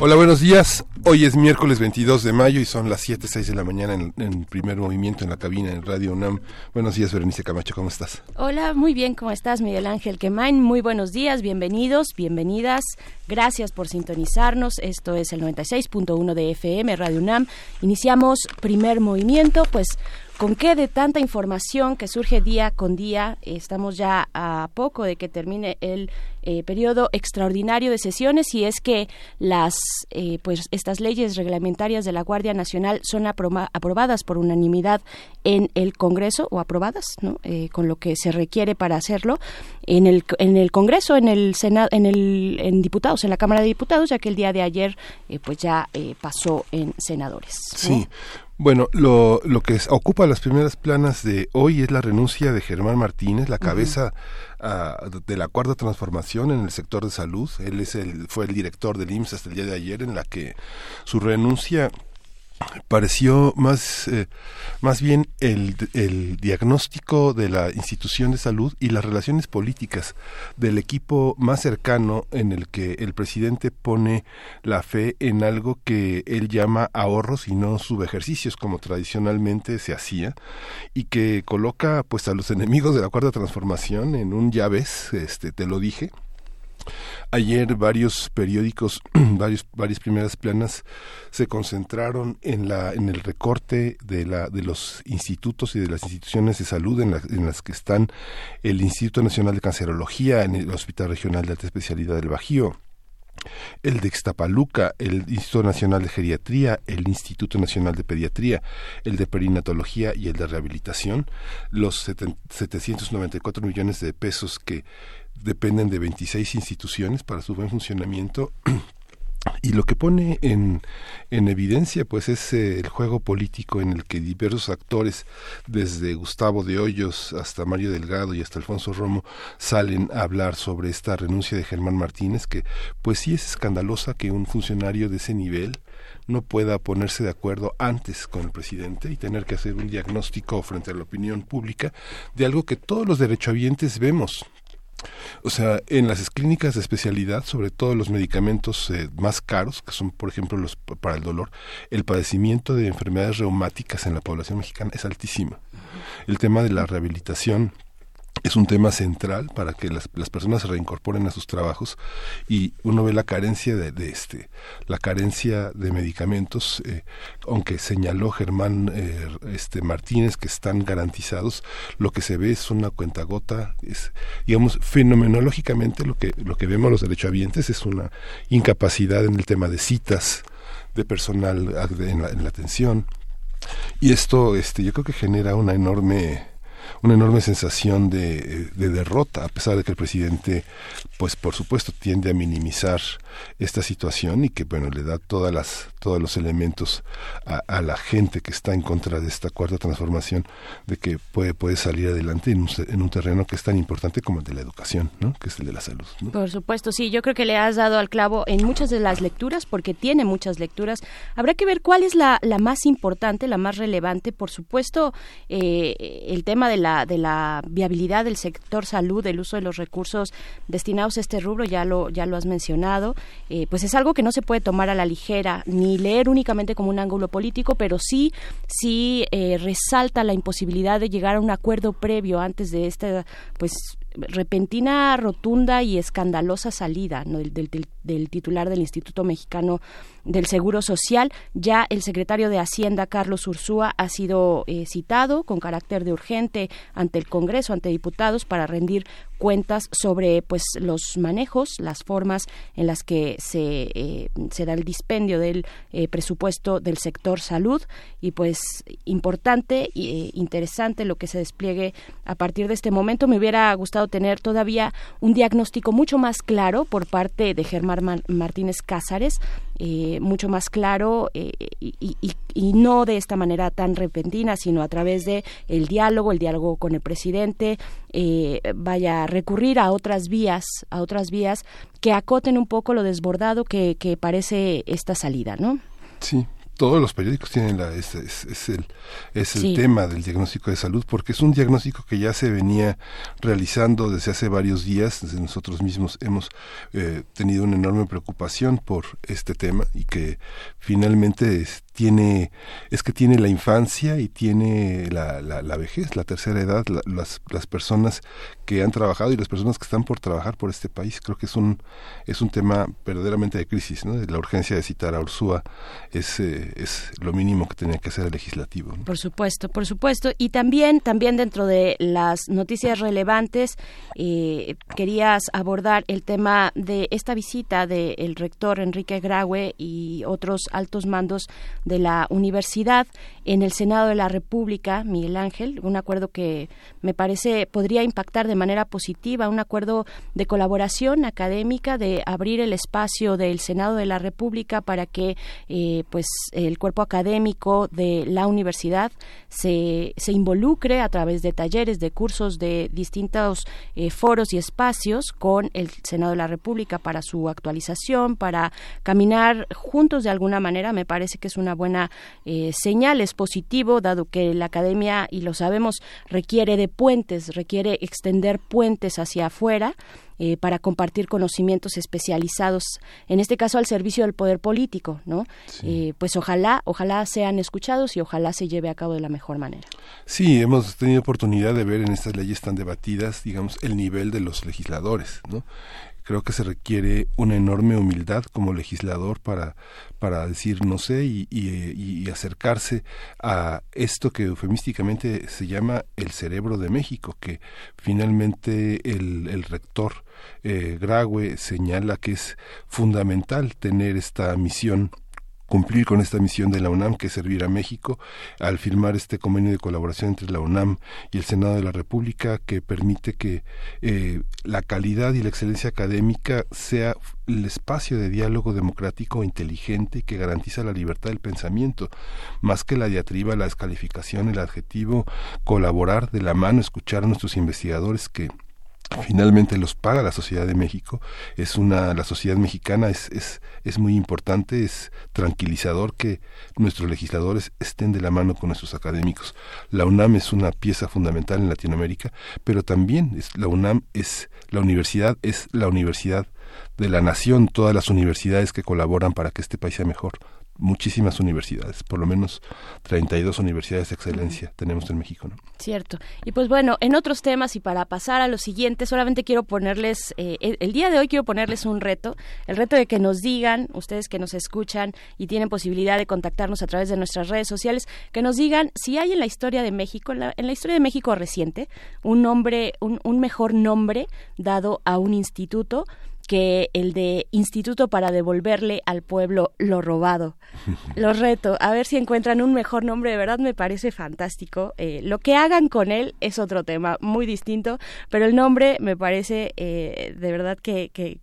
Hola, buenos días. Hoy es miércoles 22 de mayo y son las 7, 6 de la mañana en, primer movimiento en la cabina en Radio UNAM. Buenos días, Berenice Camacho, ¿cómo estás? Hola, muy bien, ¿cómo estás, Miguel Ángel Quemain? Muy buenos días, bienvenidos, bienvenidas. Gracias por sintonizarnos. Esto es el 96.1 de FM, Radio UNAM. Iniciamos primer movimiento, pues ¿Con qué de tanta información que surge día con día? Estamos ya a poco de que termine el eh, periodo extraordinario de sesiones y es que las eh, pues estas leyes reglamentarias de la Guardia Nacional son aprobadas por unanimidad en el Congreso o aprobadas ¿no? Eh, con lo que se requiere para hacerlo en el en el Congreso en el Senado en el en diputados en la Cámara de Diputados ya que el día de ayer pues ya pasó en senadores sí bueno, lo, lo que ocupa las primeras planas de hoy es la renuncia de Germán Martínez, la cabeza ah, de la cuarta transformación en el sector de salud. Él es el, fue el director del IMSS hasta el día de ayer, en la que su renuncia pareció más, eh, más bien el, el, diagnóstico de la institución de salud y las relaciones políticas del equipo más cercano en el que el presidente pone la fe en algo que él llama ahorros y no subejercicios como tradicionalmente se hacía y que coloca pues a los enemigos de la cuarta transformación en un llaves, este te lo dije, Ayer varios periódicos, varios, varias primeras planas se concentraron en, la, en el recorte de, la, de los institutos y de las instituciones de salud en, las que están el Instituto Nacional de Cancerología, en el Hospital Regional de Alta Especialidad del Bajío, el de Ixtapaluca, el Instituto Nacional de Geriatría, el Instituto Nacional de Pediatría, el de Perinatología y el de Rehabilitación, los 794 millones de pesos que dependen de 26 instituciones para su buen funcionamiento. Y lo que pone en, en evidencia pues es eh, el juego político en el que diversos actores desde Gustavo de Hoyos hasta Mario Delgado y hasta Alfonso Romo salen a hablar sobre esta renuncia de Germán Martínez que pues sí es escandalosa que un funcionario de ese nivel no pueda ponerse de acuerdo antes con el presidente y tener que hacer un diagnóstico frente a la opinión pública de algo que todos los derechohabientes vemos o sea, en las clínicas de especialidad, sobre todo los medicamentos eh, más caros, que son, por ejemplo, los para el dolor, el padecimiento de enfermedades reumáticas en la población mexicana es altísima. El tema de la rehabilitación es un tema central para que las, las, personas se reincorporen a sus trabajos y uno ve la carencia de, de este la carencia de medicamentos eh, aunque señaló Germán eh, este Martínez que están garantizados lo que se ve es una cuentagota es digamos fenomenológicamente lo que lo que vemos los derechohabientes es una incapacidad en el tema de citas de personal en la, en la atención. Y esto este yo creo que genera una enorme una enorme sensación de, de, derrota, a pesar de que el presidente, pues por supuesto, tiende a minimizar esta situación y que, bueno, le da todas las, todos los elementos a, a la gente que está en contra de esta cuarta transformación, de que puede, puede salir adelante en un, en un terreno que es tan importante como el de la educación, ¿no? que es el de la salud. Por supuesto, sí, yo creo que le has dado al clavo en muchas de las lecturas, porque tiene muchas lecturas. Habrá que ver cuál es la, la más importante, la más relevante. Por supuesto, eh, el tema de la de la viabilidad del sector salud, el uso de los recursos destinados a este rubro, ya lo, ya lo has mencionado, eh, pues es algo que no se puede tomar a la ligera ni leer únicamente como un ángulo político, pero sí, sí eh, resalta la imposibilidad de llegar a un acuerdo previo antes de esta, pues repentina, rotunda y escandalosa salida del, titular del Instituto Mexicano del Seguro Social. Ya el secretario de Hacienda, Carlos Ursúa, ha sido eh, citado con carácter de urgente ante el Congreso, ante diputados, para rendir cuentas sobre pues los manejos, las formas en las que se, eh, da el dispendio del eh, presupuesto del sector salud y pues importante e interesante lo que se despliegue a partir de este momento. Me hubiera gustado tener todavía un diagnóstico mucho más claro por parte de Germán Martínez Cázares, mucho más claro y, no de esta manera tan repentina, sino a través de el diálogo, el diálogo con el presidente, vaya a recurrir a otras vías, a otras vías que acoten un poco lo desbordado que, que parece esta salida, ¿no? Sí, todos los periódicos tienen la, es, es, el, es el tema del diagnóstico de salud, porque es un diagnóstico que ya se venía realizando desde hace varios días. Desde nosotros mismos hemos eh, tenido una enorme preocupación por este tema y que finalmente tiene es que tiene la infancia y tiene la, la, vejez, la tercera edad, las, las personas que han trabajado y las personas que están por trabajar por este país. Creo que es un es un tema verdaderamente de crisis, ¿no? La urgencia de citar a Ursúa es eh, es lo mínimo que tenía que hacer el legislativo. Por supuesto, por supuesto. Y también, también dentro de las noticias relevantes, eh, querías abordar el tema de esta visita del rector Enrique Graue y otros altos mandos de la universidad en el Senado de la República, Miguel Ángel, un acuerdo que me parece podría impactar de manera positiva, un acuerdo de colaboración académica, de abrir el espacio del Senado de la República para que eh, pues el cuerpo académico de la universidad se, se involucre a través de talleres, de cursos, de distintos eh, foros y espacios con el Senado de la República para su actualización, para caminar juntos de alguna manera. Me parece que es una buena eh, señal, es positivo, dado que la academia, y lo sabemos, requiere de puentes, requiere extender puentes hacia afuera eh, para compartir conocimientos especializados, en este caso al servicio del poder político, ¿no? Eh, pues ojalá, ojalá sean escuchados y ojalá se lleve a cabo de la mejor manera. Sí, hemos tenido oportunidad de ver en estas leyes tan debatidas, digamos, el nivel de los legisladores, ¿no? Creo que se requiere una enorme humildad como legislador para, para decir no sé y, acercarse a esto que eufemísticamente se llama el cerebro de México, que finalmente el, el rector eh, Graue señala que es fundamental tener esta misión cumplir con esta misión de la UNAM, que es servir a México, al firmar este convenio de colaboración entre la UNAM y el Senado de la República, que permite que eh, la calidad y la excelencia académica sea el espacio de diálogo democrático inteligente que garantiza la libertad del pensamiento, más que la diatriba, la descalificación, el adjetivo, colaborar de la mano, escuchar a nuestros investigadores que finalmente los paga la sociedad de México. Es una la sociedad mexicana es, es es muy importante es tranquilizador que nuestros legisladores estén de la mano con nuestros académicos. La UNAM es una pieza fundamental en Latinoamérica pero también es, la UNAM es la universidad es la universidad de la nación. Todas las universidades que colaboran para que este país sea mejor muchísimas universidades, por lo menos 32 universidades de excelencia tenemos en México. ¿no? Cierto. Y pues bueno, en otros temas y para pasar a lo siguiente, solamente quiero ponerles, eh, el, día de hoy quiero ponerles un reto, el reto de que nos digan, ustedes que nos escuchan y tienen posibilidad de contactarnos a través de nuestras redes sociales, que nos digan si hay en la historia de México, en la, en la historia de México reciente, un nombre, un, un mejor nombre dado a un instituto que el de Instituto para devolverle al pueblo lo robado. Los reto, a ver si encuentran un mejor nombre, de verdad me parece fantástico. Eh, lo que hagan con él es otro tema muy distinto, pero el nombre me parece eh, de verdad que, que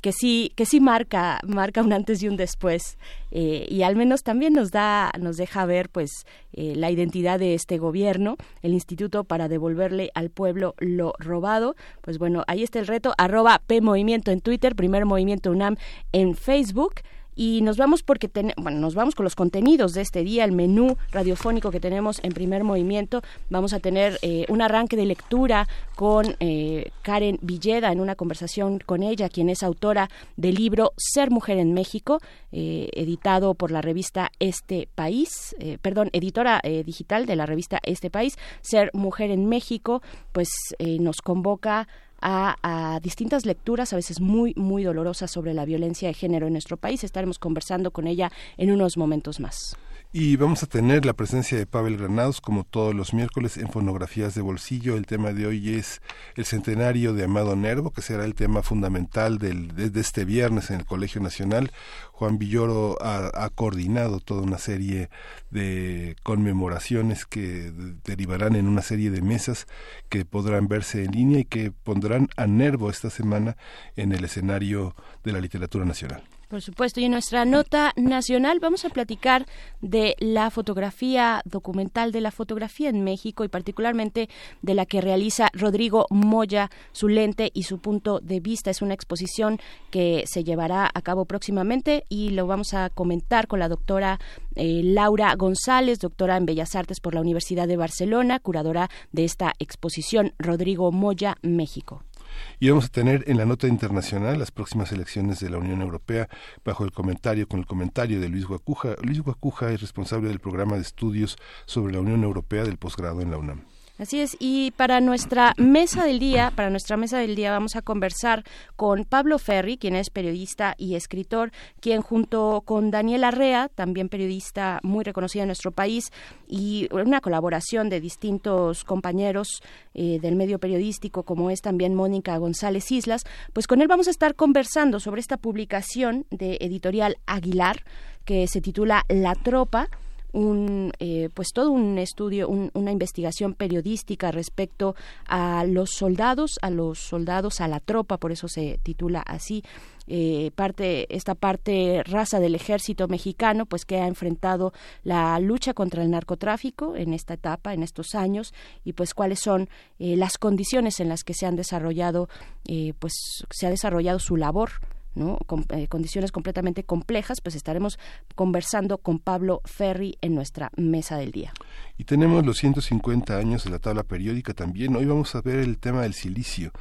que sí que sí marca marca un antes y un después eh, y al menos también nos da nos deja ver pues eh, la identidad de este gobierno el instituto para devolverle al pueblo lo robado. Pues bueno ahí está el reto arroba p movimiento en twitter primer movimiento unam en facebook y nos vamos porque bueno, nos vamos con los contenidos de este día, el menú radiofónico que tenemos en primer movimiento. Vamos a tener eh, un arranque de lectura con eh, Karen Villeda en una conversación con ella, quien es autora del libro Ser Mujer en México, eh, editado por la revista Este País, perdón, editora digital de la revista Este País, Ser Mujer en México, pues nos convoca a, distintas lecturas, a veces muy, muy dolorosas sobre la violencia de género en nuestro país. Estaremos conversando con ella en unos momentos más. Y vamos a tener la presencia de Pavel Granados, como todos los miércoles, en Fonografías de Bolsillo. El tema de hoy es el centenario de Amado Nervo, que será el tema fundamental del, de, este viernes en el Colegio Nacional. Juan Villoro ha, coordinado toda una serie de conmemoraciones que derivarán en una serie de mesas que podrán verse en línea y que pondrán a Nervo esta semana en el escenario de la literatura nacional. Por supuesto, y en nuestra nota nacional vamos a platicar de la fotografía documental, de la fotografía en México y particularmente de la que realiza Rodrigo Moya, su lente y su punto de vista. Es una exposición que se llevará a cabo próximamente y lo vamos a comentar con la doctora eh, Laura González, doctora en Bellas Artes por la Universidad de Barcelona, curadora de esta exposición Rodrigo Moya, México. Y vamos a tener en la nota internacional las próximas elecciones de la Unión Europea bajo el comentario, con el comentario de Luis Guacuja. Luis Guacuja es responsable del programa de estudios sobre la Unión Europea del posgrado en la UNAM. Así es, y para nuestra mesa del día, para nuestra mesa del día vamos a conversar con Pablo Ferri, quien es periodista y escritor, quien junto con Daniel Arrea, también periodista muy reconocida en nuestro país, y una colaboración de distintos compañeros eh, del medio periodístico, como es también Mónica González Islas, pues con él vamos a estar conversando sobre esta publicación de editorial Aguilar que se titula La Tropa un eh, pues todo un estudio una investigación periodística respecto a los soldados a los soldados a la tropa por eso se titula así eh, parte esta parte raza del ejército mexicano pues que ha enfrentado la lucha contra el narcotráfico en esta etapa en estos años y pues cuáles son eh, las condiciones en las que se han desarrollado pues se ha desarrollado su labor ¿no? Con, eh, condiciones completamente complejas, pues estaremos conversando con Pablo Ferri en nuestra mesa del día. Y tenemos los 150 años de la tabla periódica también. Hoy vamos a ver el tema del silicio,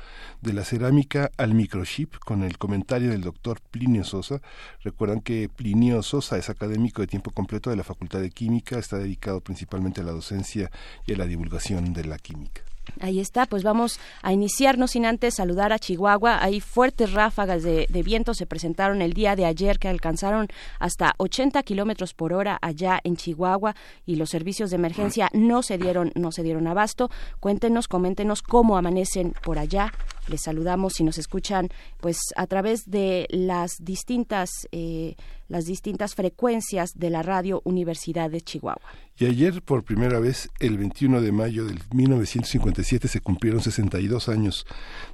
de la cerámica al microchip, con el comentario del doctor Plinio Sosa. Recuerdan que Plinio Sosa es académico de tiempo completo de la Facultad de Química, está dedicado principalmente a la docencia y a la divulgación de la química. Ahí está, pues vamos a iniciarnos sin antes saludar a Chihuahua. Hay fuertes ráfagas de, viento, se presentaron el día de ayer que alcanzaron hasta 80 kilómetros por hora allá en Chihuahua y los servicios de emergencia no se dieron, no se dieron abasto. Cuéntenos, coméntenos cómo amanecen por allá. Les saludamos si nos escuchan, pues a través de las distintas eh, las distintas frecuencias de la radio Universidad de Chihuahua. Y ayer, por primera vez, el 21 de mayo del 1957, se cumplieron 62 años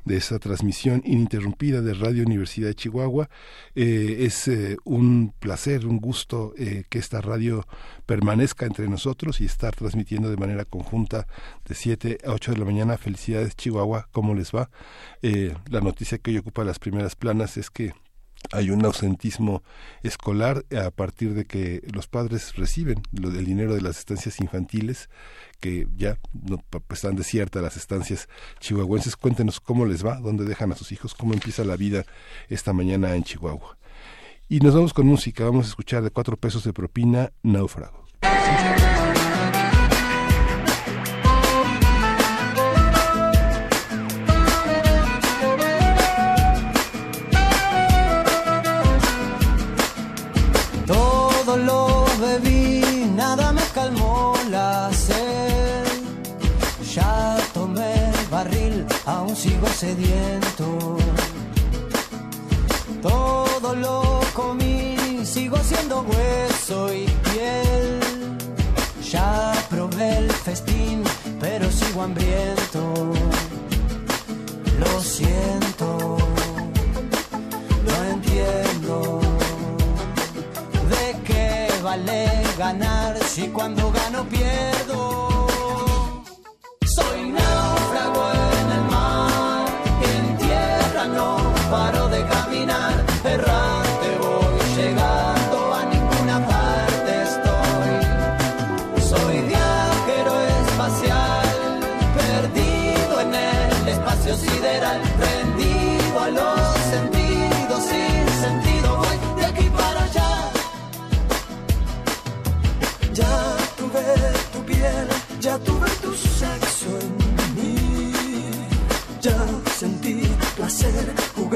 de esa transmisión ininterrumpida de Radio Universidad de Chihuahua. Eh, es eh, un placer, un gusto que esta radio permanezca entre nosotros y estar transmitiendo de manera conjunta de 7 a 8 de la mañana. Felicidades, Chihuahua, ¿cómo les va? La noticia que hoy ocupa las primeras planas es que hay un ausentismo escolar a partir de que los padres reciben lo del dinero de las estancias infantiles que ya no, están desiertas las estancias chihuahuenses. Cuéntenos cómo les va dónde dejan a sus hijos cómo empieza la vida esta mañana en Chihuahua. Y nos vamos con música. Vamos a escuchar de cuatro pesos de propina náufrago sigo sediento. Todo lo comí, sigo siendo hueso y piel. Ya probé el festín, pero sigo hambriento. Lo siento, no entiendo. ¿De qué vale ganar si cuando gano pierdo? Soy náufrago.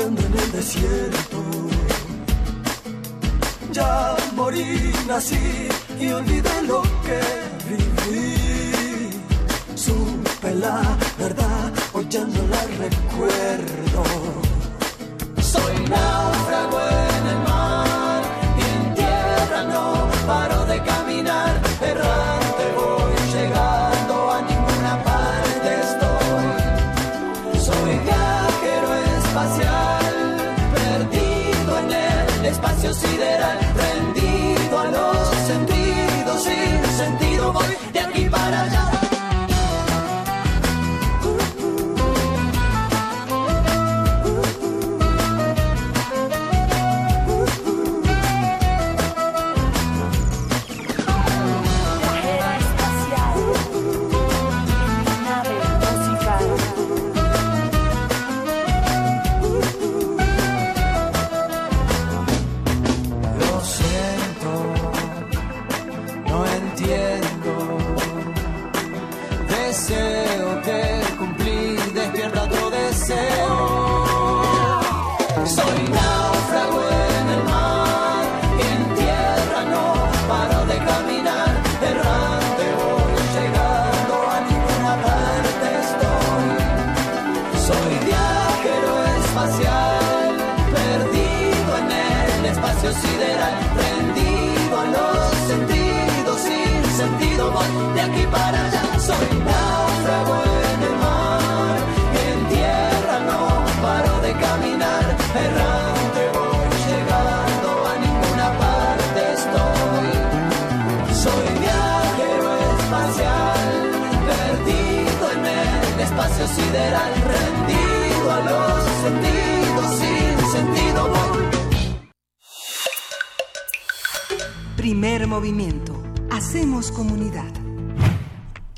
En el desierto. Ya morí, nací y olvidé lo que viví. Supe la verdad, hoy ya no la recuerdo. Soy náufrago en el mar y en tierra no paro rendido a los sentidos, sin sentido voy. Primer movimiento. Hacemos comunidad.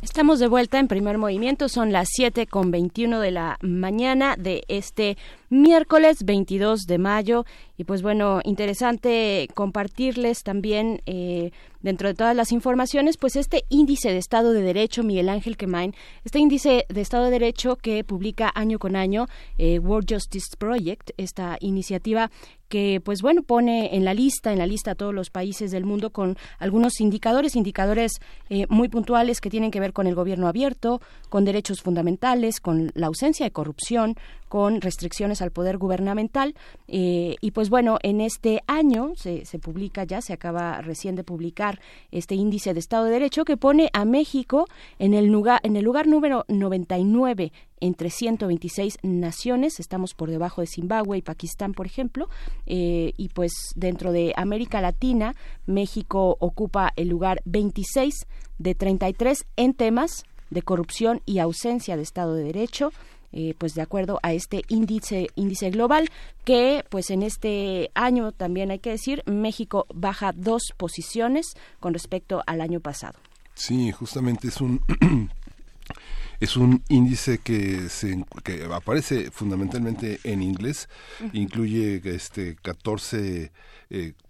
Estamos de vuelta en primer movimiento, son las 7 con 21 de la mañana de este miércoles 22 de mayo. Y pues bueno, interesante compartirles también eh, dentro de todas las informaciones pues este índice de Estado de Derecho, Miguel Ángel Quemain, este índice de Estado de Derecho que publica año con año eh, World Justice Project, esta iniciativa que pues bueno pone en la lista en la lista a todos los países del mundo con algunos indicadores indicadores eh, muy puntuales que tienen que ver con el gobierno abierto con derechos fundamentales con la ausencia de corrupción con restricciones al poder gubernamental. Eh, y pues bueno en este año se, publica ya se acaba recién de publicar este índice de Estado de Derecho que pone a México en el lugar en el lugar número 99 entre 126 naciones, estamos por debajo de Zimbabue y Pakistán, por ejemplo, eh, y pues dentro de América Latina, México ocupa el lugar 26 de 33 en temas de corrupción y ausencia de Estado de Derecho. Eh, pues de acuerdo a este índice índice global que pues en este año también hay que decir México baja dos posiciones con respecto al año pasado. Sí, justamente es un es un índice que se que aparece fundamentalmente en inglés, incluye este 14 eh, ca-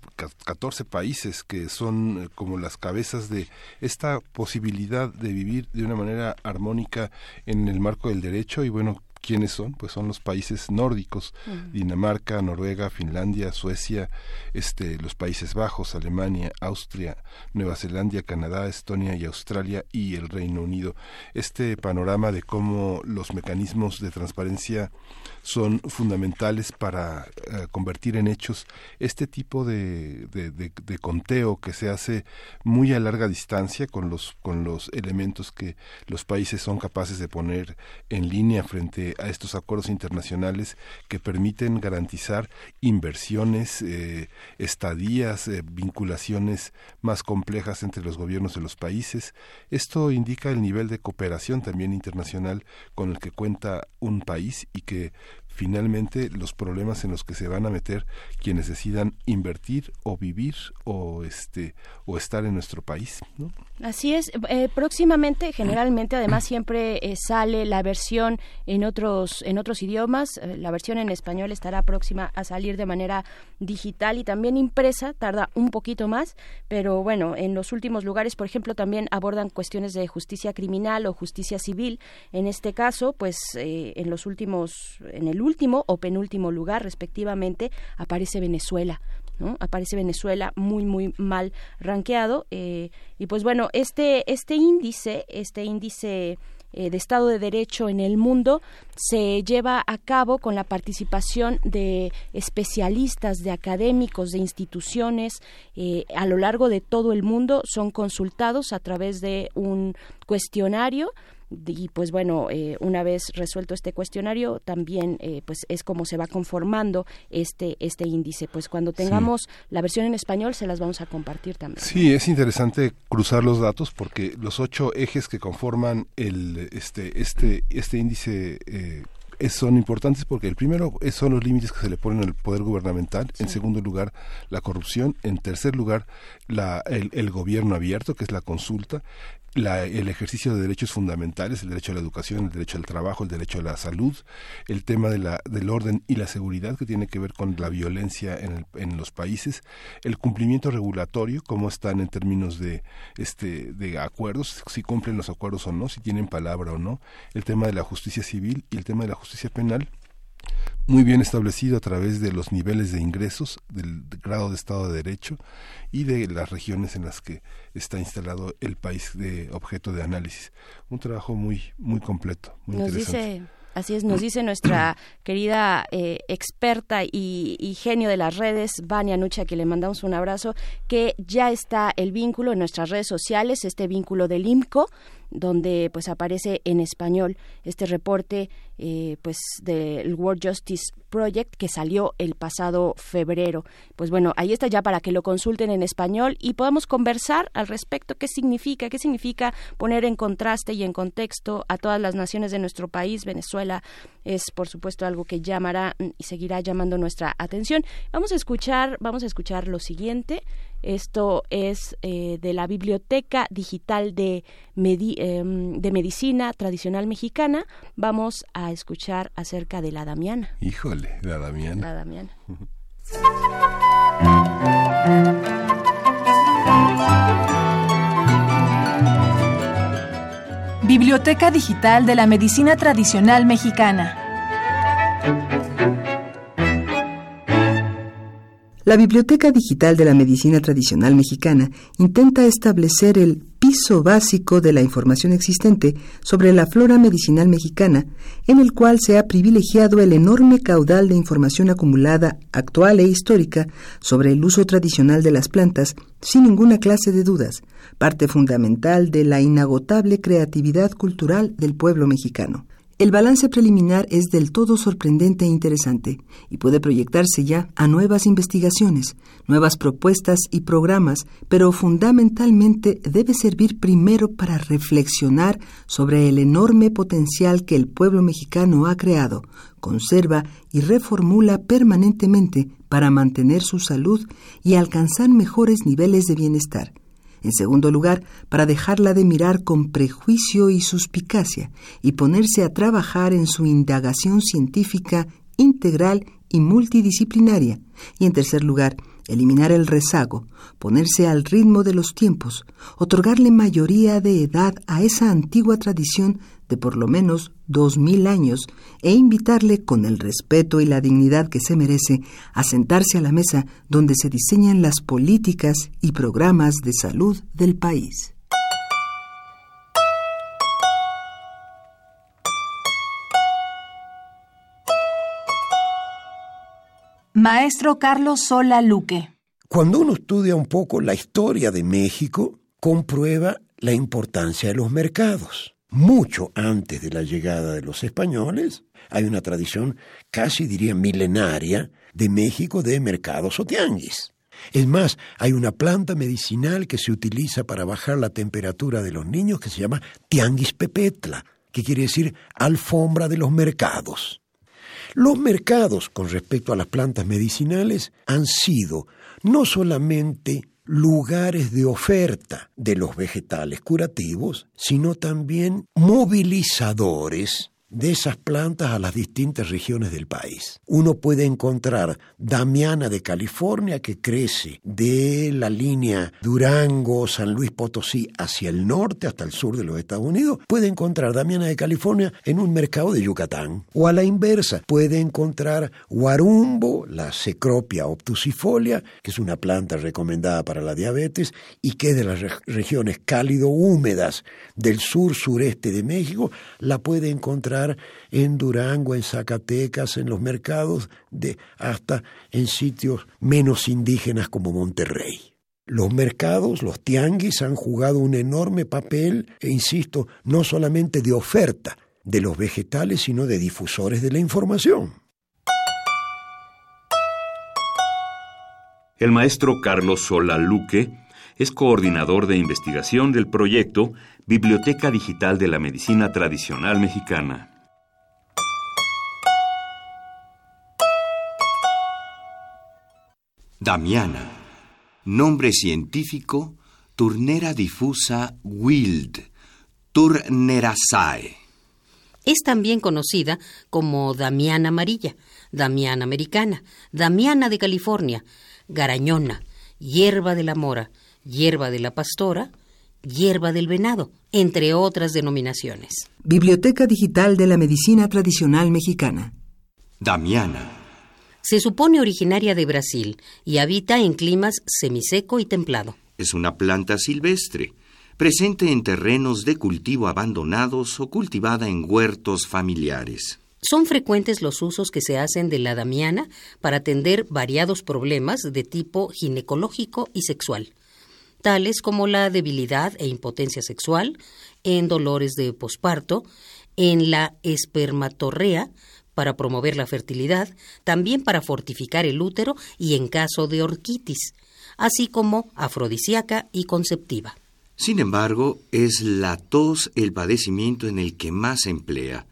14 países que son eh, como las cabezas de esta posibilidad de vivir de una manera armónica en el marco del derecho. Y bueno, ¿quiénes son? Pues son los países nórdicos, Dinamarca, Noruega, Finlandia, Suecia, este, los Países Bajos, Alemania, Austria, Nueva Zelanda, Canadá, Estonia y Australia y el Reino Unido. Este panorama de cómo los mecanismos de transparencia son fundamentales para eh, convertir en hechos este tipo de, de, de- de conteo que se hace muy a larga distancia con los, con los elementos que los países son capaces de poner en línea frente a estos acuerdos internacionales que permiten garantizar inversiones, eh, estadías, eh, vinculaciones más complejas entre los gobiernos de los países. Esto indica el nivel de cooperación también internacional con el que cuenta un país y que finalmente los problemas en los que se van a meter quienes decidan invertir o vivir o este o estar en nuestro país ¿no? Así es. Eh, próximamente, generalmente, además siempre eh, sale la versión en otros en otros idiomas. Eh, la versión en español estará próxima a salir de manera digital y también impresa. Tarda un poquito más, pero bueno, en los últimos lugares, por ejemplo, también abordan cuestiones de justicia criminal o justicia civil. En este caso, pues eh, en los últimos, en el último o penúltimo lugar, respectivamente, aparece Venezuela. Aparece Venezuela muy, muy mal ranqueado. eh, y pues bueno, este, este índice, este índice eh, de Estado de Derecho en el mundo se lleva a cabo con la participación de especialistas, de académicos, de instituciones eh, a lo largo de todo el mundo. Son consultados a través de un cuestionario y pues bueno eh, una vez resuelto este cuestionario también eh, pues es como se va conformando este este índice. Pues cuando tengamos la versión en español se las vamos a compartir también. Sí, es interesante cruzar los datos porque los ocho ejes que conforman el este este este índice eh, es- son importantes porque el primero son los límites que se le ponen al poder gubernamental, en segundo lugar la corrupción, en tercer lugar la, el, el gobierno abierto, que es la consulta, la- el ejercicio de derechos fundamentales, el derecho a la educación, el derecho al trabajo, el derecho a la salud, el tema de la, del orden y la seguridad que tiene que ver con la violencia en, el- en los países, el cumplimiento regulatorio, cómo están en términos de, este, de acuerdos, si cumplen los acuerdos o no, si tienen palabra o no, el tema de la justicia civil y el tema de la justicia penal muy bien establecido a través de los niveles de ingresos, del grado de Estado de Derecho y de las regiones en las que está instalado el país de objeto de análisis. Un trabajo muy muy completo, muy nos interesante. dice así es nos dice nuestra querida eh, experta y, y genio de las redes Vania Nucha que le mandamos un abrazo que ya está el vínculo en nuestras redes sociales este vínculo del IMCO donde pues aparece en español este reporte eh, pues del World Justice Project que salió el pasado febrero. Pues bueno, ahí está ya para que lo consulten en español y podamos conversar al respecto qué significa, qué significa poner en contraste y en contexto a todas las naciones de nuestro país. Venezuela es por supuesto algo que llamará y seguirá llamando nuestra atención. Vamos a escuchar, vamos a escuchar lo siguiente. Esto es eh, de la Biblioteca Digital de, Medi- em, de Medicina Tradicional Mexicana. Vamos a escuchar acerca de la Damiana. Híjole, la Damiana. La Damiana. Biblioteca Digital de la Medicina Tradicional Mexicana. La Biblioteca Digital de la Medicina Tradicional Mexicana intenta establecer el piso básico de la información existente sobre la flora medicinal mexicana, en el cual se ha privilegiado el enorme caudal de información acumulada actual e histórica sobre el uso tradicional de las plantas, sin ninguna clase de dudas, parte fundamental de la inagotable creatividad cultural del pueblo mexicano. El balance preliminar es del todo sorprendente e interesante y puede proyectarse ya a nuevas investigaciones, nuevas propuestas y programas, pero fundamentalmente debe servir primero para reflexionar sobre el enorme potencial que el pueblo mexicano ha creado, conserva y reformula permanentemente para mantener su salud y alcanzar mejores niveles de bienestar. En segundo lugar, para dejarla de mirar con prejuicio y suspicacia y ponerse a trabajar en su indagación científica integral y multidisciplinaria. Y en tercer lugar, eliminar el rezago, ponerse al ritmo de los tiempos, otorgarle mayoría de edad a esa antigua tradición de por lo menos dos mil años e invitarle con el respeto y la dignidad que se merece a sentarse a la mesa donde se diseñan las políticas y programas de salud del país. Maestro Carlos Sola Luque. Cuando uno estudia un poco la historia de México, comprueba la importancia de los mercados. Mucho antes de la llegada de los españoles, hay una tradición casi diría milenaria de México de mercados o tianguis. Es más, hay una planta medicinal que se utiliza para bajar la temperatura de los niños que se llama tianguis pepetla, que quiere decir alfombra de los mercados. Los mercados con respecto a las plantas medicinales han sido no solamente lugares de oferta de los vegetales curativos, sino también movilizadores de esas plantas a las distintas regiones del país. Uno puede encontrar Damiana de California que crece de la línea Durango, San Luis Potosí hacia el norte hasta el sur de los Estados Unidos. Puede encontrar Damiana de California en un mercado de Yucatán. O a la inversa, puede encontrar Guarumbo, la Cecropia obtusifolia, que es una planta recomendada para la diabetes y que es de las re- regiones cálido-húmedas del sur-sureste de México, la puede encontrar en Durango, en Zacatecas, en los mercados, de, hasta en sitios menos indígenas como Monterrey. Los mercados, los tianguis han jugado un enorme papel, e insisto, no solamente de oferta de los vegetales, sino de difusores de la información. El maestro Carlos Sola Luque es coordinador de investigación del proyecto Biblioteca Digital de la Medicina Tradicional Mexicana. Damiana. Nombre científico, Turnera difusa wild, Turneraceae. Es también conocida como Damiana amarilla, Damiana americana, Damiana de California, Garañona, hierba de la mora, hierba de la pastora, hierba del venado, entre otras denominaciones. Biblioteca Digital de la Medicina Tradicional Mexicana. Damiana. Se supone originaria de Brasil y habita en climas semiseco y templado. Es una planta silvestre, presente en terrenos de cultivo abandonados o cultivada en huertos familiares. Son frecuentes los usos que se hacen de la damiana para atender variados problemas de tipo ginecológico y sexual, tales como la debilidad e impotencia sexual, en dolores de posparto, en la espermatorrea, para promover la fertilidad, también para fortificar el útero y en caso de orquitis, así como afrodisíaca y conceptiva. Sin embargo, es la tos el padecimiento en el que más se emplea,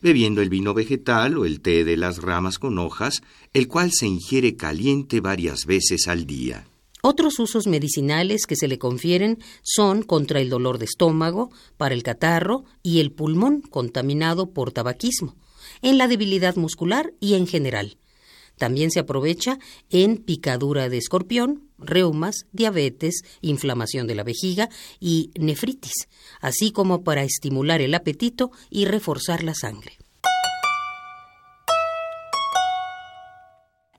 bebiendo el vino vegetal o el té de las ramas con hojas, el cual se ingiere caliente varias veces al día. Otros usos medicinales que se le confieren son contra el dolor de estómago, para el catarro y el pulmón contaminado por tabaquismo, en la debilidad muscular y en general. También se aprovecha en picadura de escorpión, reumas, diabetes, inflamación de la vejiga y nefritis, así como para estimular el apetito y reforzar la sangre.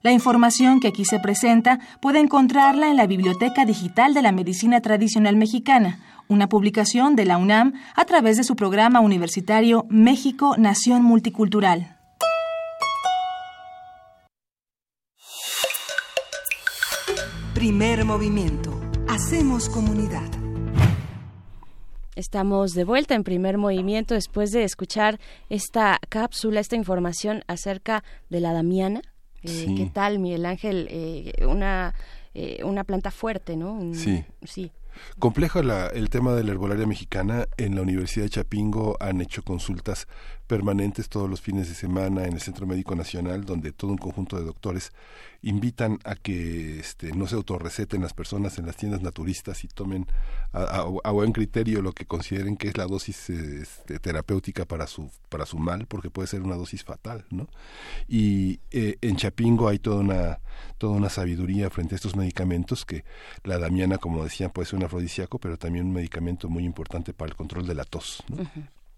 La información que aquí se presenta puede encontrarla en la Biblioteca Digital de la Medicina Tradicional Mexicana, una publicación de la UNAM a través de su programa universitario México Nación Multicultural. Primer movimiento. Hacemos comunidad. Estamos de vuelta en primer movimiento después de escuchar esta cápsula, esta información acerca de la damiana. Eh, Sí. ¿Qué tal, Miguel Ángel? Eh, una, eh, una planta fuerte, ¿no? Un- Sí. Sí. Complejo la- el tema de la herbolaria mexicana. En la Universidad de Chapingo han hecho consultas permanentes todos los fines de semana en el Centro Médico Nacional, donde todo un conjunto de doctores invitan a que este, no se autorreceten las personas en las tiendas naturistas y tomen a, buen criterio lo que consideren que es la dosis este, terapéutica para su para su mal, porque puede ser una dosis fatal, ¿no? Y eh, en Chapingo hay toda una toda una sabiduría frente a estos medicamentos que la damiana, como decían, puede ser un afrodisíaco, pero también un medicamento muy importante para el control de la tos.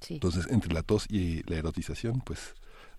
Sí. Entonces, entre la tos y la erotización, pues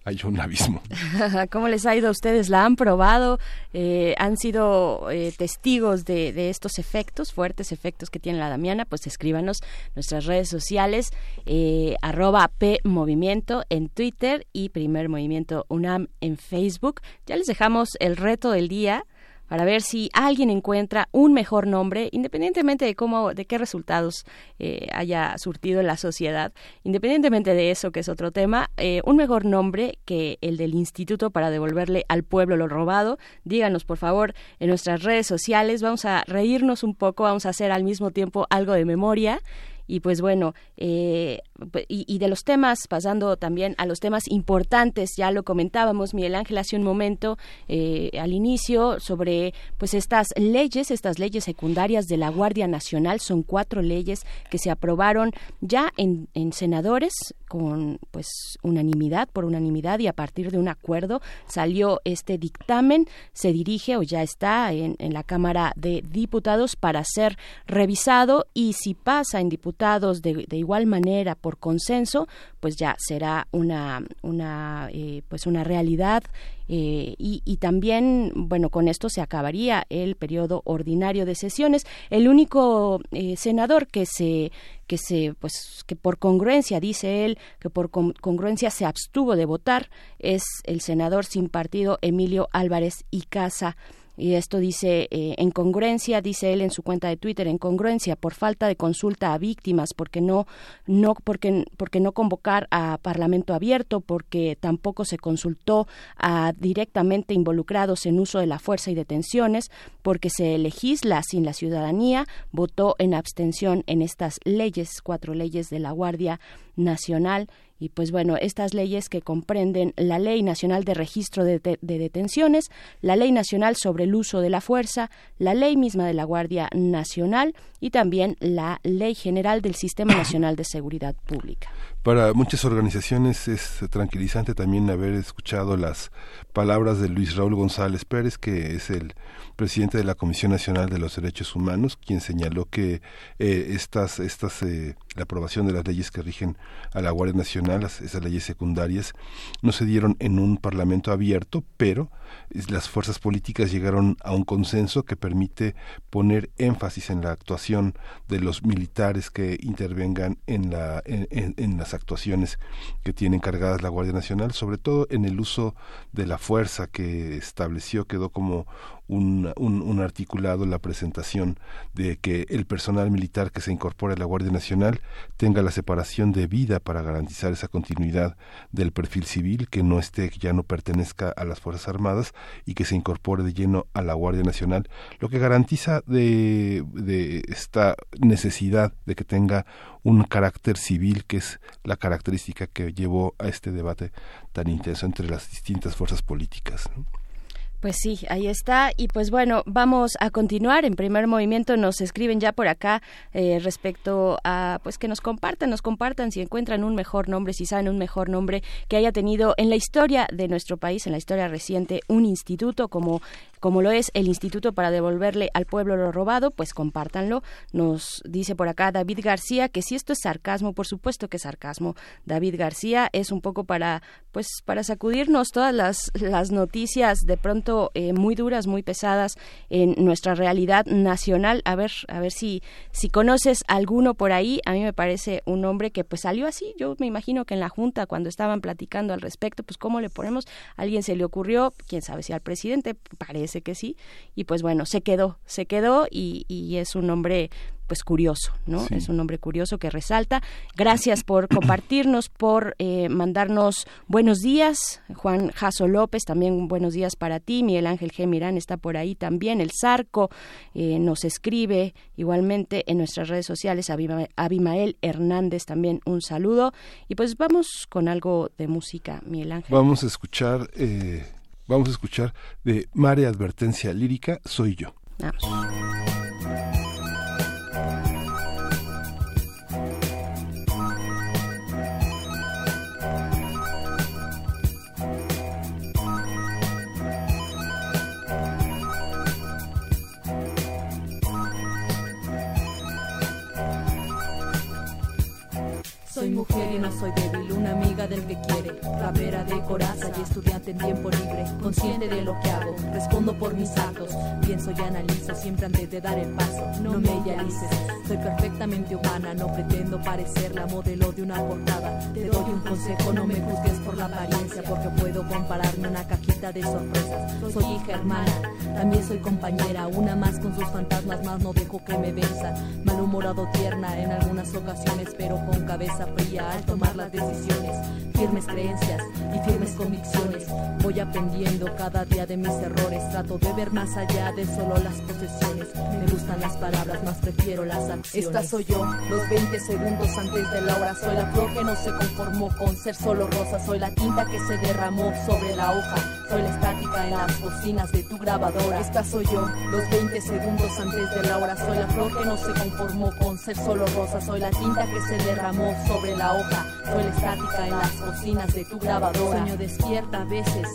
hay un abismo. ¿Cómo les ha ido a ustedes? ¿La han probado? Eh, ¿Han sido eh, testigos de, de estos efectos, fuertes efectos que tiene la Damiana? Pues escríbanos nuestras redes sociales, eh, arroba P Movimiento en Twitter y Primer Movimiento UNAM en Facebook. Ya les dejamos el reto del día para ver si alguien encuentra un mejor nombre, independientemente de cómo, de qué resultados eh, haya surtido en la sociedad, independientemente de eso, que es otro tema, eh, un mejor nombre que el del instituto para devolverle al pueblo lo robado. Díganos, por favor, en nuestras redes sociales, vamos a reírnos un poco, vamos a hacer al mismo tiempo algo de memoria y pues bueno, eh, y, y de los temas, pasando también a los temas importantes, ya lo comentábamos Miguel Ángel hace un momento eh, al inicio sobre pues estas leyes, estas leyes secundarias de la Guardia Nacional, son cuatro leyes que se aprobaron ya en, en senadores con pues unanimidad, por unanimidad y a partir de un acuerdo salió este dictamen, se dirige o ya está en, en la Cámara de Diputados para ser revisado y si pasa en diputados de, de igual manera por consenso, pues ya será una, una eh, pues una realidad eh, y, y, también, bueno, con esto se acabaría el periodo ordinario de sesiones. El único eh, senador que se que se pues que por congruencia dice él que por con, congruencia se abstuvo de votar es el senador sin partido Emilio Álvarez y Casa y esto dice eh, en congruencia dice él en su cuenta de Twitter en congruencia por falta de consulta a víctimas porque no no porque porque no convocar a parlamento abierto porque tampoco se consultó a directamente involucrados en uso de la fuerza y detenciones porque se legisla sin la ciudadanía votó en abstención en estas leyes cuatro leyes de la Guardia Nacional y pues bueno, estas leyes que comprenden la Ley Nacional de Registro de, de, de, Detenciones, la Ley Nacional sobre el Uso de la Fuerza, la Ley misma de la Guardia Nacional y también la Ley General del Sistema Nacional de Seguridad Pública. Para muchas organizaciones es tranquilizante también haber escuchado las palabras de Luis Raúl González Pérez, que es el presidente de la Comisión Nacional de los Derechos Humanos, quien señaló que eh, estas, estas eh, la aprobación de las leyes que rigen a la Guardia Nacional, esas leyes secundarias, no se dieron en un parlamento abierto, pero las fuerzas políticas llegaron a un consenso que permite poner énfasis en la actuación de los militares que intervengan en, la, en, en las actuaciones que tiene cargadas la Guardia Nacional, sobre todo en el uso de la fuerza que estableció, quedó como un, un, un, articulado la presentación de que el personal militar que se incorpore a la Guardia Nacional tenga la separación de vida para garantizar esa continuidad del perfil civil, que no esté, ya no pertenezca a las Fuerzas Armadas y que se incorpore de lleno a la Guardia Nacional, lo que garantiza de, de esta necesidad de que tenga un carácter civil que es la característica que llevó a este debate tan intenso entre las distintas fuerzas políticas. Pues sí, ahí está. Y pues bueno, vamos a continuar. En primer movimiento nos escriben ya por acá eh, respecto a pues que nos compartan, nos compartan si encuentran un mejor nombre, si saben un mejor nombre que haya tenido en la historia de nuestro país, en la historia reciente, un instituto como como lo es el Instituto para devolverle al pueblo lo robado, pues compártanlo. Nos dice por acá David García que si esto es sarcasmo, por supuesto que es sarcasmo. David García es un poco para pues para sacudirnos todas las, las noticias de pronto eh, muy duras, muy pesadas en nuestra realidad nacional. A ver, a ver si si conoces alguno por ahí. A mí me parece un hombre que pues salió así. Yo me imagino que en la junta cuando estaban platicando al respecto, pues cómo le ponemos, a alguien se le ocurrió, quién sabe si al presidente parece que sí, y pues bueno, se quedó, se quedó y, y es un hombre pues curioso, ¿no? Sí. Es un hombre curioso que resalta. Gracias por compartirnos, por eh, mandarnos buenos días. Juan Jaso López, también buenos días para ti. Miguel Ángel G. Mirán está por ahí también. El Zarco eh, nos escribe igualmente en nuestras redes sociales. Abima, Abimael Hernández también un saludo. Y pues vamos con algo de música, Miguel Ángel. Vamos a escuchar... Eh Vamos a escuchar de Mare Advertencia Lírica, Soy yo. Vamos. No soy débil, una amiga del que quiere, rapera de coraza y estudiante en tiempo libre, consciente de lo que hago, respondo por mis actos, pienso y analizo siempre antes de dar el paso, no me idealices, soy perfectamente humana, no pretendo parecer la modelo de una portada, te doy un consejo, no me juzgues por la apariencia, porque puedo compararme una de sorpresas, soy hija hermana, también soy compañera, una más con sus fantasmas, más no dejo que me venzan, malhumorado tierna en algunas ocasiones, pero con cabeza fría al tomar las decisiones, firmes creencias y firmes convicciones. Voy aprendiendo cada día de mis errores, trato de ver más allá de solo las posesiones. Me gustan las palabras, más prefiero las acciones. Esta soy yo, los 20 segundos antes de la hora. Soy la flor que no se conformó con ser solo rosa, soy la tinta que se derramó sobre la hoja Soy la estática en las bocinas de tu grabadora. Esta soy yo, los 20 segundos antes de la hora. Soy la flor que no se conformó con ser solo rosa. Soy la tinta que se derramó sobre la hoja. Soy la estática en las bocinas de tu grabadora. Sueño despierta a veces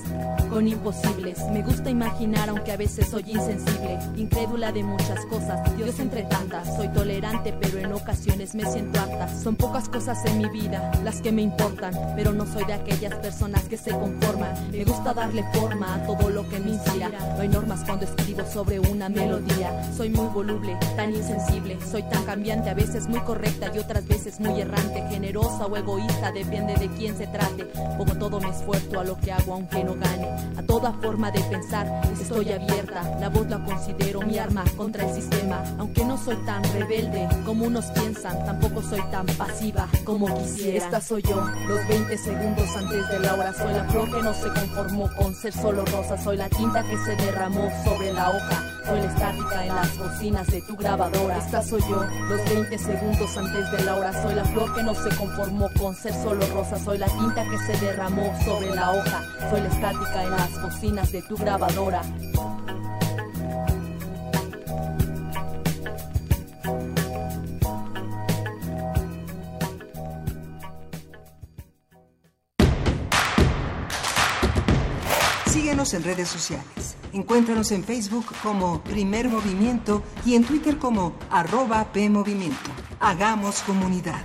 con imposibles. Me gusta imaginar, aunque a veces soy insensible. Incrédula de muchas cosas, Dios entre tantas. Soy tolerante, pero en ocasiones me siento harta. Son pocas cosas en mi vida las que me importan, pero no soy de aquellas personas que se conforman. Me gusta darle forma a todo lo que me inspira. No hay normas cuando escribo sobre una melodía. Soy muy voluble, tan insensible. Soy tan cambiante, a veces muy correcta y otras veces muy errante. Generosa o egoísta, depende de quién se trate. Pongo todo mi esfuerzo a lo que hago, aunque no gane. A toda forma de pensar, estoy abierta. La voz la considero mi arma contra el sistema. Aunque no soy tan rebelde como unos piensan, tampoco soy tan pasiva como quisiera. Esta soy yo, los 20 segundos antes de la hora. Soy la no se conformó con ser solo rosa. Soy la tinta que se derramó sobre la hoja. Soy la estática en las bocinas de tu grabadora. Esta soy yo, los 20 segundos antes de la hora. Soy la flor que no se conformó con ser solo rosa. Soy la tinta que se derramó sobre la hoja. Soy la estática en las bocinas de tu grabadora. En redes sociales. Encuéntranos en Facebook como Primer Movimiento y en Twitter como arroba PMovimiento. Hagamos comunidad.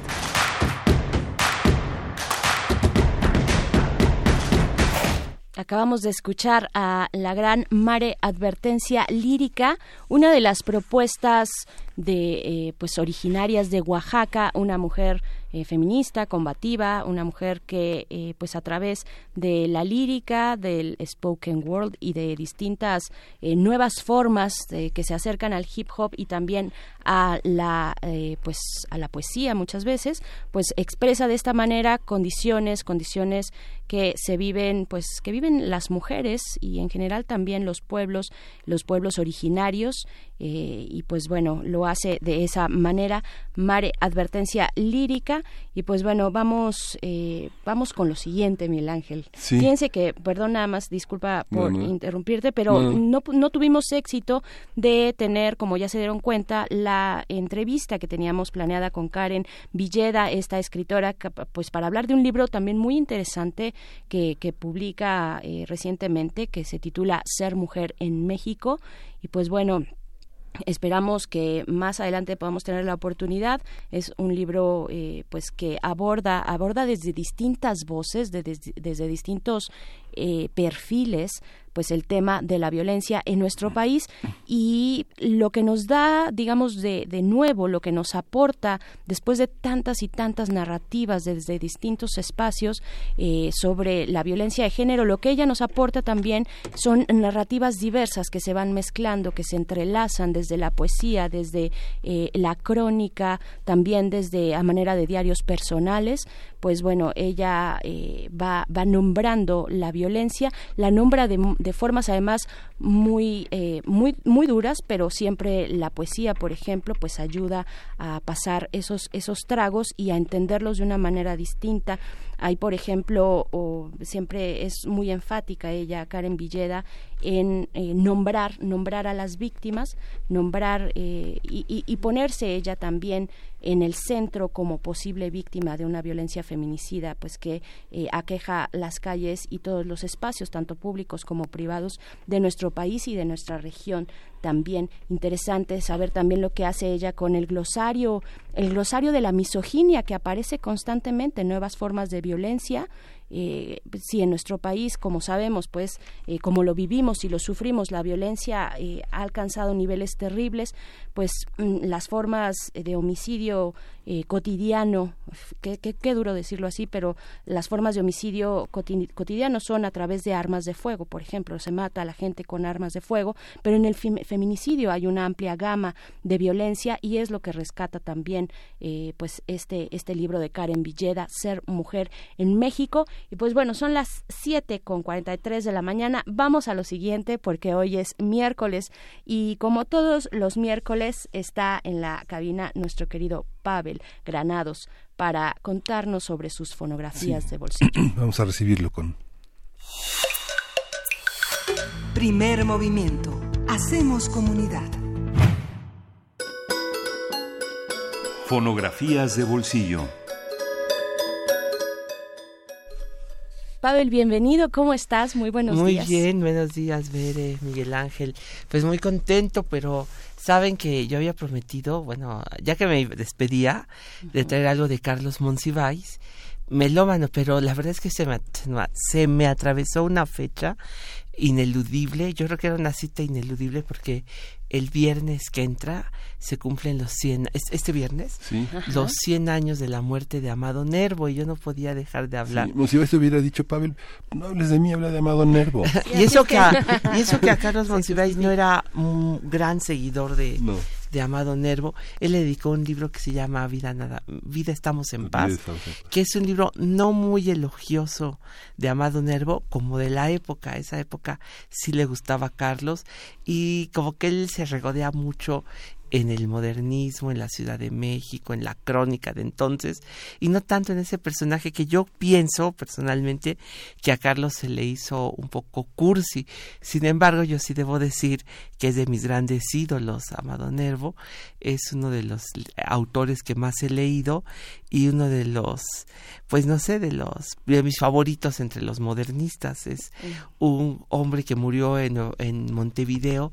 Acabamos de escuchar a la gran Mare Advertencia Lírica, una de las propuestas de eh, pues originarias de Oaxaca, una mujer eh, feminista, combativa, una mujer que eh, pues a través de la lírica, del spoken word y de distintas eh, nuevas formas eh, que se acercan al hip hop y también a la eh, pues a la poesía muchas veces, pues expresa de esta manera condiciones, condiciones que se viven pues que viven las mujeres y en general también los pueblos, los pueblos originarios eh, y pues bueno, lo hace de esa manera. Mare, advertencia lírica. Y pues bueno, vamos, eh, vamos con lo siguiente, Miguel Ángel. Sí. Fíjense que, perdón nada más, disculpa por No, no. interrumpirte, pero No. no, no tuvimos éxito de tener, como ya se dieron cuenta, la entrevista que teníamos planeada con Karen Villeda, esta escritora, pues para hablar de un libro también muy interesante que, que publica eh, recientemente, que se titula Ser Mujer en México. Y pues bueno, Esperamos que más adelante podamos tener la oportunidad. Es un libro, eh, pues, que aborda aborda desde distintas voces, de- desde, desde distintos eh, perfiles, pues, el tema de la violencia en nuestro país y lo que nos da, digamos, de, de nuevo, lo que nos aporta después de tantas y tantas narrativas desde distintos espacios eh, sobre la violencia de género, lo que ella nos aporta también son narrativas diversas que se van mezclando, que se entrelazan desde la poesía, desde eh, la crónica, también desde a manera de diarios personales. Pues bueno, ella eh, va, va nombrando la violencia, la nombra de, de formas además muy, eh, muy, muy duras, pero siempre la poesía, por ejemplo, pues ayuda a pasar esos, esos tragos y a entenderlos de una manera distinta. Hay, por ejemplo, o siempre es muy enfática ella, Karen Villeda, en eh, nombrar, nombrar a las víctimas, nombrar eh, y, y- ponerse ella también en el centro como posible víctima de una violencia feminicida, pues que eh, aqueja las calles y todos los espacios, tanto públicos como privados, de nuestro país y de nuestra región. También interesante saber también lo que hace ella con el glosario, el glosario de la misoginia que aparece constantemente, nuevas formas de violencia. Eh, si en nuestro país, como sabemos, pues eh, como lo vivimos y lo sufrimos, la violencia eh, ha alcanzado niveles terribles, pues mm, las formas de homicidio eh, cotidiano, qué, qué- qué duro decirlo así, pero las formas de homicidio coti- cotidiano son a través de armas de fuego, por ejemplo, se mata a la gente con armas de fuego, pero en el fem- feminicidio hay una amplia gama de violencia y es lo que rescata también eh, pues este, este libro de Karen Villeda, Ser Mujer en México. Y pues bueno, son las 7 con 43 de la mañana. Vamos a lo siguiente porque hoy es miércoles y como todos los miércoles está en la cabina nuestro querido Pavel Granados para contarnos sobre sus fonografías Sí. de bolsillo. Vamos a recibirlo con Primer movimiento. Hacemos comunidad. Fonografías de bolsillo. Pavel, bienvenido. ¿Cómo estás? Muy buenos muy días. Muy bien, buenos días, Bere, Miguel Ángel. Pues muy contento, pero saben que yo había prometido, bueno, ya que me despedía, de traer algo de Carlos Monsiváis, melómano, pero la verdad es que se me, se me atravesó una fecha ineludible. Yo creo que era una cita ineludible porque el viernes que entra se cumplen los 100, este viernes, sí. los 100 años de la muerte de Amado Nervo y yo no podía dejar de hablar. Sí, Monsiváis hubiera dicho, Pavel, no hables de mí, habla de Amado Nervo. y, eso que a, y eso que a Carlos Monsiváis no era un gran seguidor de, no. De Amado Nervo, él le dedicó un libro que se llama Vida Nada, Vida Estamos en Paz, que es un libro no muy elogioso de Amado Nervo, como de la época, esa época sí le gustaba a Carlos y como que él se regodea mucho en el modernismo, en la Ciudad de México, en la crónica de entonces, y no tanto en ese personaje que yo pienso personalmente que a Carlos se le hizo un poco cursi. Sin embargo, yo sí debo decir que es de mis grandes ídolos, Amado Nervo, es uno de los autores que más he leído y uno de los, pues no sé, de los, de mis favoritos entre los modernistas. Es un hombre que murió en, en Montevideo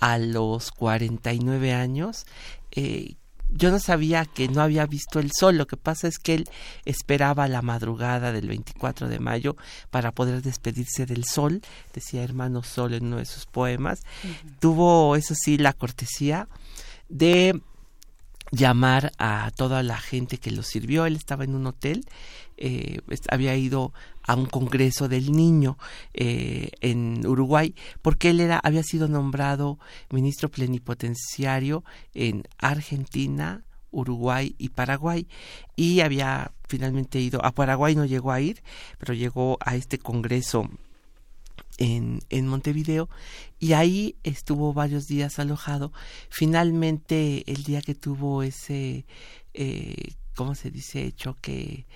a los 49 años. Eh, yo no sabía que no había visto el sol. Lo que pasa es que él esperaba la madrugada del 24 de mayo para poder despedirse del sol. Decía hermano sol en uno de sus poemas. Uh -huh. Tuvo, eso sí, la cortesía de llamar a toda la gente que lo sirvió. Él estaba en un hotel, eh, había ido a un congreso del niño eh, en Uruguay, porque él era, había sido nombrado ministro plenipotenciario en Argentina, Uruguay y Paraguay y había finalmente ido a Paraguay no llegó a ir pero llegó a este congreso en, en Montevideo y ahí estuvo varios días alojado. Finalmente, el día que tuvo ese, eh, ¿cómo se dice? Choque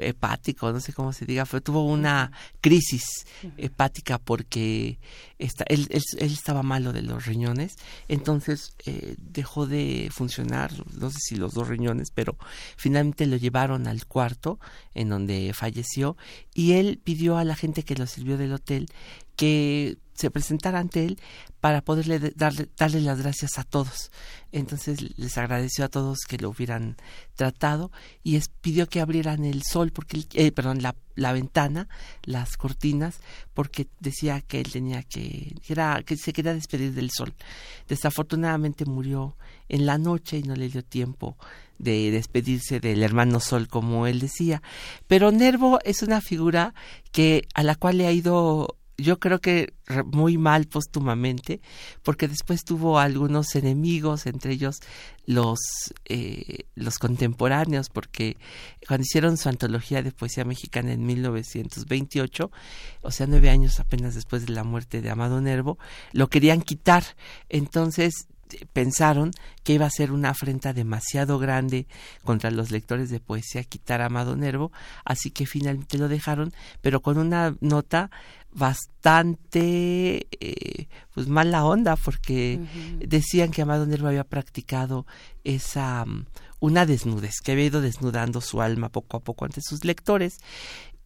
hepático, no sé cómo se diga, pero tuvo una crisis hepática porque esta, él, él, él, estaba malo de los riñones, entonces eh, dejó de funcionar, no sé si los dos riñones, pero finalmente lo llevaron al cuarto en donde falleció y él pidió a la gente que lo sirvió del hotel que se presentara ante él para poderle darle, darle las gracias a todos. Entonces les agradeció a todos que lo hubieran tratado y pidió que abrieran el sol, porque eh, perdón, la, la, ventana, las cortinas, porque decía que él tenía que, era, que se quería despedir del sol. Desafortunadamente murió en la noche y no le dio tiempo de despedirse del hermano Sol, como él decía. Pero Nervo es una figura que a la cual le ha ido yo creo que muy mal póstumamente, porque después tuvo algunos enemigos, entre ellos los, eh, los contemporáneos, porque cuando hicieron su antología de poesía mexicana en 1928, o sea, nueve años apenas después de la muerte de Amado Nervo, lo querían quitar. Entonces pensaron que iba a ser una afrenta demasiado grande contra los lectores de poesía quitar a Amado Nervo, así que finalmente lo dejaron, pero con una nota bastante eh, pues mala onda porque uh -huh. decían que Amado Nervo había practicado esa um, una desnudez, que había ido desnudando su alma poco a poco ante sus lectores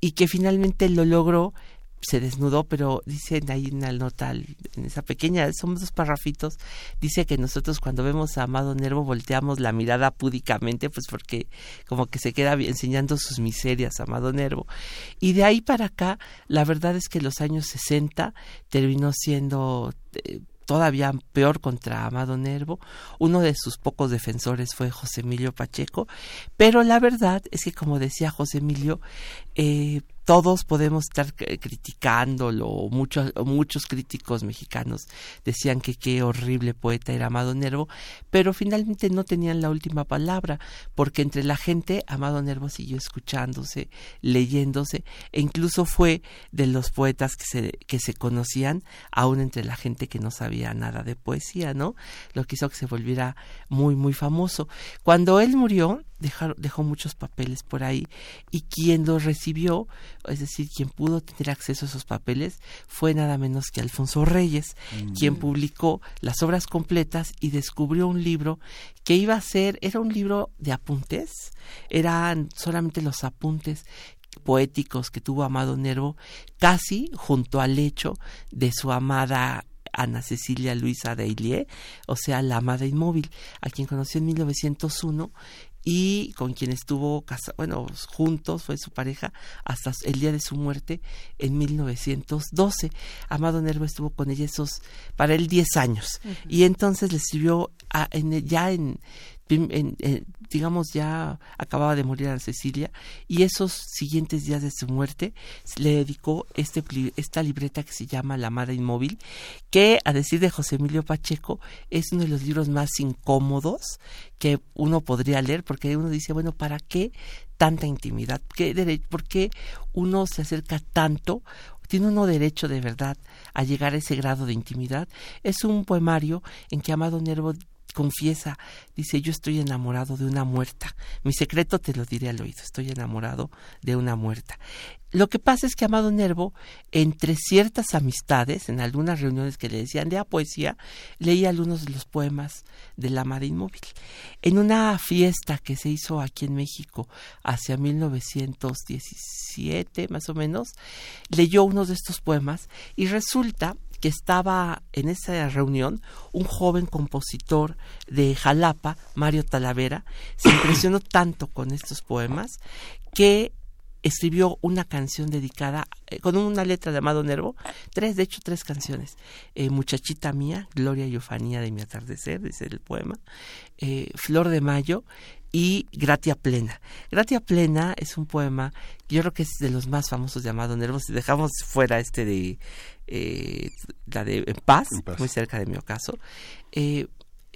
y que finalmente lo logró se desnudó, pero dicen ahí en la nota, en esa pequeña, somos dos parrafitos, dice que nosotros cuando vemos a Amado Nervo volteamos la mirada púdicamente, pues porque como que se queda enseñando sus miserias a Amado Nervo. Y de ahí para acá, la verdad es que los años 60 terminó siendo... Eh, todavía peor contra Amado Nervo. Uno de sus pocos defensores fue José Emilio Pacheco, pero la verdad es que, como decía José Emilio, eh, todos podemos estar criticándolo, muchos, muchos críticos mexicanos decían que qué horrible poeta era Amado Nervo, pero finalmente no tenían la última palabra, porque entre la gente Amado Nervo siguió escuchándose, leyéndose, e incluso fue de los poetas que se, que se conocían, aún entre la gente que no sabía nada de poesía, ¿no? Lo que hizo que se volviera muy, muy famoso. Cuando él murió, dejó muchos papeles por ahí y quien los recibió, es decir, quien pudo tener acceso a esos papeles fue nada menos que Alfonso Reyes, quien Mm. publicó las obras completas y descubrió un libro que iba a ser, era un libro de apuntes, eran solamente los apuntes poéticos que tuvo Amado Nervo, casi junto al lecho de su amada Ana Cecilia Luisa Deillier, o sea, la amada inmóvil, a quien conoció en 1901 y con quien estuvo casa bueno, juntos, fue su pareja hasta el día de su muerte en 1912. Amado Nervo estuvo con ella esos, para él 10 años. Y entonces le escribió a- en- ya en, digamos, ya acababa de morir a Cecilia, y esos siguientes días de su muerte le dedicó este, esta libreta que se llama La Amada Inmóvil, que a decir de José Emilio Pacheco es uno de los libros más incómodos que uno podría leer, porque uno dice, bueno, ¿para qué tanta intimidad? ¿Qué ¿Por qué uno se acerca tanto? ¿Tiene uno derecho de verdad a llegar a ese grado de intimidad? Es un poemario en que Amado Nervo confiesa, dice, yo estoy enamorado de una muerta. Mi secreto te lo diré al oído, estoy enamorado de una muerta. Lo que pasa es que Amado Nervo, entre ciertas amistades, en algunas reuniones que le decían de poesía, leía algunos de los poemas de la Amada Inmóvil. En una fiesta que se hizo aquí en México hacia 1917, más o menos, leyó uno de estos poemas y resulta que estaba en esa reunión un joven compositor de Jalapa, Mario Talavera, se impresionó tanto con estos poemas que escribió una canción dedicada eh, con una letra de Amado Nervo, tres, de hecho tres canciones. Eh, Muchachita mía, Gloria y Ofanía de mi atardecer, dice el poema, eh, Flor de Mayo y Gratia Plena. Gratia Plena es un poema que yo creo que es de los más famosos de Amado Nervo, si dejamos fuera este de eh, la de En Paz, En Paz. muy cerca de mi ocaso, eh,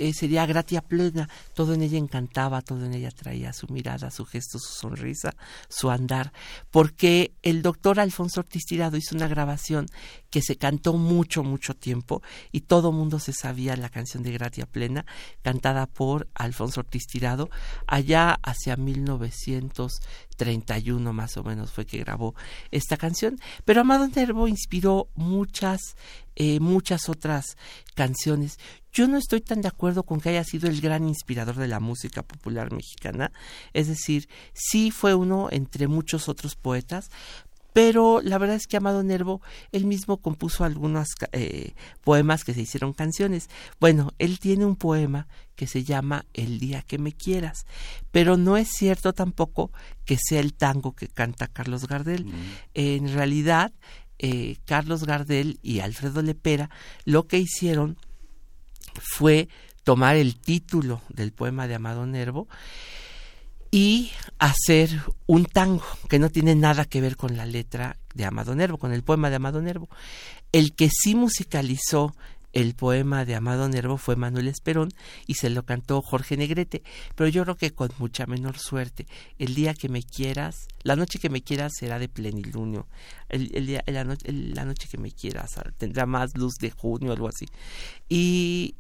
eh, sería gratia plena, todo en ella encantaba, todo en ella traía su mirada, su gesto, su sonrisa, su andar, porque el doctor Alfonso Ortiz Tirado hizo una grabación que se cantó mucho, mucho tiempo y todo mundo se sabía la canción de Gratia Plena, cantada por Alfonso Ortiz Tirado, allá hacia 1931 más o menos fue que grabó esta canción, pero Amado Nervo inspiró muchas, eh, muchas otras canciones. Yo no estoy tan de acuerdo con que haya sido el gran inspirador de la música popular mexicana, es decir, sí fue uno entre muchos otros poetas, pero la verdad es que Amado Nervo él mismo compuso algunos eh, poemas que se hicieron canciones. Bueno, él tiene un poema que se llama El día que me quieras, pero no es cierto tampoco que sea el tango que canta Carlos Gardel. En realidad, eh, Carlos Gardel y Alfredo Lepera lo que hicieron fue tomar el título del poema de Amado Nervo y hacer un tango que no tiene nada que ver con la letra de Amado Nervo, con el poema de Amado Nervo. El que sí musicalizó el poema de Amado Nervo fue Manuel Esperón y se lo cantó Jorge Negrete, pero yo creo que con mucha menor suerte. El día que me quieras, la noche que me quieras será de plenilunio. El, día, la, no- el- la noche que me quieras ah, tendrá más luz de junio, algo así. Y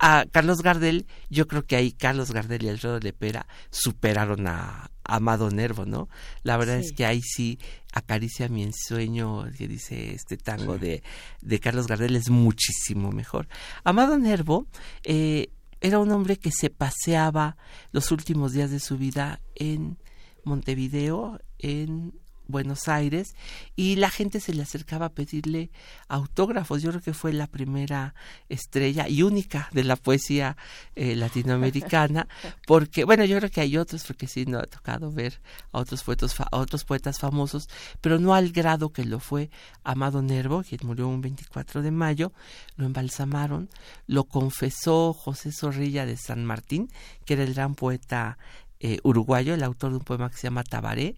a Carlos Gardel, yo creo que ahí Carlos Gardel y Alfredo Lepera superaron a, a Amado Nervo, ¿no? La verdad Sí. es que ahí sí acaricia mi ensueño, que dice este tango de, de Carlos Gardel es muchísimo mejor. Amado Nervo eh, era un hombre que se paseaba los últimos días de su vida en Montevideo, en Buenos Aires, y la gente se le acercaba a pedirle autógrafos. Yo creo que fue la primera estrella y única de la poesía eh, latinoamericana, porque, bueno, yo creo que hay otros, porque sí, no ha tocado ver a otros poetas, a otros poetas famosos, pero no al grado que lo fue Amado Nervo, quien murió un 24 de mayo, lo embalsamaron, lo confesó José Zorrilla de San Martín, que era el gran poeta eh, uruguayo, el autor de un poema que se llama Tabaré,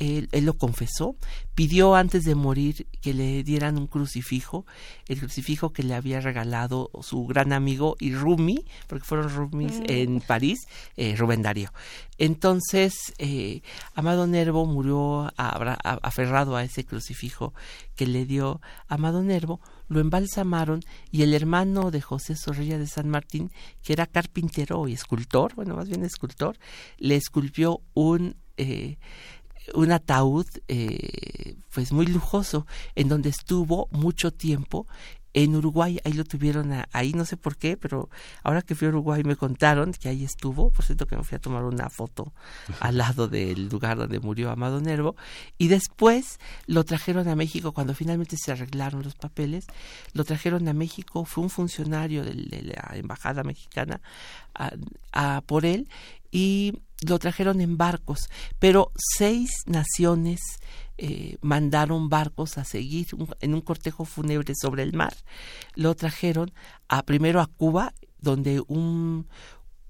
él, lo confesó, pidió antes de morir que le dieran un crucifijo, el crucifijo que le había regalado su gran amigo y Rumi, porque fueron Rumis mm. en París, eh, Rubén Darío. Entonces, eh, Amado Nervo murió aferrado a ese crucifijo que le dio Amado Nervo, lo embalsamaron y el hermano de José Zorrilla de San Martín, que era carpintero y escultor, bueno, más bien escultor, le esculpió un... Eh, un ataúd eh, pues muy lujoso en donde estuvo mucho tiempo en Uruguay, ahí lo tuvieron ahí, no sé por qué, pero ahora que fui a Uruguay me contaron que ahí estuvo, por cierto que me fui a tomar una foto al lado del lugar donde murió Amado Nervo, y después lo trajeron a México cuando finalmente se arreglaron los papeles, lo trajeron a México, fue un funcionario de, la embajada mexicana a, por él. Y lo trajeron en barcos, pero seis naciones eh, mandaron barcos a seguir en un cortejo fúnebre sobre el mar. Lo trajeron a, primero a Cuba, donde un,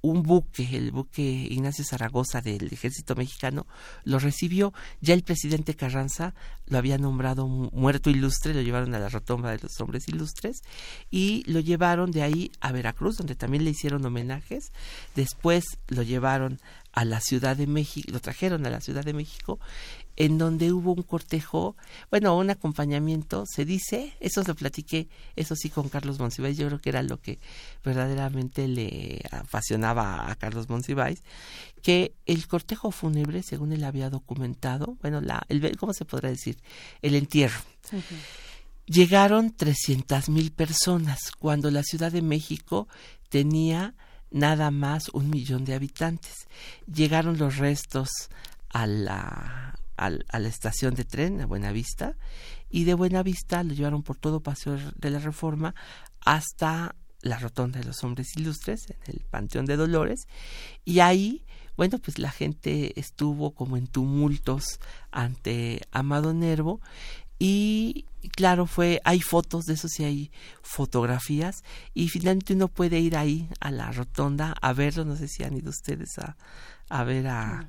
un buque, el buque Ignacio Zaragoza del ejército mexicano, lo recibió. Ya el presidente Carranza lo había nombrado muerto ilustre, lo llevaron a la rotonda de los hombres ilustres y lo llevaron de ahí a Veracruz, donde también le hicieron homenajes. Después lo llevaron a la Ciudad de México, lo trajeron a la Ciudad de México en donde hubo un cortejo, bueno, un acompañamiento, se dice, eso lo platiqué, eso sí, con Carlos Monsiváis, yo creo que era lo que verdaderamente le apasionaba a Carlos Monsiváis, que el cortejo fúnebre, según él había documentado, bueno, la, el, ¿cómo se podrá decir? El entierro. Llegaron 300 mil personas cuando la Ciudad de México tenía nada más un millón de habitantes. Llegaron los restos a la, a la estación de tren a Buenavista y de Buenavista lo llevaron por todo Paseo de la Reforma hasta la Rotonda de los Hombres Ilustres, en el Panteón de Dolores, y ahí, bueno, pues la gente estuvo como en tumultos ante Amado Nervo, y claro, fue, hay fotos de eso, sí hay fotografías, y finalmente uno puede ir ahí a la rotonda a verlo, no sé si han ido ustedes a, a ver a.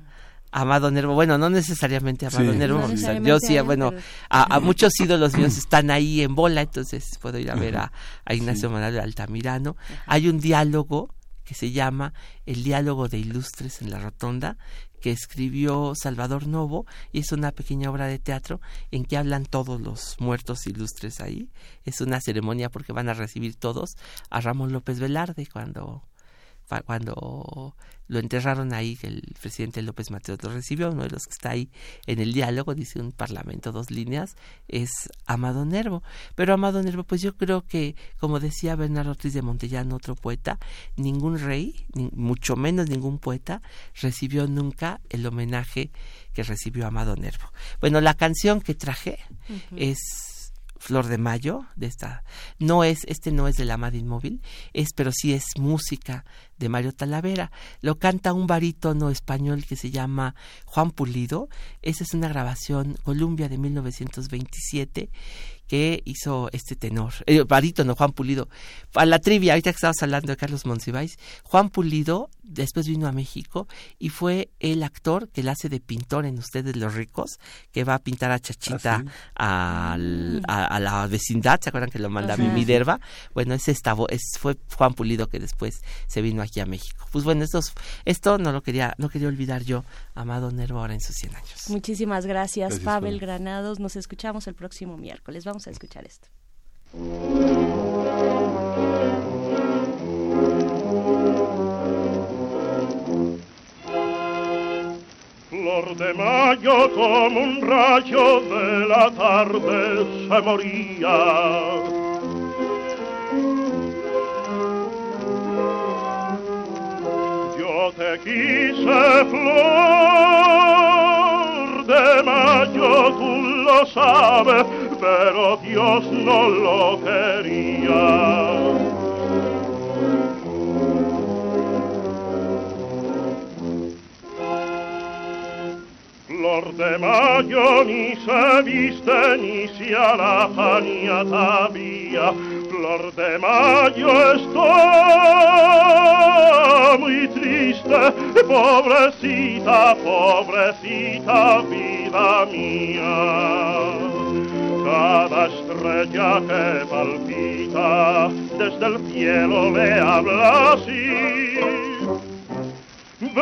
Amado Nervo, bueno, no necesariamente Amado Nervo, yo sí, bueno, a, muchos ídolos míos están ahí en bola, entonces puedo ir a ver a, Ignacio Manuel Altamirano. Hay un diálogo que se llama El diálogo de ilustres en la rotonda, que escribió Salvador Novo, y es una pequeña obra de teatro en que hablan todos los muertos ilustres ahí. Es una ceremonia porque van a recibir todos a Ramón López Velarde cuando cuando lo enterraron ahí, el presidente López Mateos lo recibió, uno de los que está ahí en el diálogo, dice un parlamento, dos líneas, es Amado Nervo. Pero Amado Nervo, pues yo creo que, como decía Bernardo Ortiz de Montellano, otro poeta, ningún rey, ni, mucho menos ningún poeta, recibió nunca el homenaje que recibió Amado Nervo. Bueno, la canción que traje es Flor de Mayo, de esta, no es, este no es de la Madre Inmóvil, es, pero sí es música de Mario Talavera. Lo canta un barítono español que se llama Juan Pulido. Esa es una grabación Columbia de 1927 que hizo este tenor, eh, barítono Juan Pulido. A la trivia, ahorita que estabas hablando de Carlos Monsiváis, Juan Pulido después vino a México y fue el actor que la hace de pintor en Ustedes los ricos, que va a pintar a Chachita ah, a, la vecindad, ¿se acuerdan que lo manda a Minerva? Bueno, ese estaba, es, fue Juan Pulido que después se vino aquí a México. Pues bueno, esto, esto no lo quería, no quería olvidar yo, Amado Nervo ahora en sus 100 años. Muchísimas gracias, Pavel Granados. Nos escuchamos el próximo miércoles. Vamos escuchar esto. Flor de mayo como un rayo de la tarde se moría. Yo te quise, flor de mayo, tú lo sabes, pero Dios no lo quería. Flor de mayo ni se viste ni se alaja ni atavía. Flor de mayo está muy triste pobrecita, pobrecita vida mía. Cada estrella que palpita desde el cielo le habla así. Ven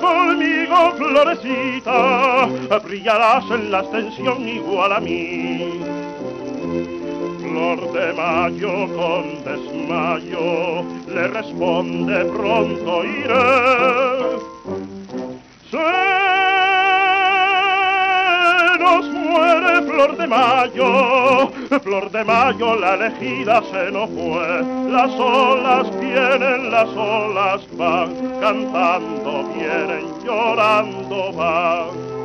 conmigo, florecita, brillarás en la extensión igual a mí flor de mayo con desmayo le responde pronto iré. Se muere flor de mayo, flor de mayo la elegida se nos fue. Las olas vienen, las olas van, cantando vienen, llorando van.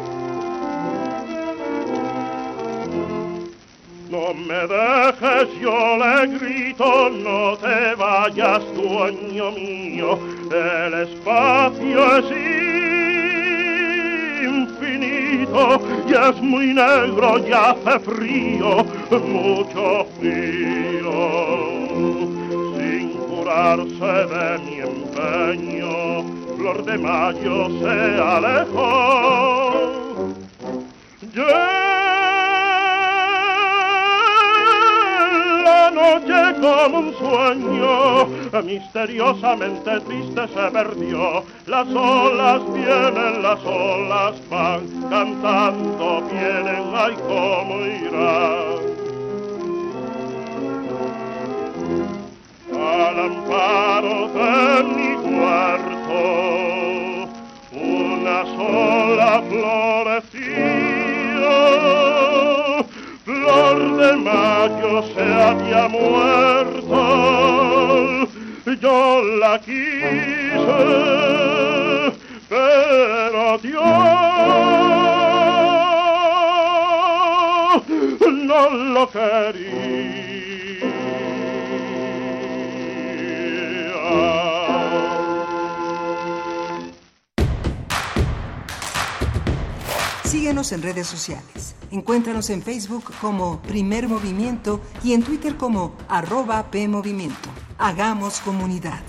No me dejes, yo le grito, no te vayas, dueño mío, el espacio es infinito y es muy negro y hace frío, mucho frío. Sin curarse de mi empeño, Flor de Mayo se alejó. Noche como un sueño, misteriosamente triste se perdió. Las olas vienen, las olas van, cantando vienen, ay cómo irán. Al amparo de mi cuarto, una sola florecía de mayo se había muerto, yo la quise, pero Dios no lo Síguenos en redes sociales. Encuéntranos en Facebook como Primer Movimiento y en Twitter como arroba PMovimiento. Hagamos comunidad.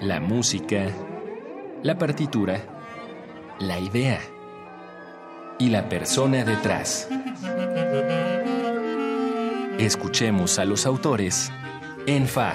La música, la partitura, la idea y la persona detrás. Escuchemos a los autores en Fa,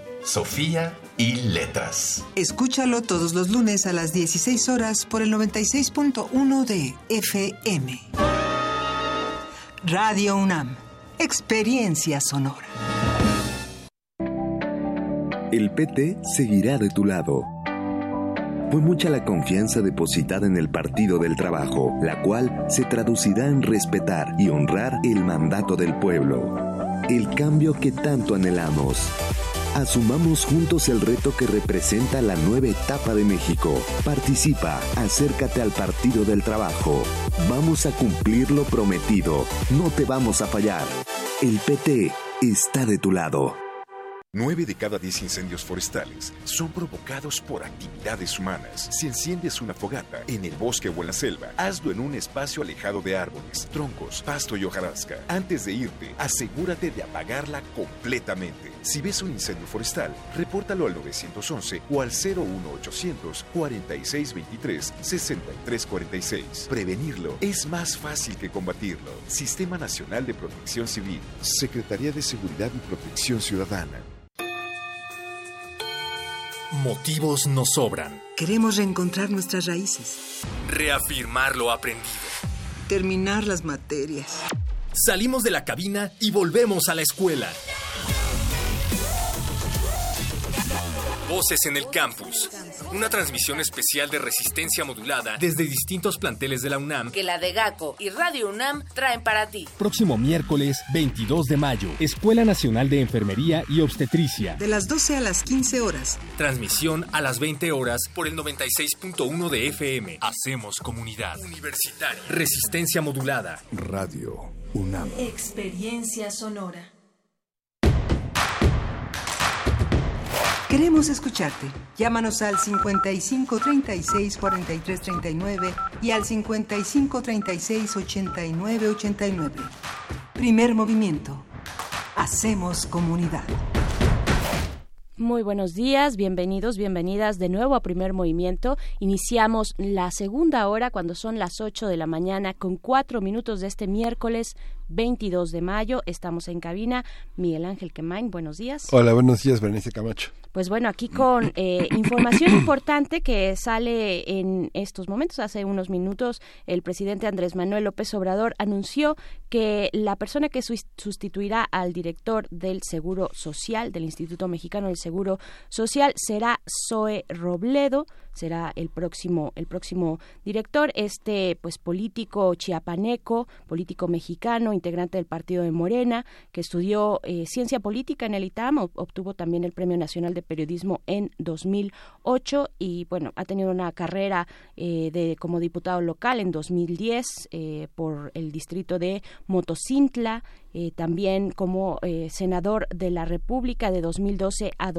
Sofía y Letras. Escúchalo todos los lunes a las 16 horas por el 96.1 de FM. Radio UNAM. Experiencia sonora. El PT seguirá de tu lado. Fue mucha la confianza depositada en el Partido del Trabajo, la cual se traducirá en respetar y honrar el mandato del pueblo. El cambio que tanto anhelamos. Asumamos juntos el reto que representa la nueva etapa de México. Participa, acércate al Partido del Trabajo. Vamos a cumplir lo prometido. No te vamos a fallar. El PT está de tu lado. Nueve de cada diez incendios forestales son provocados por actividades humanas. Si enciendes una fogata en el bosque o en la selva, hazlo en un espacio alejado de árboles, troncos, pasto y hojarasca. Antes de irte, asegúrate de apagarla completamente. Si ves un incendio forestal, repórtalo al 911 o al 01800 4623 6346. Prevenirlo es más fácil que combatirlo. Sistema Nacional de Protección Civil, Secretaría de Seguridad y Protección Ciudadana. Motivos nos sobran. Queremos reencontrar nuestras raíces. Reafirmar lo aprendido. Terminar las materias. Salimos de la cabina y volvemos a la escuela. Voces en el Campus. Una transmisión especial de resistencia modulada desde distintos planteles de la UNAM. Que la de GACO y Radio UNAM traen para ti. Próximo miércoles 22 de mayo, Escuela Nacional de Enfermería y Obstetricia. De las 12 a las 15 horas. Transmisión a las 20 horas por el 96.1 de FM. Hacemos comunidad. Universitaria. Resistencia modulada. Radio UNAM. Experiencia sonora. Queremos escucharte. Llámanos al 55 36 43 39 y al 55 36 89 89. Primer movimiento. Hacemos comunidad. Muy buenos días, bienvenidos, bienvenidas de nuevo a Primer Movimiento. Iniciamos la segunda hora cuando son las 8 de la mañana con cuatro minutos de este miércoles 22 de mayo. Estamos en cabina. Miguel Ángel Quemain, buenos días. Hola, buenos días, Berenice Camacho. Pues bueno, aquí con eh, información importante que sale en estos momentos. Hace unos minutos el presidente Andrés Manuel López Obrador anunció que la persona que sustituirá al director del Seguro Social, del Instituto Mexicano del Seguro Social, será Zoe Robledo será el próximo el próximo director. Este pues político chiapaneco político mexicano integrante del partido de Morena que estudió eh, ciencia política en el ITAM obtuvo también el premio nacional de periodismo en 2008 y bueno ha tenido una carrera eh, de como diputado local en 2010 eh, por el distrito de Motocintla eh, también como eh, senador de la República de 2012 a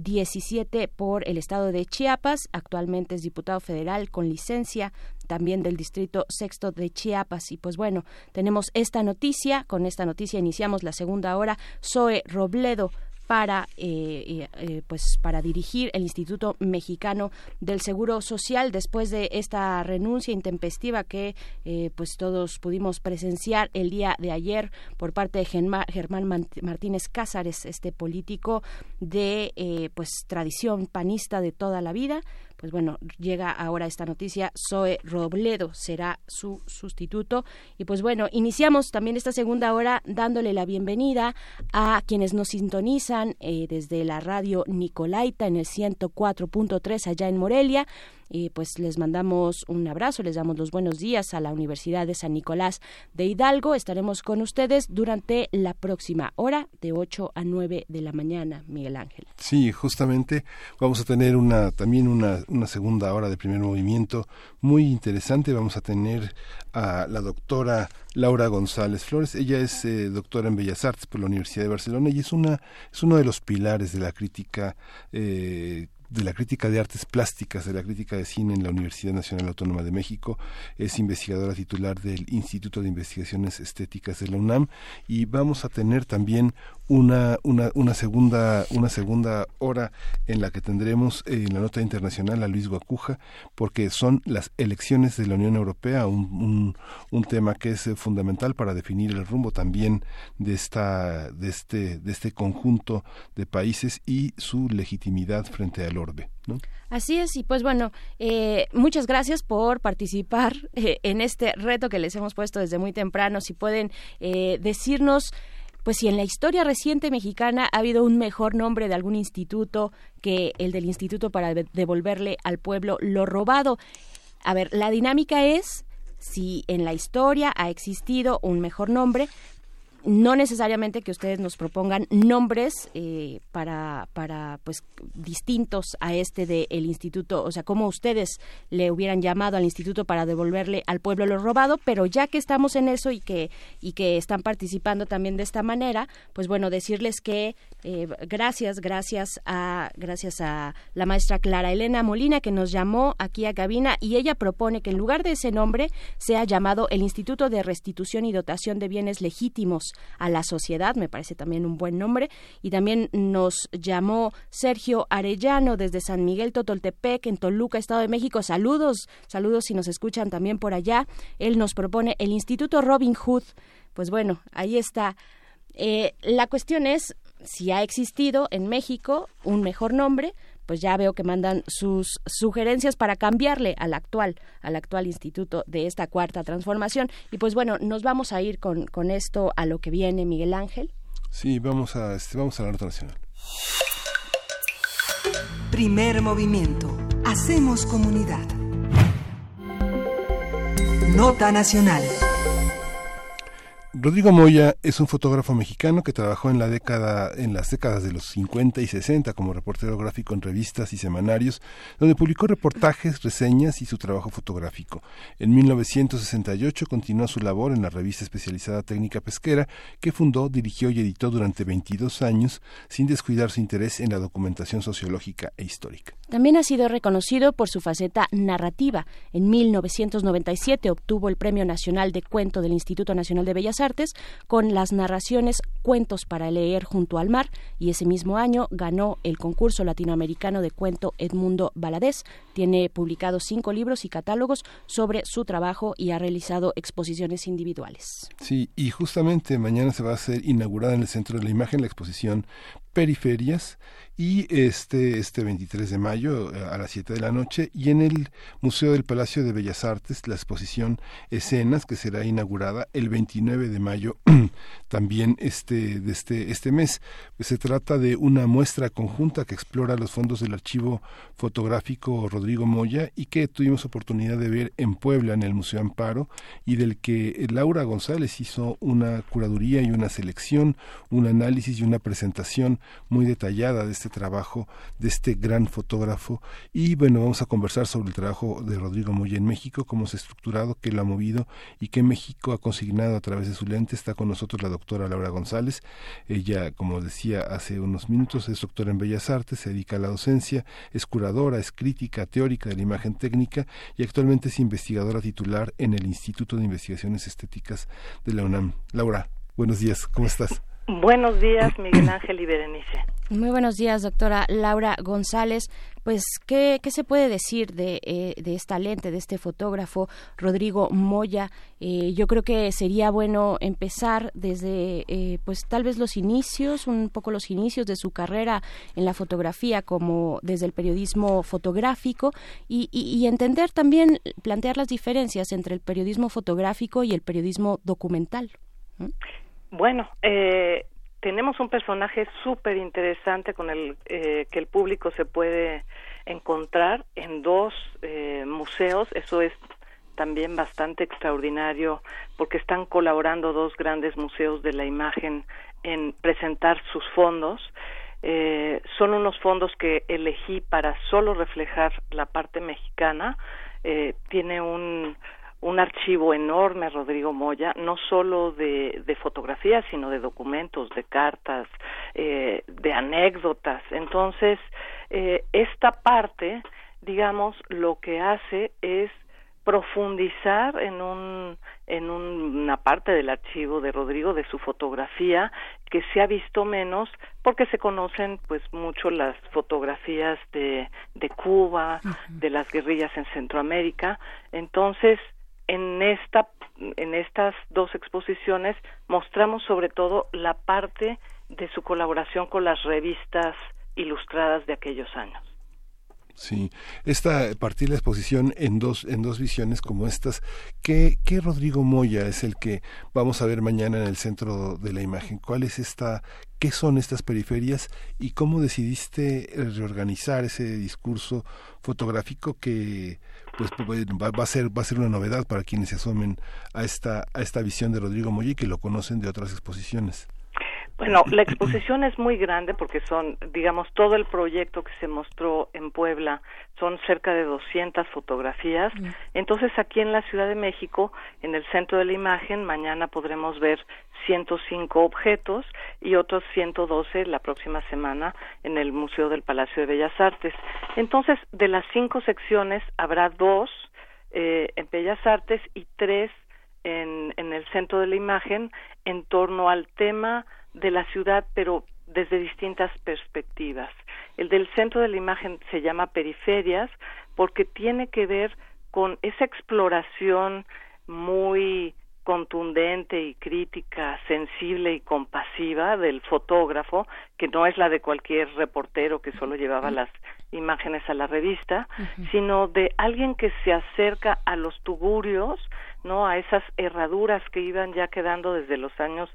2017 por el estado de Chiapas. Actualmente es diputado federal con licencia también del distrito sexto de Chiapas. Y pues bueno, tenemos esta noticia. Con esta noticia iniciamos la segunda hora. Zoe Robledo para eh, eh, pues para dirigir el Instituto Mexicano del Seguro Social. Después de esta renuncia intempestiva que eh, pues todos pudimos presenciar el día de ayer por parte de Germán Martínez Cázares este político de pues tradición panista de toda la vida pues bueno, llega ahora esta noticia, Zoe Robledo será su sustituto. Y pues bueno, iniciamos también esta segunda hora dándole la bienvenida a quienes nos sintonizan eh, desde la radio Nicolaita en el 104.3 allá en Morelia. Y pues les mandamos un abrazo, les damos los buenos días a la Universidad de San Nicolás de Hidalgo. Estaremos con ustedes durante la próxima hora de 8 a 9 de la mañana, Miguel Ángel. Sí, justamente vamos a tener una también una, una segunda hora de primer movimiento muy interesante. Vamos a tener a la doctora Laura González Flores. Ella es eh, doctora en Bellas Artes por la Universidad de Barcelona y es una es uno de los pilares de la crítica eh, de la crítica de artes plásticas, de la crítica de cine en la Universidad Nacional Autónoma de México. Es investigadora titular del Instituto de Investigaciones Estéticas de la UNAM y vamos a tener también una, una, una, segunda, una segunda hora en la que tendremos eh, en la nota internacional a Luis Guacuja, porque son las elecciones de la Unión Europea, un, un, un tema que es eh, fundamental para definir el rumbo también de, esta, de, este, de este conjunto de países y su legitimidad frente al orbe. Así es, y pues bueno, eh, muchas gracias por participar eh, en este reto que les hemos puesto desde muy temprano. Si pueden decirnos pues si en la historia reciente mexicana ha habido un mejor nombre de algún instituto que el del instituto para devolverle al pueblo lo robado. A ver, la dinámica es si en la historia ha existido un mejor nombre, no necesariamente que ustedes nos propongan nombres eh, para, para pues distintos a este del el instituto, o sea, como ustedes le hubieran llamado al instituto para devolverle al pueblo lo robado, pero ya que estamos en eso y que y que están participando también de esta manera, pues bueno, decirles que eh, gracias, gracias a gracias a la maestra Clara Elena Molina que nos llamó aquí a cabina y ella propone que en lugar de ese nombre sea llamado el Instituto de Restitución y Dotación de Bienes Legítimos a la sociedad, me parece también un buen nombre, y también nos llamó Sergio Arellano desde San Miguel Totoltepec, en Toluca, Estado de México. Saludos, saludos si nos escuchan también por allá. Él nos propone el Instituto Robin Hood. Pues bueno, ahí está. Eh, la cuestión es si ha existido en México un mejor nombre, pues ya veo que mandan sus sugerencias para cambiarle al actual, al actual instituto de esta cuarta transformación. Y pues bueno, nos vamos a ir con, con esto a lo que viene, Miguel Ángel. Sí, vamos a, este, vamos a la nota nacional. Primer movimiento. Hacemos comunidad. Nota nacional. Rodrigo Moya es un fotógrafo mexicano que trabajó en la década en las décadas de los 50 y 60 como reportero gráfico en revistas y semanarios, donde publicó reportajes, reseñas y su trabajo fotográfico. En 1968 continuó su labor en la revista especializada Técnica Pesquera, que fundó, dirigió y editó durante 22 años, sin descuidar su interés en la documentación sociológica e histórica. También ha sido reconocido por su faceta narrativa. En 1997 obtuvo el Premio Nacional de Cuento del Instituto Nacional de Bellas Artes con las narraciones Cuentos para leer junto al mar y ese mismo año ganó el concurso latinoamericano de cuento Edmundo Valadez. Tiene publicados cinco libros y catálogos sobre su trabajo y ha realizado exposiciones individuales. Sí, y justamente mañana se va a hacer inaugurada en el Centro de la Imagen la exposición Periferias y este, este 23 de mayo eh, a las 7 de la noche y en el Museo del Palacio de Bellas Artes la exposición Escenas que será inaugurada el 29 de mayo también este, de este, este mes. Se trata de una muestra conjunta que explora los fondos del archivo fotográfico Rodrigo Moya y que tuvimos oportunidad de ver en Puebla en el Museo Amparo y del que Laura González hizo una curaduría y una selección, un análisis y una presentación muy detallada de este trabajo de este gran fotógrafo y bueno, vamos a conversar sobre el trabajo de Rodrigo Moya en México, cómo se ha estructurado, qué lo ha movido y qué México ha consignado a través de su lente. Está con nosotros la doctora Laura González. Ella, como decía hace unos minutos, es doctora en Bellas Artes, se dedica a la docencia, es curadora, es crítica teórica de la imagen técnica y actualmente es investigadora titular en el Instituto de Investigaciones Estéticas de la UNAM. Laura, buenos días, ¿cómo estás? Buenos días, Miguel Ángel y Berenice. Muy buenos días, doctora Laura González. Pues, ¿qué, qué se puede decir de, eh, de, esta lente, de este fotógrafo Rodrigo Moya? Eh, yo creo que sería bueno empezar desde, eh, pues, tal vez los inicios, un poco los inicios de su carrera en la fotografía, como desde el periodismo fotográfico, y, y, y entender también, plantear las diferencias entre el periodismo fotográfico y el periodismo documental. Bueno, eh, tenemos un personaje súper interesante con el eh, que el público se puede encontrar en dos eh, museos. Eso es también bastante extraordinario porque están colaborando dos grandes museos de la imagen en presentar sus fondos. Eh, son unos fondos que elegí para solo reflejar la parte mexicana. Eh, tiene un un archivo enorme, Rodrigo Moya, no solo de, de fotografías, sino de documentos, de cartas, eh, de anécdotas. Entonces, eh, esta parte, digamos, lo que hace es profundizar en un en una parte del archivo de Rodrigo de su fotografía que se ha visto menos porque se conocen pues mucho las fotografías de de Cuba, de las guerrillas en Centroamérica, entonces en esta en estas dos exposiciones mostramos sobre todo la parte de su colaboración con las revistas ilustradas de aquellos años. Sí, esta partir la exposición en dos en dos visiones como estas. ¿Qué, ¿Qué Rodrigo Moya es el que vamos a ver mañana en el centro de la imagen? ¿Cuál es esta? ¿Qué son estas periferias y cómo decidiste reorganizar ese discurso fotográfico que pues, pues va, va, a ser va a ser una novedad para quienes se asomen a esta a esta visión de Rodrigo y que lo conocen de otras exposiciones? Bueno, la exposición es muy grande porque son, digamos, todo el proyecto que se mostró en Puebla son cerca de 200 fotografías. Entonces, aquí en la Ciudad de México, en el centro de la imagen, mañana podremos ver 105 objetos y otros 112 la próxima semana en el Museo del Palacio de Bellas Artes. Entonces, de las cinco secciones habrá dos eh, en Bellas Artes y tres en, en el centro de la imagen en torno al tema de la ciudad, pero desde distintas perspectivas. El del centro de la imagen se llama periferias porque tiene que ver con esa exploración muy contundente y crítica, sensible y compasiva del fotógrafo, que no es la de cualquier reportero que solo llevaba las imágenes a la revista, sino de alguien que se acerca a los tugurios, ¿no? A esas herraduras que iban ya quedando desde los años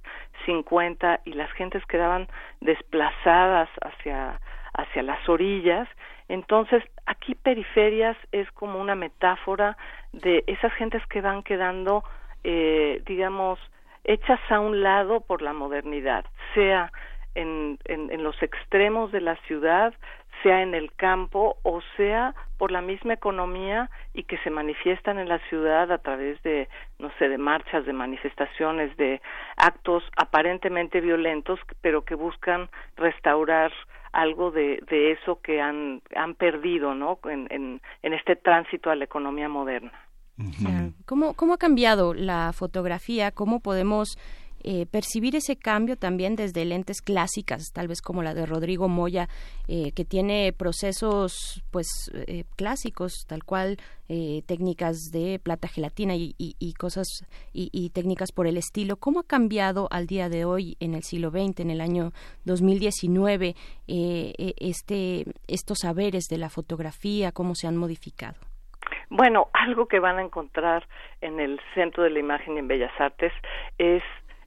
50 y las gentes quedaban desplazadas hacia hacia las orillas. Entonces, aquí periferias es como una metáfora de esas gentes que van quedando eh, digamos, hechas a un lado por la modernidad, sea en, en, los extremos de la ciudad, sea en el campo o sea por la misma economía y que se manifiestan en la ciudad a través de, no sé, de marchas, de manifestaciones, de actos aparentemente violentos, pero que buscan restaurar algo de, de eso que han, han perdido, ¿no? En, en, en este tránsito a la economía moderna. ¿Cómo, ¿Cómo ha cambiado la fotografía? ¿Cómo podemos eh, percibir ese cambio también desde lentes clásicas, tal vez como la de Rodrigo Moya, eh, que tiene procesos pues eh, clásicos, tal cual técnicas de plata gelatina y, cosas y, y, técnicas por el estilo. ¿Cómo ha cambiado al día de hoy, en el siglo XX, en el año 2019, este, estos saberes de la fotografía? ¿Cómo se han modificado? Bueno, algo que van a encontrar en el Centro de la Imagen y en Bellas Artes es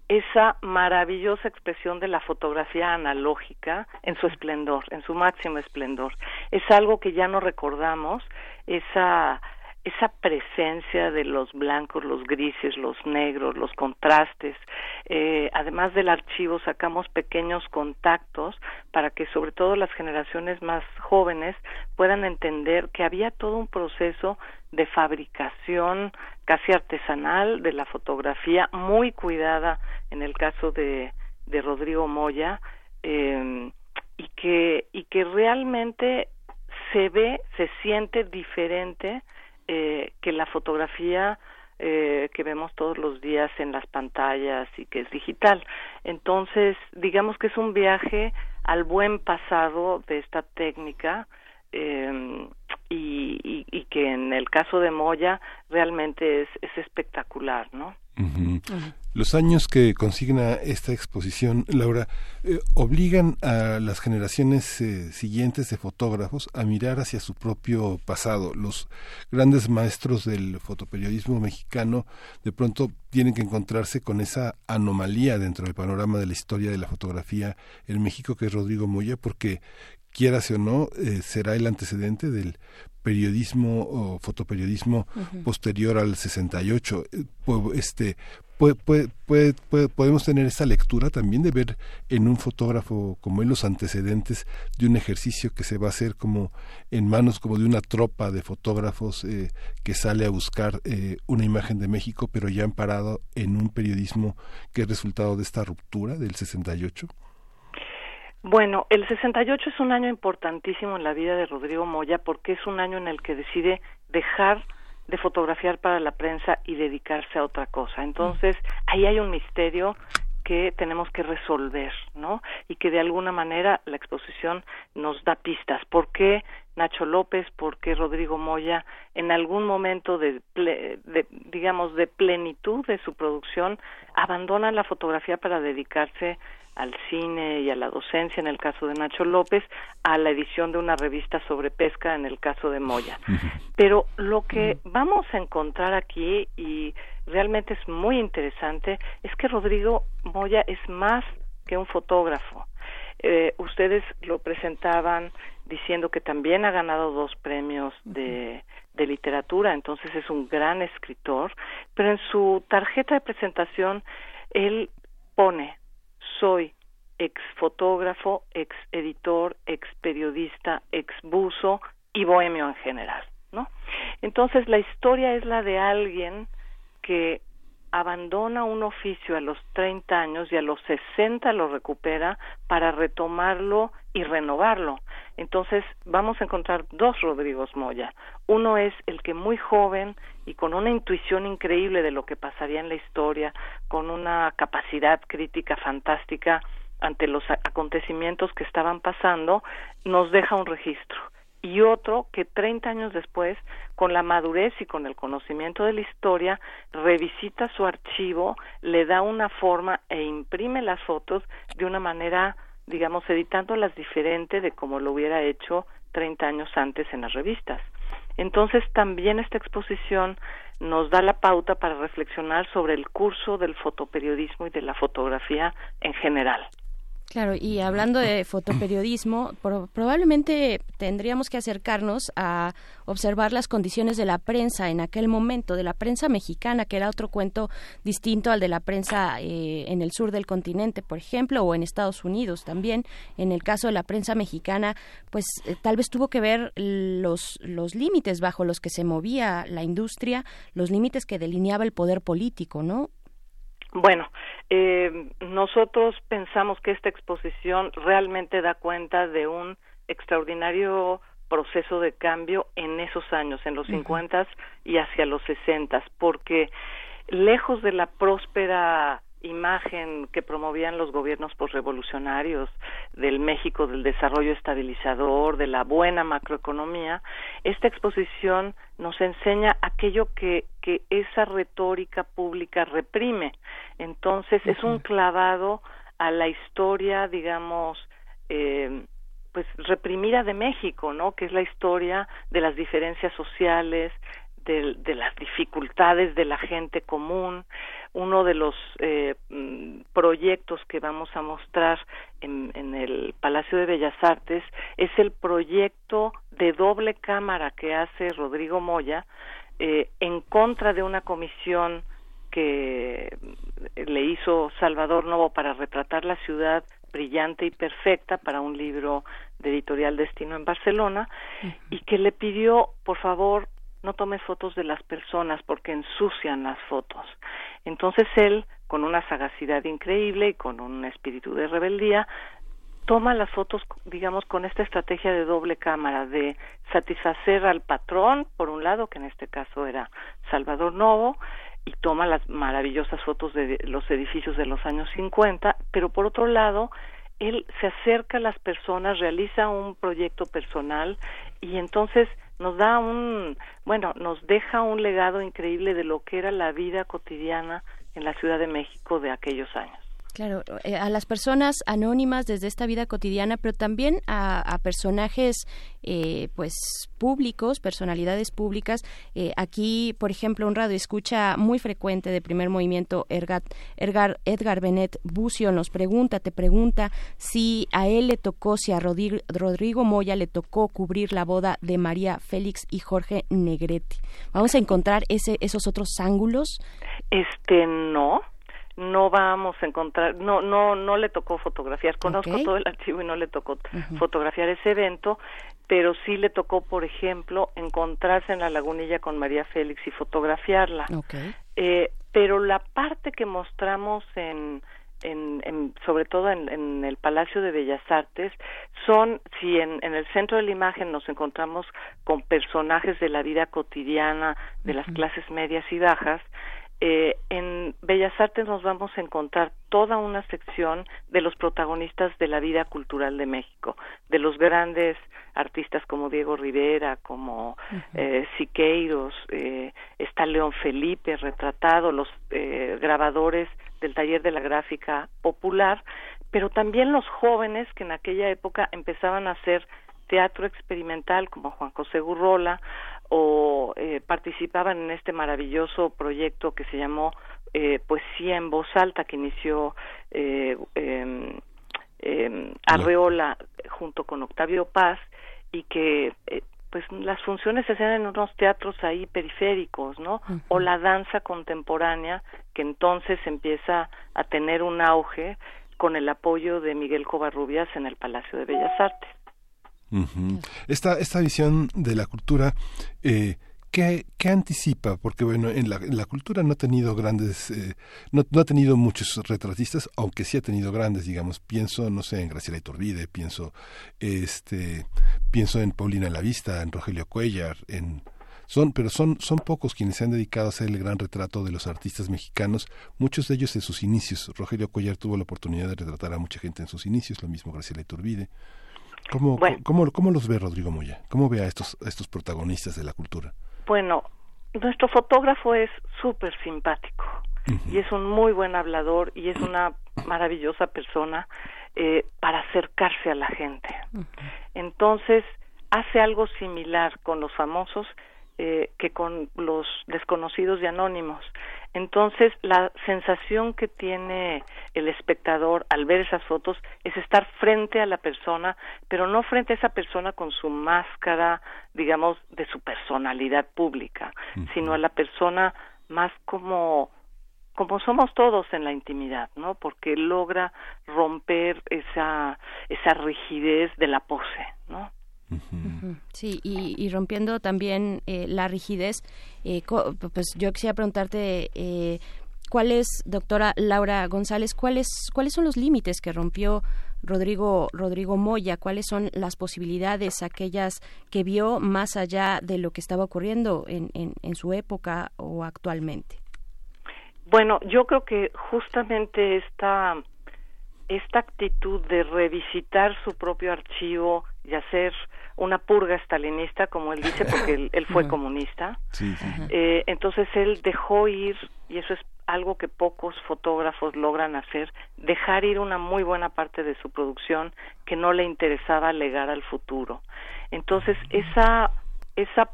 esa maravillosa expresión de la fotografía analógica en su esplendor, en su máximo esplendor. Es algo que ya no recordamos, esa esa presencia de los blancos, los grises, los negros, los contrastes. Eh, además del archivo, sacamos pequeños contactos para que sobre todo las generaciones más jóvenes puedan entender que había todo un proceso de fabricación casi artesanal de la fotografía, muy cuidada en el caso de, de Rodrigo Moya, eh, y que, y que realmente se ve, se siente diferente eh, que la fotografía eh, que vemos todos los días en las pantallas y que es digital. Entonces, digamos que es un viaje al buen pasado de esta técnica eh, y, y, que en el caso de Moya realmente es, es espectacular, ¿no? Los años que consigna esta exposición, Laura, eh, obligan a las generaciones eh, siguientes de fotógrafos a mirar hacia su propio pasado. Los grandes maestros del fotoperiodismo mexicano de pronto tienen que encontrarse con esa anomalía dentro del panorama de la historia de la fotografía en México, que es Rodrigo Moya, porque quieras o no, eh, será el antecedente del periodismo o fotoperiodismo posterior al 68. Eh, este, puede, puede, podemos tener esa lectura también de ver en un fotógrafo como en los antecedentes de un ejercicio que se va a hacer como en manos como de una tropa de fotógrafos eh, que sale a buscar una imagen de México, pero ya amparado en un periodismo que es resultado de esta ruptura del 68. Bueno, el 68 es un año importantísimo en la vida de Rodrigo Moya porque es un año en el que decide dejar de fotografiar para la prensa y dedicarse a otra cosa. Entonces, ahí hay un misterio que tenemos que resolver, ¿no? Y que de alguna manera la exposición nos da pistas. ¿Por qué Nacho López? ¿Por qué Rodrigo Moya en algún momento de, de digamos de plenitud de su producción abandona la fotografía para dedicarse al cine y a la docencia en el caso de Nacho López, a la edición de una revista sobre pesca en el caso de Moya. Pero lo que vamos a encontrar aquí, y realmente es muy interesante, es que Rodrigo Moya es más que un fotógrafo. Eh, ustedes lo presentaban diciendo que también ha ganado dos premios de, de literatura, entonces es un gran escritor, pero en su tarjeta de presentación él pone soy ex fotógrafo, ex editor, ex periodista, ex buzo y bohemio en general, ¿no? Entonces la historia es la de alguien que abandona un oficio a los 30 años y a los 60 lo recupera para retomarlo y renovarlo. Entonces vamos a encontrar dos Rodrigos Moya. Uno es el que muy joven y con una intuición increíble de lo que pasaría en la historia, con una capacidad crítica fantástica ante los acontecimientos que estaban pasando, nos deja un registro. Y otro que 30 años después, con la madurez y con el conocimiento de la historia, revisita su archivo, le da una forma e imprime las fotos de una manera digamos, editándolas diferente de como lo hubiera hecho 30 años antes en las revistas. Entonces, también esta exposición nos da la pauta para reflexionar sobre el curso del fotoperiodismo y de la fotografía en general. Claro, y hablando de fotoperiodismo, probablemente tendríamos que acercarnos a observar las condiciones de la prensa en aquel momento, de la prensa mexicana, que era otro cuento distinto al de la prensa eh, en el sur del continente, por ejemplo, o en Estados Unidos también. En el caso de la prensa mexicana, pues eh, tal vez tuvo que ver los, los límites bajo los que se movía la industria, los límites que delineaba el poder político, ¿no? Bueno, eh, nosotros pensamos que esta exposición realmente da cuenta de un extraordinario proceso de cambio en esos años, en los 50 y hacia los 60, porque lejos de la próspera imagen que promovían los gobiernos posrevolucionarios del México del desarrollo estabilizador, de la buena macroeconomía, esta exposición nos enseña aquello que, que esa retórica pública reprime. Entonces es un clavado a la historia, digamos, eh, pues reprimida de México, ¿no? Que es la historia de las diferencias sociales, de, las dificultades de la gente común. Uno de los eh, proyectos que vamos a mostrar en, en, el Palacio de Bellas Artes es el proyecto de doble cámara que hace Rodrigo Moya eh, en contra de una comisión que le hizo Salvador Novo para retratar la ciudad brillante y perfecta para un libro de editorial Destino en Barcelona y que le pidió por favor no tomes fotos de las personas porque ensucian las fotos. Entonces él, con una sagacidad increíble y con un espíritu de rebeldía, toma las fotos, digamos, con esta estrategia de doble cámara, de satisfacer al patrón, por un lado, que en este caso era Salvador Novo, y toma las maravillosas fotos de los edificios de los años 50, pero por otro lado, él se acerca a las personas, realiza un proyecto personal y entonces nos da un, bueno, nos deja un legado increíble de lo que era la vida cotidiana en la Ciudad de México de aquellos años. Claro, eh, a las personas anónimas desde esta vida cotidiana, pero también a, personajes, eh, pues públicos, personalidades públicas. Eh, aquí, por ejemplo, un radio escucha muy frecuente de Primer Movimiento, Edgar, Edgar, Edgar Benet Bucio nos pregunta, te pregunta si a él le tocó, si a Rodrigo Moya le tocó cubrir la boda de María Félix y Jorge Negrete. Vamos a encontrar ese, esos otros ángulos. Este no no vamos a encontrar, no, no, no le tocó fotografiar, conozco todo el archivo y no le tocó fotografiar ese evento, pero sí le tocó, por ejemplo, encontrarse en la lagunilla con María Félix y fotografiarla. Eh, pero la parte que mostramos en, en, sobre todo en, el Palacio de Bellas Artes, son, si en, en, el centro de la imagen nos encontramos con personajes de la vida cotidiana de las clases medias y bajas, eh, en Bellas Artes nos vamos a encontrar toda una sección de los protagonistas de la vida cultural de México, de los grandes artistas como Diego Rivera, como eh, Siqueiros, eh, está León Felipe retratado, los eh, grabadores del taller de la gráfica popular, pero también los jóvenes que en aquella época empezaban a hacer teatro experimental como Juan José Gurrola o eh, participaban en este maravilloso proyecto que se llamó eh, Poesía en Voz Alta que inició eh, em, em, Arreola junto con Octavio Paz y que eh, pues las funciones se hacían en unos teatros ahí periféricos, ¿no? O la danza contemporánea que entonces empieza a tener un auge con el apoyo de Miguel Covarrubias en el Palacio de Bellas Artes esta, esta visión de la cultura, eh, ¿qué, ¿qué, anticipa? Porque bueno, en la, en la cultura no ha tenido grandes, eh, no, no, ha tenido muchos retratistas, aunque sí ha tenido grandes, digamos, pienso, no sé, en Graciela Iturbide, pienso, este, pienso en Paulina Lavista, en Rogelio Cuellar, en son, pero son, son pocos quienes se han dedicado a hacer el gran retrato de los artistas mexicanos, muchos de ellos en sus inicios. Rogelio Cuellar tuvo la oportunidad de retratar a mucha gente en sus inicios, lo mismo Graciela Iturbide. ¿Cómo, cómo, cómo los ve Rodrigo Moya? ¿Cómo ve a estos, a estos protagonistas de la cultura? Bueno, nuestro fotógrafo es súper simpático y es un muy buen hablador y es una maravillosa persona eh, para acercarse a la gente. Entonces, hace algo similar con los famosos eh, que con los desconocidos y anónimos. Entonces, la sensación que tiene el espectador al ver esas fotos es estar frente a la persona, pero no frente a esa persona con su máscara, digamos, de su personalidad pública, sino a la persona más como como somos todos en la intimidad, ¿no? Porque logra romper esa esa rigidez de la pose, ¿no? Sí, y, rompiendo también eh, la rigidez, eh, pues yo quisiera preguntarte, eh, ¿cuáles, doctora Laura González, cuáles, cuáles son los límites que rompió Rodrigo, Rodrigo Moya? ¿Cuáles son las posibilidades, aquellas que vio más allá de lo que estaba ocurriendo en, en, en su época o actualmente? Bueno, yo creo que justamente esta esta actitud de revisitar su propio archivo y hacer una purga stalinista, como él dice, porque él, fue comunista. Eh, entonces él dejó ir, y eso es algo que pocos fotógrafos logran hacer, dejar ir una muy buena parte de su producción que no le interesaba legar al futuro. Entonces esa, esa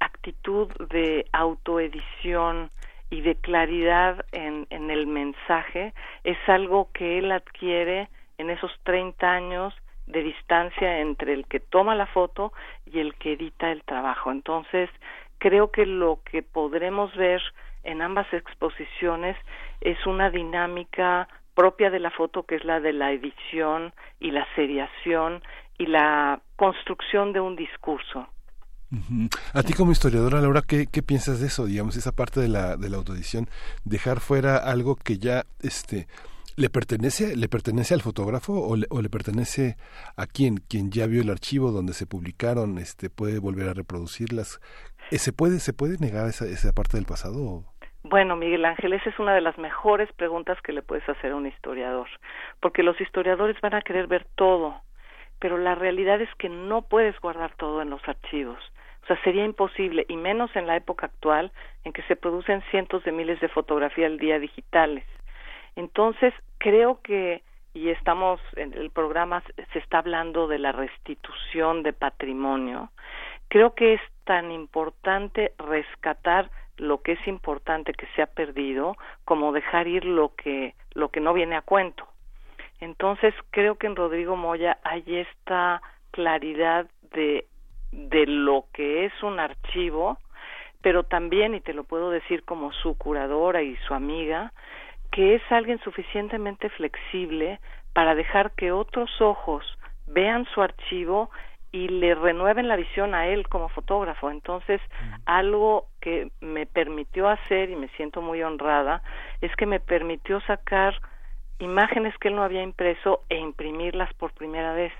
actitud de autoedición, y de claridad en, en el mensaje es algo que él adquiere en esos 30 años de distancia entre el que toma la foto y el que edita el trabajo. Entonces, creo que lo que podremos ver en ambas exposiciones es una dinámica propia de la foto que es la de la edición y la seriación y la construcción de un discurso. A ti como historiadora, Laura, ¿qué, ¿qué, piensas de eso? Digamos, esa parte de la, de la autoedición, dejar fuera algo que ya este, le pertenece, le pertenece al fotógrafo o le, o le pertenece a quien, quien ya vio el archivo donde se publicaron, este, puede volver a reproducirlas. Eh, ¿Se puede, se puede negar esa, esa parte del pasado? Bueno, Miguel Ángel, esa es una de las mejores preguntas que le puedes hacer a un historiador, porque los historiadores van a querer ver todo, pero la realidad es que no puedes guardar todo en los archivos. O sea, sería imposible, y menos en la época actual, en que se producen cientos de miles de fotografías al día digitales. Entonces, creo que, y estamos en el programa, se está hablando de la restitución de patrimonio, creo que es tan importante rescatar lo que es importante que se ha perdido como dejar ir lo que lo que no viene a cuento. Entonces, creo que en Rodrigo Moya hay esta claridad de de lo que es un archivo, pero también, y te lo puedo decir como su curadora y su amiga, que es alguien suficientemente flexible para dejar que otros ojos vean su archivo y le renueven la visión a él como fotógrafo. Entonces, algo que me permitió hacer, y me siento muy honrada, es que me permitió sacar imágenes que él no había impreso e imprimirlas por primera vez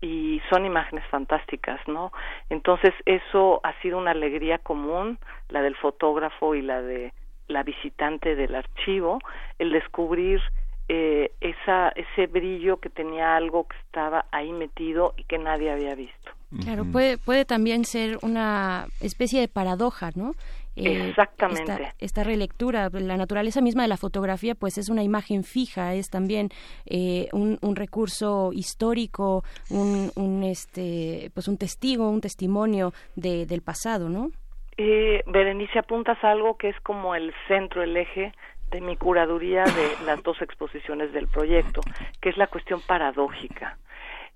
y son imágenes fantásticas, ¿no? Entonces eso ha sido una alegría común, la del fotógrafo y la de la visitante del archivo, el descubrir eh, esa, ese brillo que tenía algo que estaba ahí metido y que nadie había visto. Claro, puede, puede también ser una especie de paradoja, ¿no? Eh, Exactamente. Esta, relectura, la naturaleza misma de la fotografía, pues es una imagen fija, es también eh, un, recurso histórico, un, un, este, pues un testigo, un testimonio de, del pasado, ¿no? Eh, Berenice, apuntas algo que es como el centro, el eje de mi curaduría de las dos exposiciones del proyecto, que es la cuestión paradójica.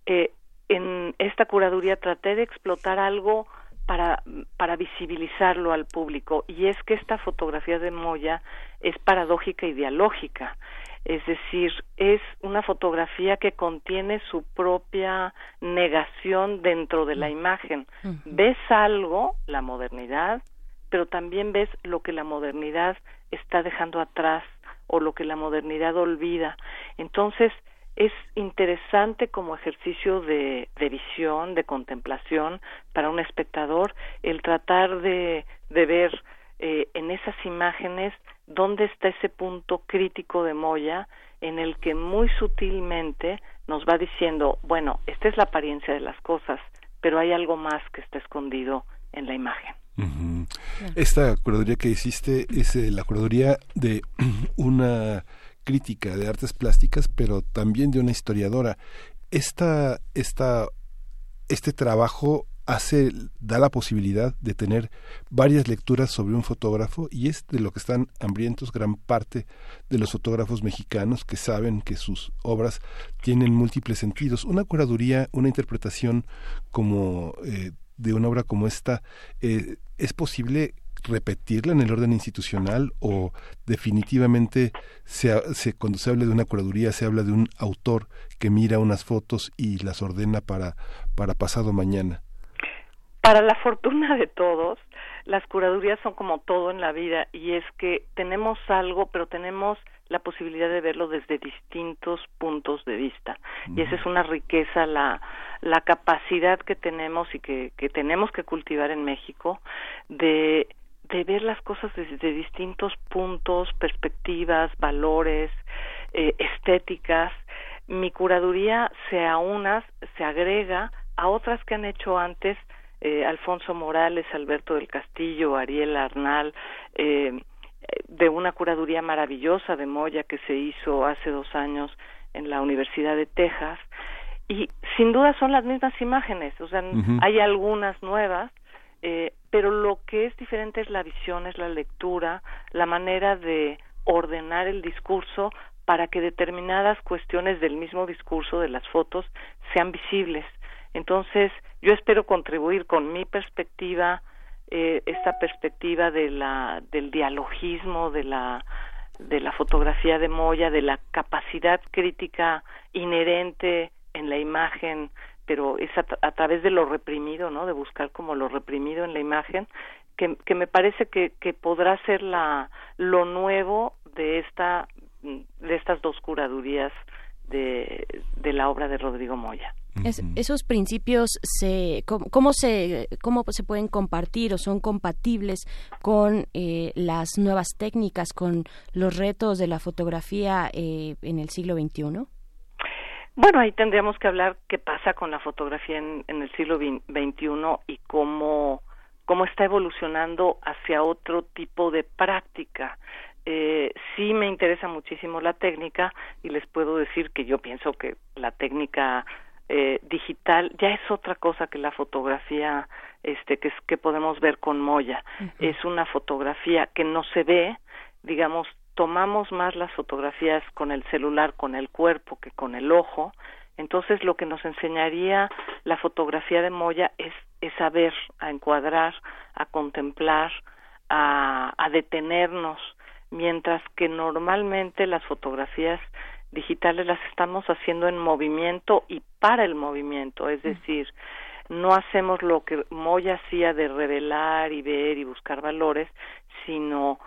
Eh, en esta curaduría traté de explotar algo para, para visibilizarlo al público y es que esta fotografía de Moya es paradójica y dialógica. Es decir, es una fotografía que contiene su propia negación dentro de la imagen. Ves algo, la modernidad, pero también ves lo que la modernidad está dejando atrás o lo que la modernidad olvida. Entonces, es interesante como ejercicio de, visión, de contemplación para un espectador el tratar de, de ver eh, en esas imágenes dónde está ese punto crítico de Moya en el que muy sutilmente nos va diciendo, bueno, esta es la apariencia de las cosas, pero hay algo más que está escondido en la imagen. Esta curaduría que hiciste es eh, la curaduría de una crítica de artes plásticas, pero también de una historiadora. Esta, esta, este trabajo hace, da la posibilidad de tener varias lecturas sobre un fotógrafo y es de lo que están hambrientos gran parte de los fotógrafos mexicanos que saben que sus obras tienen múltiples sentidos. Una curaduría, una interpretación como eh, de una obra como esta, eh, ¿es posible repetirla en el orden institucional o definitivamente se, se, cuando se habla de una curaduría se habla de un autor que mira unas fotos y las ordena para, para pasado mañana? Para la fortuna de todos, las curadurías son como todo en la vida y es que tenemos algo, pero tenemos la posibilidad de verlo desde distintos puntos de vista. Y esa es una riqueza, la, la capacidad que tenemos y que, que tenemos que cultivar en México de de ver las cosas desde distintos puntos, perspectivas, valores, eh, estéticas. Mi curaduría se aúna, se agrega a otras que han hecho antes eh, Alfonso Morales, Alberto del Castillo, Ariel Arnal, eh, de una curaduría maravillosa de Moya que se hizo hace dos años en la Universidad de Texas. Y sin duda son las mismas imágenes, o sea, hay algunas nuevas, eh, pero lo que es diferente es la visión, es la lectura, la manera de ordenar el discurso para que determinadas cuestiones del mismo discurso de las fotos sean visibles. Entonces, yo espero contribuir con mi perspectiva, eh, esta perspectiva de la, del dialogismo, de la, de la fotografía de Moya, de la capacidad crítica inherente en la imagen pero es a, través de lo reprimido, ¿no? De buscar como lo reprimido en la imagen, que, que me parece que, que podrá ser la lo nuevo de esta de estas dos curadurías de, de la obra de Rodrigo Moya. esos principios se cómo, se cómo se pueden compartir o son compatibles con eh, las nuevas técnicas con los retos de la fotografía eh, en el siglo XXI bueno, ahí tendríamos que hablar qué pasa con la fotografía en, el siglo XXI y cómo, cómo está evolucionando hacia otro tipo de práctica. Eh, sí me interesa muchísimo la técnica y les puedo decir que yo pienso que la técnica eh, digital ya es otra cosa que la fotografía este que que podemos ver con Moya es una fotografía que no se ve digamos tomamos más las fotografías con el celular, con el cuerpo que con el ojo, entonces lo que nos enseñaría la fotografía de Moya es, es saber, a encuadrar, a contemplar, a, a detenernos, mientras que normalmente las fotografías digitales las estamos haciendo en movimiento y para el movimiento, es decir, no hacemos lo que Moya hacía de revelar y ver y buscar valores, sino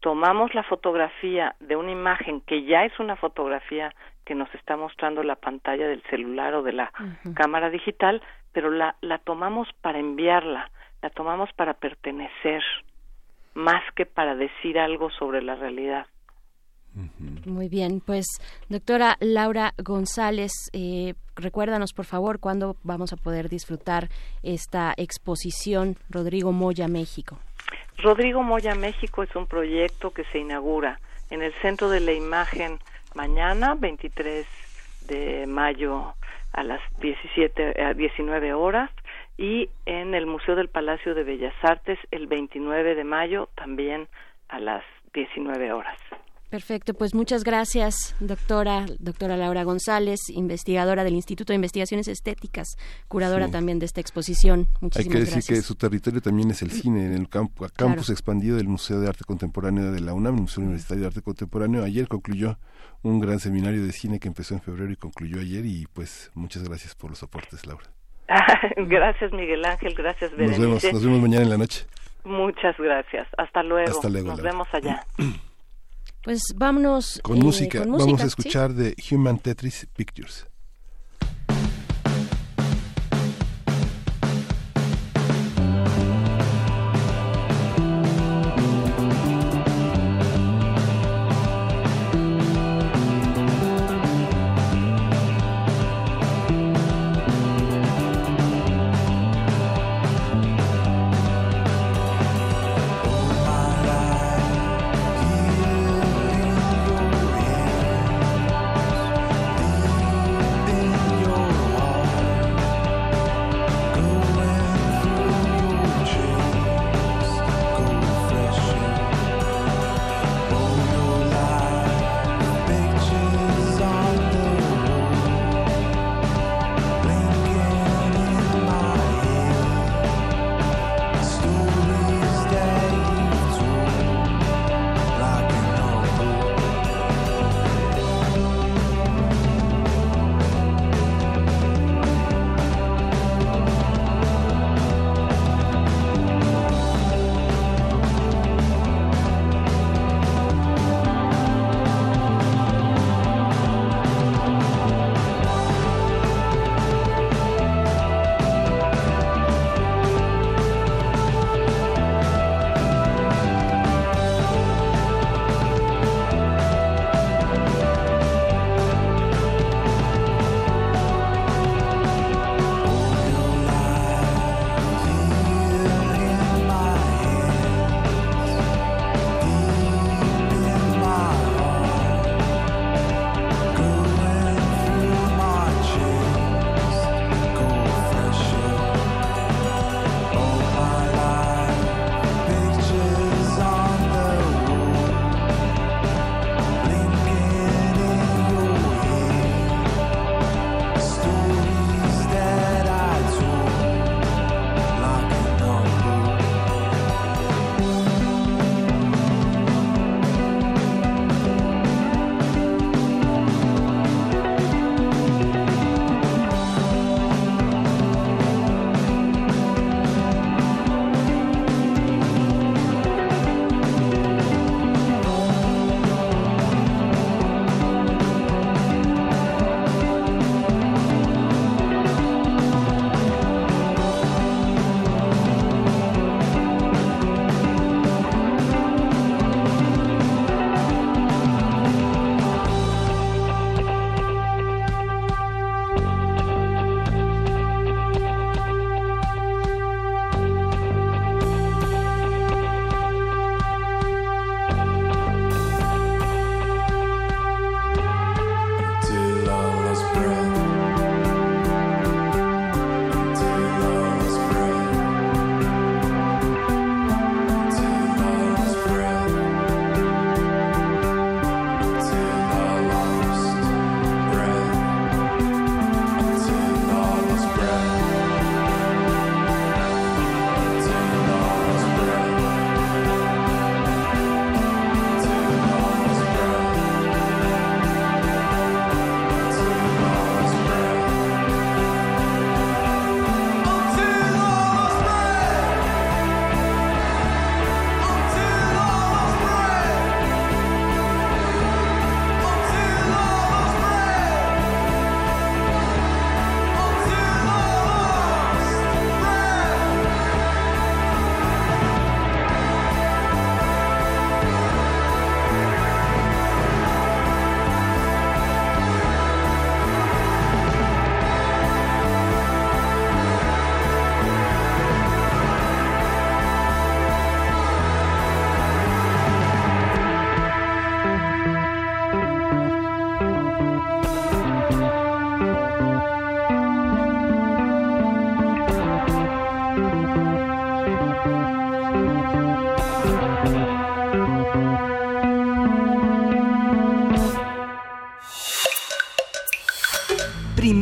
tomamos la fotografía de una imagen que ya es una fotografía que nos está mostrando la pantalla del celular o de la cámara digital, pero la, la tomamos para enviarla, la tomamos para pertenecer, más que para decir algo sobre la realidad. Muy bien, pues doctora Laura González, eh, recuérdanos por favor cuándo vamos a poder disfrutar esta exposición Rodrigo Moya México. Rodrigo Moya México es un proyecto que se inaugura en el Centro de la Imagen mañana, 23 de mayo a las 17 a 19 horas y en el Museo del Palacio de Bellas Artes el 29 de mayo también a las 19 horas. Perfecto, pues muchas gracias, doctora, doctora Laura González, investigadora del Instituto de Investigaciones Estéticas, curadora también de esta exposición. Hay que decir que su territorio también es el cine, en el campo, campus expandido del Museo de Arte Contemporáneo de la UNAM, el Museo Universitario de Arte Contemporáneo. Ayer concluyó un gran seminario de cine que empezó en febrero y concluyó ayer y pues muchas gracias por los aportes, Laura. gracias, Miguel Ángel, gracias, Berenice. Nos vemos, nos vemos mañana en la noche. Muchas gracias. Hasta luego. Hasta luego nos vemos allá. Pues vámonos con, música. Eh, Vamos a escuchar de Human Tetris Pictures.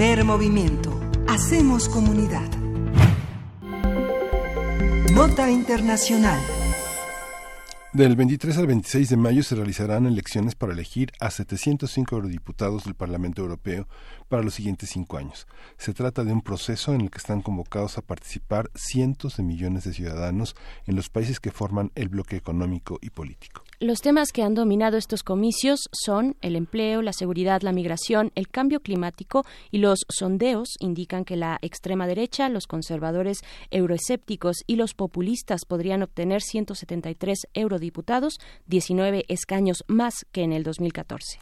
Primer movimiento. Hacemos comunidad. Nota Internacional. Del 23 al 26 de mayo se realizarán elecciones para elegir a 705 eurodiputados del Parlamento Europeo para los siguientes cinco años. Se trata de un proceso en el que están convocados a participar cientos de millones de ciudadanos en los países que forman el bloque económico y político. Los temas que han dominado estos comicios son el empleo, la seguridad, la migración, el cambio climático y los sondeos indican que la extrema derecha, los conservadores euroescépticos y los populistas podrían obtener 173 eurodiputados, 19 escaños más que en el 2014.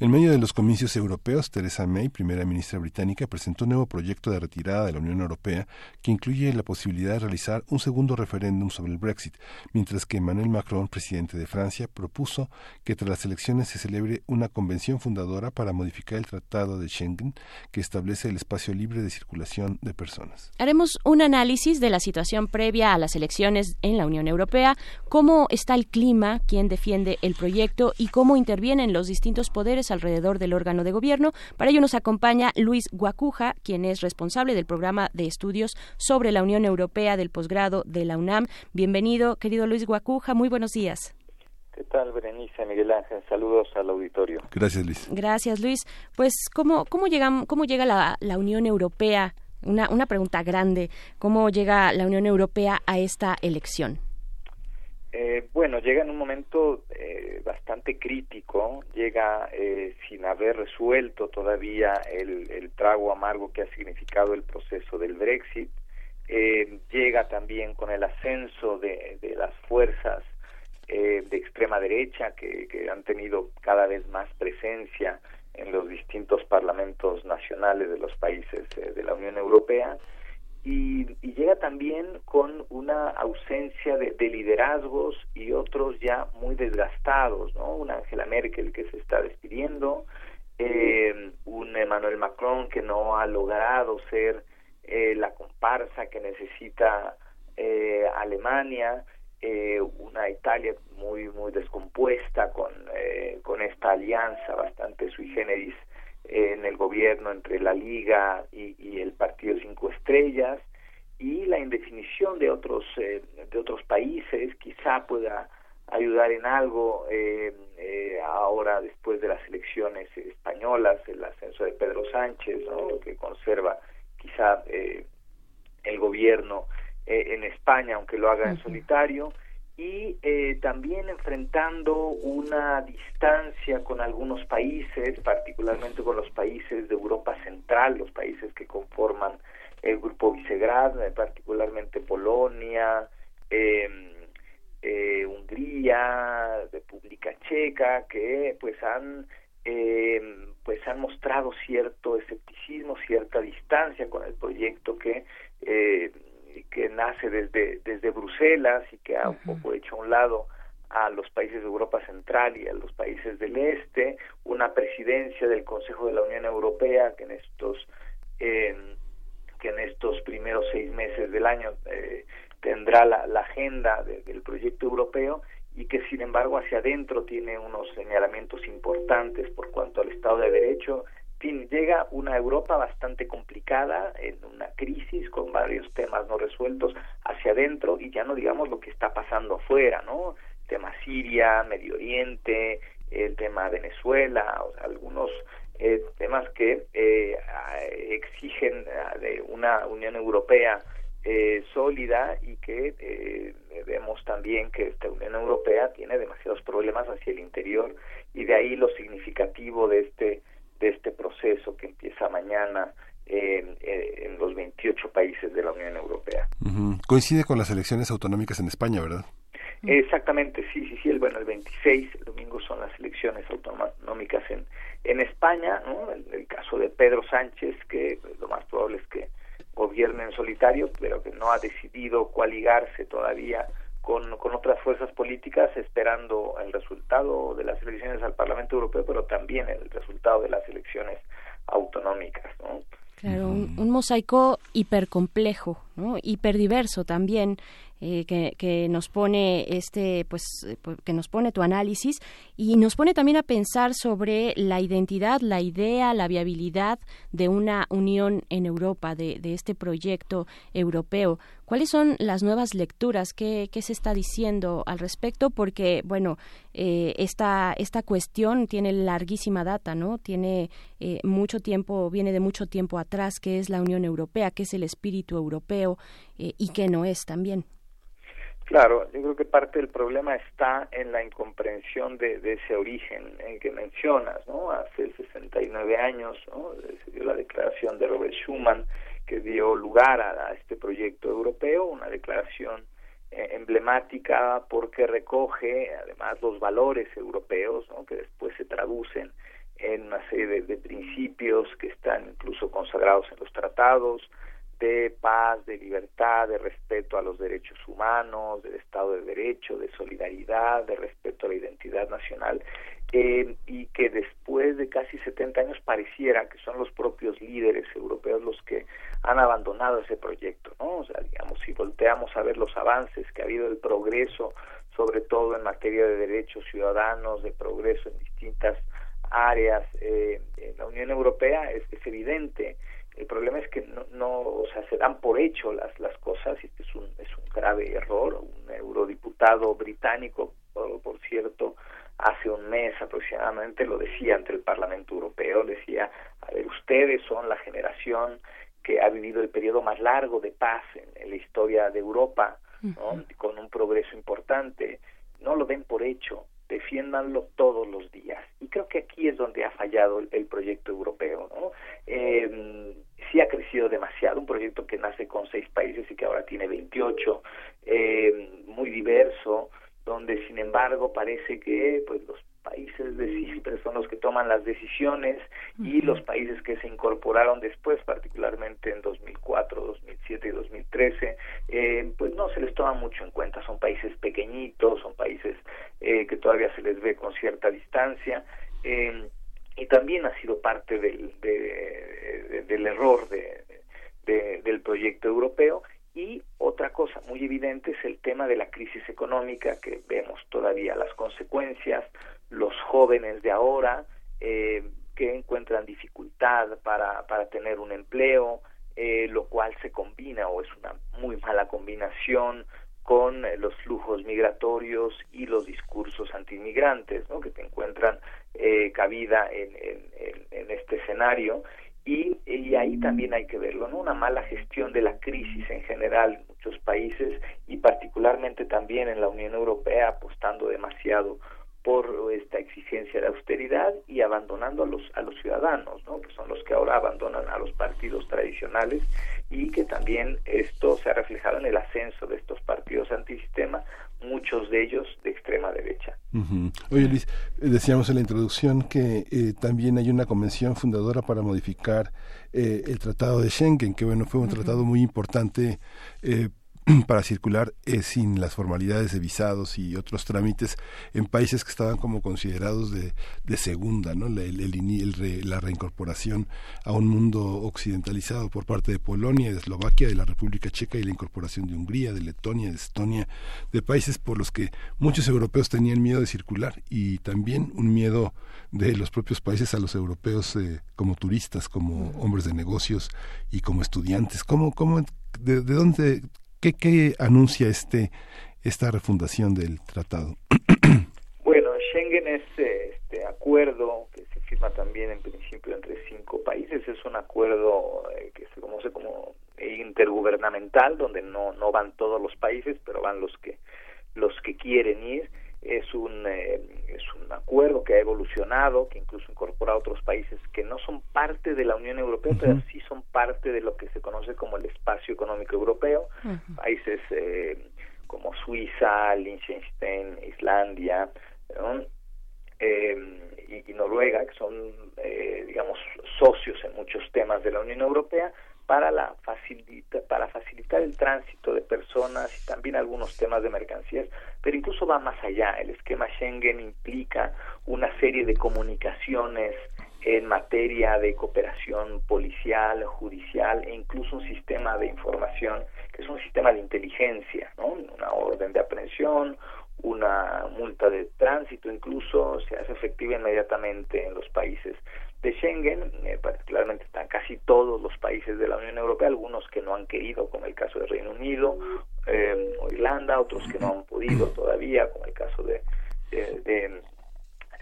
En medio de los comicios europeos, Theresa May, primera ministra británica, presentó un nuevo proyecto de retirada de la Unión Europea que incluye la posibilidad de realizar un segundo referéndum sobre el Brexit, mientras que Emmanuel Macron, presidente de Francia, propuso que tras las elecciones se celebre una convención fundadora para modificar el Tratado de Schengen que establece el espacio libre de circulación de personas. Haremos un análisis de la situación previa a las elecciones en la Unión Europea, cómo está el clima, quién defiende el proyecto y cómo intervienen los distintos poderes alrededor del órgano de gobierno. Para ello nos acompaña Luis Guacuja, quien es responsable del programa de estudios sobre la Unión Europea del posgrado de la UNAM. Bienvenido, querido Luis Guacuja. Muy buenos días. ¿Qué tal, Berenice, Miguel Ángel? Saludos al auditorio. Gracias, Luis. Gracias, Luis. Pues, ¿cómo, cómo, llega, cómo llega la, la Unión Europea? Una, una pregunta grande. ¿Cómo llega la Unión Europea a esta elección? Eh, bueno, llega en un momento eh, bastante crítico, llega eh, sin haber resuelto todavía el, trago amargo que ha significado el proceso del Brexit, eh, llega también con el ascenso de, las fuerzas de extrema derecha que, han tenido cada vez más presencia en los distintos parlamentos nacionales de los países de la Unión Europea y, llega también con una ausencia de, de, liderazgos y otros ya muy desgastados, ¿no? Una Angela Merkel que se está despidiendo, eh, un Emmanuel Macron que no ha logrado ser eh, la comparsa que necesita eh, Alemania, eh, una Italia muy muy descompuesta con eh, con esta alianza bastante sui generis en el gobierno entre la Liga y, y, el Partido Cinco Estrellas y la indefinición de otros eh, de otros países quizá pueda ayudar en algo eh, eh, ahora después de las elecciones españolas el ascenso de Pedro Sánchez ¿no? que conserva quizá el gobierno en España aunque lo haga en solitario y eh, también enfrentando una distancia con algunos países, particularmente con los países de Europa Central, los países que conforman el grupo Visegrad, eh, particularmente Polonia, eh, eh, Hungría, República Checa, que pues han pues han mostrado cierto escepticismo, cierta distancia con el proyecto que que nace desde, desde Bruselas y que ha un poco hecho a un lado a los países de Europa Central y a los países del Este, una presidencia del Consejo de la Unión Europea que en estos eh, que en estos primeros seis meses del año eh, tendrá la, la agenda de, del proyecto europeo y que sin embargo hacia adentro tiene unos señalamientos importantes por cuanto al Estado de Derecho fin, llega una Europa bastante complicada, en una crisis con varios temas no resueltos hacia adentro y ya no digamos lo que está pasando afuera, ¿no? El tema Siria, Medio Oriente, el tema Venezuela, o sea, algunos eh, temas que eh, exigen eh, de una Unión Europea eh, sólida y que eh, vemos también que esta Unión Europea tiene demasiados problemas hacia el interior y de ahí lo significativo de este de este proceso que empieza mañana en, en los 28 países de la Unión Europea. Uh -huh. Coincide con las elecciones autonómicas en España, ¿verdad? Exactamente, sí, sí, sí. El, bueno, el 26, el domingo son las elecciones autonómicas en, en España, ¿no? El, el caso de Pedro Sánchez, que lo más probable es que gobierne en solitario, pero que no ha decidido coaligarse todavía con, con otras fuerzas políticas esperando el resultado de las elecciones al Parlamento Europeo, pero también el resultado de las elecciones autonómicas, ¿no? Claro, un, un mosaico hipercomplejo, ¿no? hiperdiverso también. eh, que, que, nos pone este, pues, que nos pone tu análisis y nos pone también a pensar sobre la identidad, la idea, la viabilidad de una unión en Europa, de, este proyecto europeo. ¿Cuáles son las nuevas lecturas? ¿Qué, qué se está diciendo al respecto? Porque, bueno, eh, esta, esta cuestión tiene larguísima data, ¿no? Tiene eh, mucho tiempo, viene de mucho tiempo atrás, que es la Unión Europea, que es el espíritu europeo eh, y que no es también. Claro, yo creo que parte del problema está en la incomprensión de, ese origen en que mencionas, ¿no? Hace 69 años, ¿no? Se dio la declaración de Robert Schuman que dio lugar a, este proyecto europeo, una declaración eh, emblemática porque recoge además los valores europeos que después se traducen en una serie de, principios que están incluso consagrados en los tratados de paz, de libertad, de respeto a los derechos humanos, del Estado de Derecho, de solidaridad, de respeto a la identidad nacional eh, y que después de casi 70 años pareciera que son los propios líderes europeos los que han abandonado ese proyecto, ¿no? O sea, digamos, si volteamos a ver los avances que ha habido, el progreso, sobre todo en materia de derechos ciudadanos, de progreso en distintas áreas eh, en la Unión Europea, es, es evidente. El problema es que no, no, o sea, se dan por hecho las, las cosas y este es un, es un grave error. Un eurodiputado británico, por, por cierto, hace un mes aproximadamente lo decía ante el Parlamento Europeo, decía, a ver, ustedes son la generación que ha vivido el periodo más largo de paz en, la historia de Europa, con un progreso importante, no lo den por hecho, defiéndanlo todos los días. Y creo que aquí es donde ha fallado el, proyecto europeo. ¿no? Eh, sí ha crecido demasiado, un proyecto que nace con seis países y que ahora tiene 28, eh, muy diverso, donde sin embargo parece que pues los países de siempre son los que toman las decisiones y los países que se incorporaron después, particularmente en 2004, 2007 y 2013, eh, pues no se les toma mucho en cuenta. Son países pequeñitos, son países eh, que todavía se les ve con cierta distancia. Eh, y también ha sido parte del, del error de, del proyecto europeo y otra cosa muy evidente es el tema de la crisis económica, que vemos todavía las consecuencias, los jóvenes de ahora eh, que encuentran dificultad para, para tener un empleo, eh, lo cual se combina o es una muy mala combinación con los flujos migratorios y los discursos antiinmigrantes ¿no? que te encuentran eh, cabida en, en, este escenario y, ahí también hay que verlo, ¿no? Una mala gestión de la crisis en general en muchos países y particularmente también en la Unión Europea apostando demasiado por esta exigencia de austeridad y abandonando a los a los ciudadanos, ¿no? que son los que ahora abandonan a los partidos tradicionales y que también esto se ha reflejado en el ascenso de estos partidos antisistema, muchos de ellos de extrema derecha. Oye Luis, eh, decíamos en la introducción que eh, también hay una convención fundadora para modificar eh, el Tratado de Schengen, que bueno fue un tratado muy importante para circular eh, sin las formalidades de visados y otros trámites en países que estaban como considerados de, de segunda, ¿no? La, reincorporación a un mundo occidentalizado por parte de Polonia, de Eslovaquia, de la República Checa y la incorporación de Hungría, de Letonia, de Estonia, de países por los que muchos europeos tenían miedo de circular y también un miedo de los propios países a los europeos eh, como turistas, como hombres de negocios y como estudiantes. ¿Cómo, cómo, de, de dónde, ¿Qué, qué anuncia este esta refundación del tratado? Bueno, Schengen es este acuerdo que se firma también en principio entre cinco países, es un acuerdo eh, que se conoce como intergubernamental, donde no, no van todos los países, pero van los que los que quieren ir es un, eh, es un acuerdo que ha evolucionado, que incluso incorpora a otros países que no son parte de la Unión Europea, pero sí son parte de lo que se conoce como el espacio económico europeo, países eh, como Suiza, Liechtenstein, Islandia eh, y, Noruega, que son, digamos, socios en muchos temas de la Unión Europea, para, la facilita, para facilitar el tránsito de personas y también algunos temas de mercancías, pero incluso va más allá. El esquema Schengen implica una serie de comunicaciones en materia de cooperación policial, judicial e incluso un sistema de información que es un sistema de inteligencia, ¿no? una orden de aprehensión, una multa de tránsito incluso se hace efectiva inmediatamente en los países de Schengen, eh, particularmente están casi todos los países de la Unión Europea, algunos que no han querido, como el caso del Reino Unido eh, o Irlanda, otros que no han podido todavía, como el caso de, de,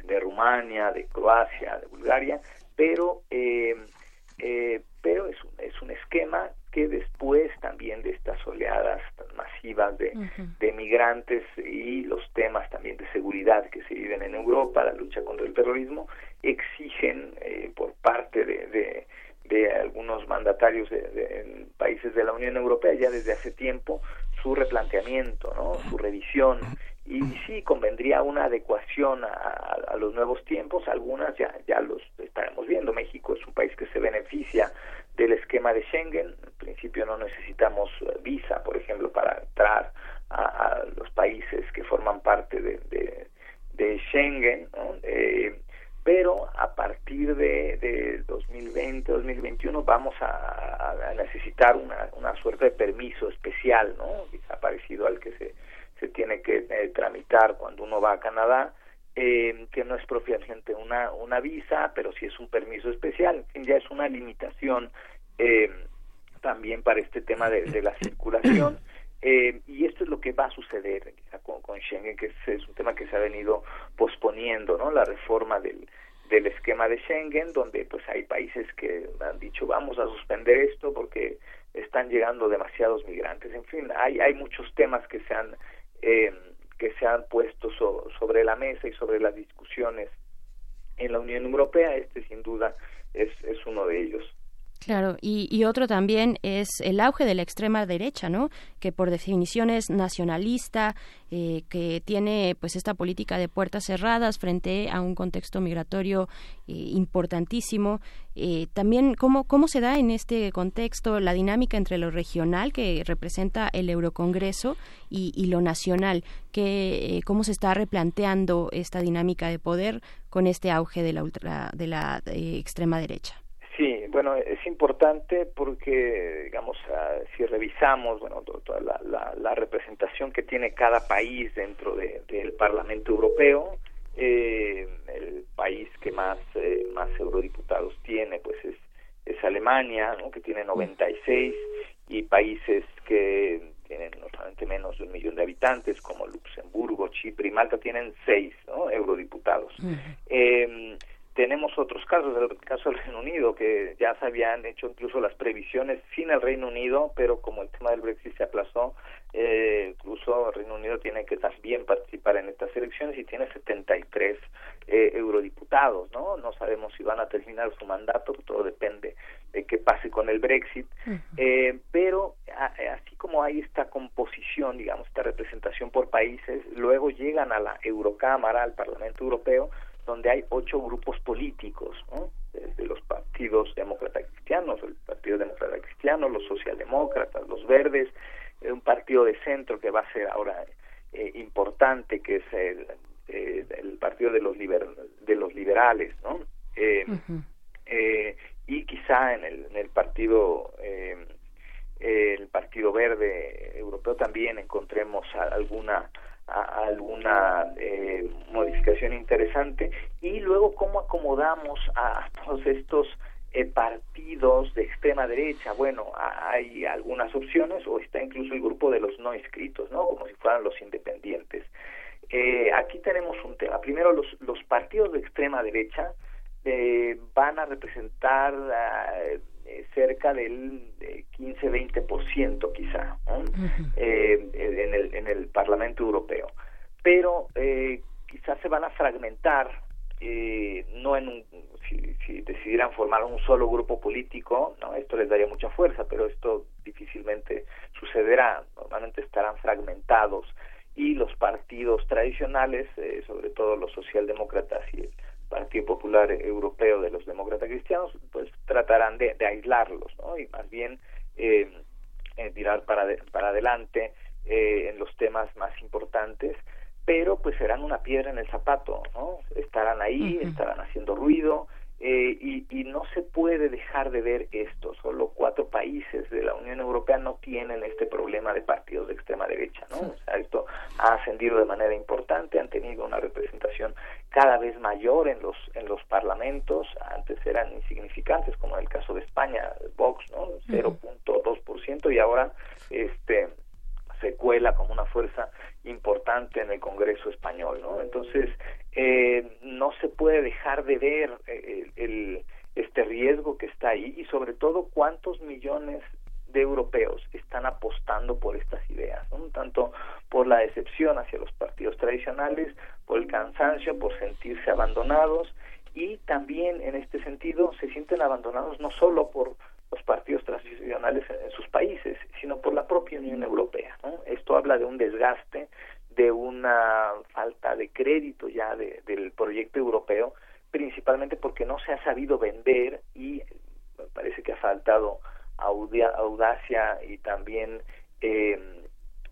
de, Rumania, de Croacia, de Bulgaria, pero eh, eh, pero es un, es un esquema que después también de estas oleadas masivas de, de migrantes y los temas también de seguridad que se viven en Europa, la lucha contra el terrorismo, exigen eh, por parte de, de, algunos mandatarios de, países de la Unión Europea ya desde hace tiempo su replanteamiento, ¿no? su revisión. Y sí convendría una adecuación a, a, los nuevos tiempos. Algunas ya ya los estaremos viendo. México es un país que se beneficia del esquema de Schengen. En principio no necesitamos eh, visa por ejemplo para entrar a, los países que forman parte de, Schengen eh, pero a partir de, de 2020, 2021 vamos a, necesitar una, una, suerte de permiso especial, ¿no? Parecido al que se, se tiene que eh, tramitar cuando uno va a Canadá, eh, que no es propiamente una, una visa, pero sí es un permiso especial, ya es una limitación eh, también para este tema de, de la circulación. Eh, y esto es lo que va a suceder con, con Schengen, que es, es, un tema que se ha venido posponiendo, ¿no? La reforma del, del esquema de Schengen, donde pues hay países que han dicho vamos a suspender esto porque están llegando demasiados migrantes. En fin, hay, hay muchos temas que se han eh, que se han puesto sobre mesa y sobre las discusiones en la Unión Europea. Este sin duda es, es uno de ellos. Claro, y, otro también es el auge de la extrema derecha, ¿no? Que por definición es nacionalista, eh, que tiene pues esta política de puertas cerradas frente a un contexto migratorio eh, importantísimo. Eh, también cómo cómo se da en este contexto la dinámica entre lo regional que representa el Eurocongreso y, y lo nacional, que cómo se está replanteando esta dinámica de poder con este auge de la ultra, de la extrema derecha. Bueno, es importante porque, digamos, uh, si revisamos, bueno, toda la, la, la, representación que tiene cada país dentro de, del Parlamento Europeo, eh, el país que más eh, más eurodiputados tiene, pues es es Alemania, ¿no? que tiene 96 y países que tienen normalmente menos de un millón de habitantes, como Luxemburgo, Chipre y Malta, tienen seis ¿no? eurodiputados. Uh -huh. eh, tenemos otros casos, el caso del Reino Unido, que ya se habían hecho incluso las previsiones sin el Reino Unido, pero como el tema del Brexit se aplazó, eh, incluso el Reino Unido tiene que también participar en estas elecciones y tiene 73 eh, eurodiputados, ¿no? No sabemos si van a terminar su mandato, todo depende de qué pase con el Brexit, uh -huh. eh, pero a, así como hay esta composición, digamos, esta representación por países, luego llegan a la Eurocámara, al Parlamento Europeo, donde hay ocho grupos políticos, ¿no? desde los partidos demócratas cristianos, el Partido Demócrata Cristiano, los socialdemócratas, los verdes, un partido de centro que va a ser ahora eh, importante, que es el, eh, el partido de los liber, de los liberales, ¿no? Eh, uh -huh. y quizá en el, en el partido el partido verde europeo también encontremos alguna alguna eh, modificación interesante. Y luego cómo acomodamos a todos estos eh, partidos de extrema derecha bueno hay algunas opciones o está incluso el grupo de los no inscritos no como si fueran los independientes. Eh, aquí tenemos un tema. Primero los los partidos de extrema derecha eh, van a representar uh, cerca del 15-20% quizá ¿no? uh -huh. eh, en, el, en el Parlamento Europeo. Pero eh, quizás se van a fragmentar, eh, no en un, si, si, decidieran formar un solo grupo político, no esto les daría mucha fuerza, pero esto difícilmente sucederá, normalmente estarán fragmentados y los partidos tradicionales, eh, sobre todo los socialdemócratas y el Partido Popular Europeo de los Demócratas Cristianos, pues tratarán de, de aislarlos, ¿no? Y más bien eh, eh, tirar para, de, para adelante eh, en los temas más importantes, pero pues serán una piedra en el zapato, ¿no? Estarán ahí, uh -huh. estarán haciendo ruido, eh, y no se puede dejar de ver esto. Solo cuatro países de la Unión Europea no tienen este problema de partidos de extrema derecha, ¿no? O sea, esto ha ascendido de manera importante, han tenido una representación cada vez mayor en los en los parlamentos, antes eran insignificantes, como en el caso de España, Vox, ¿no? 0.2% y ahora este se cuela como una fuerza importante en el Congreso español, ¿no? Entonces, eh, no se puede dejar de ver eh, el, este riesgo que está ahí y sobre todo cuántos millones de europeos están apostando por estas ideas, tanto por la decepción hacia los partidos tradicionales, por el cansancio, por sentirse abandonados y también en este sentido se sienten abandonados no solo por los partidos tradicionales en, sus países, sino por la propia Unión Europea. ¿no? Esto habla de un desgaste, de una falta de crédito ya del proyecto europeo, principalmente porque no se ha sabido vender y me parece que ha faltado audacia y también eh,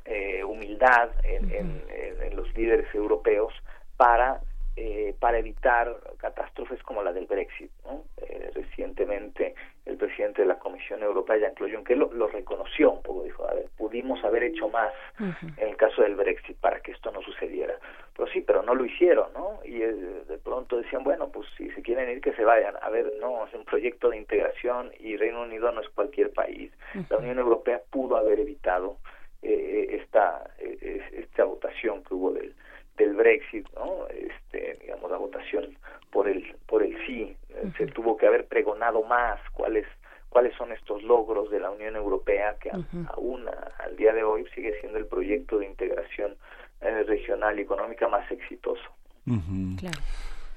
eh, humildad en, en, los líderes europeos para eh, para evitar catástrofes como la del Brexit. ¿no? Eh, recientemente el presidente de la Comisión Europea, Jean-Claude Juncker, lo, reconoció un poco, dijo, a ver, pudimos haber hecho más en el caso del Brexit para que esto no sucediera. Pero sí, pero no lo hicieron, ¿no? Y eh, de pronto decían, bueno, pues si se quieren ir, que se vayan. A ver, no, es un proyecto de integración y Reino Unido no es cualquier país. La Unión Europea pudo haber evitado esta, esta votación que hubo del del Brexit, ¿no? Este, digamos la votación por el por el sí, se tuvo que haber pregonado más cuáles cuáles son estos logros de la Unión Europea que aún al día de hoy sigue siendo el proyecto de integración eh, regional y económica más exitoso. Claro.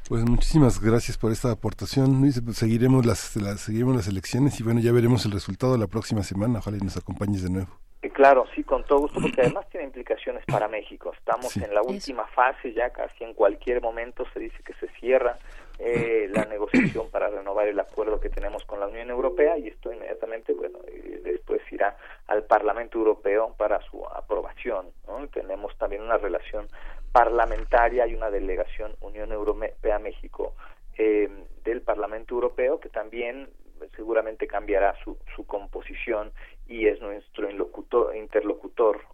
Pues muchísimas gracias por esta aportación, Luis. Seguiremos las, las, seguiremos las elecciones y bueno, ya veremos el resultado la próxima semana. Ojalá y nos acompañes de nuevo. Claro, sí, con todo gusto, porque además tiene implicaciones para México. Estamos en la última fase, ya casi en cualquier momento se dice que se cierra eh, la negociación para renovar el acuerdo que tenemos con la Unión Europea y esto inmediatamente, bueno, después irá al Parlamento Europeo para su aprobación. ¿no? Tenemos también una relación parlamentaria y una delegación Unión Europea-México eh, del Parlamento Europeo que también seguramente cambiará su, su composición y es nuestro interlocutor,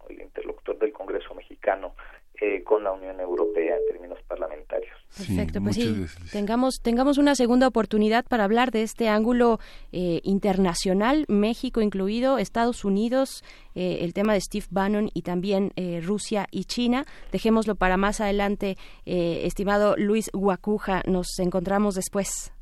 el interlocutor del Congreso mexicano eh, con la Unión Europea en términos parlamentarios. Perfecto, pues sí, tengamos, tengamos una segunda oportunidad para hablar de este ángulo eh, internacional, México incluido, Estados Unidos, eh, el tema de Steve Bannon y también Rusia y China. Dejémoslo para más adelante, estimado Luis Guacuja, nos encontramos después.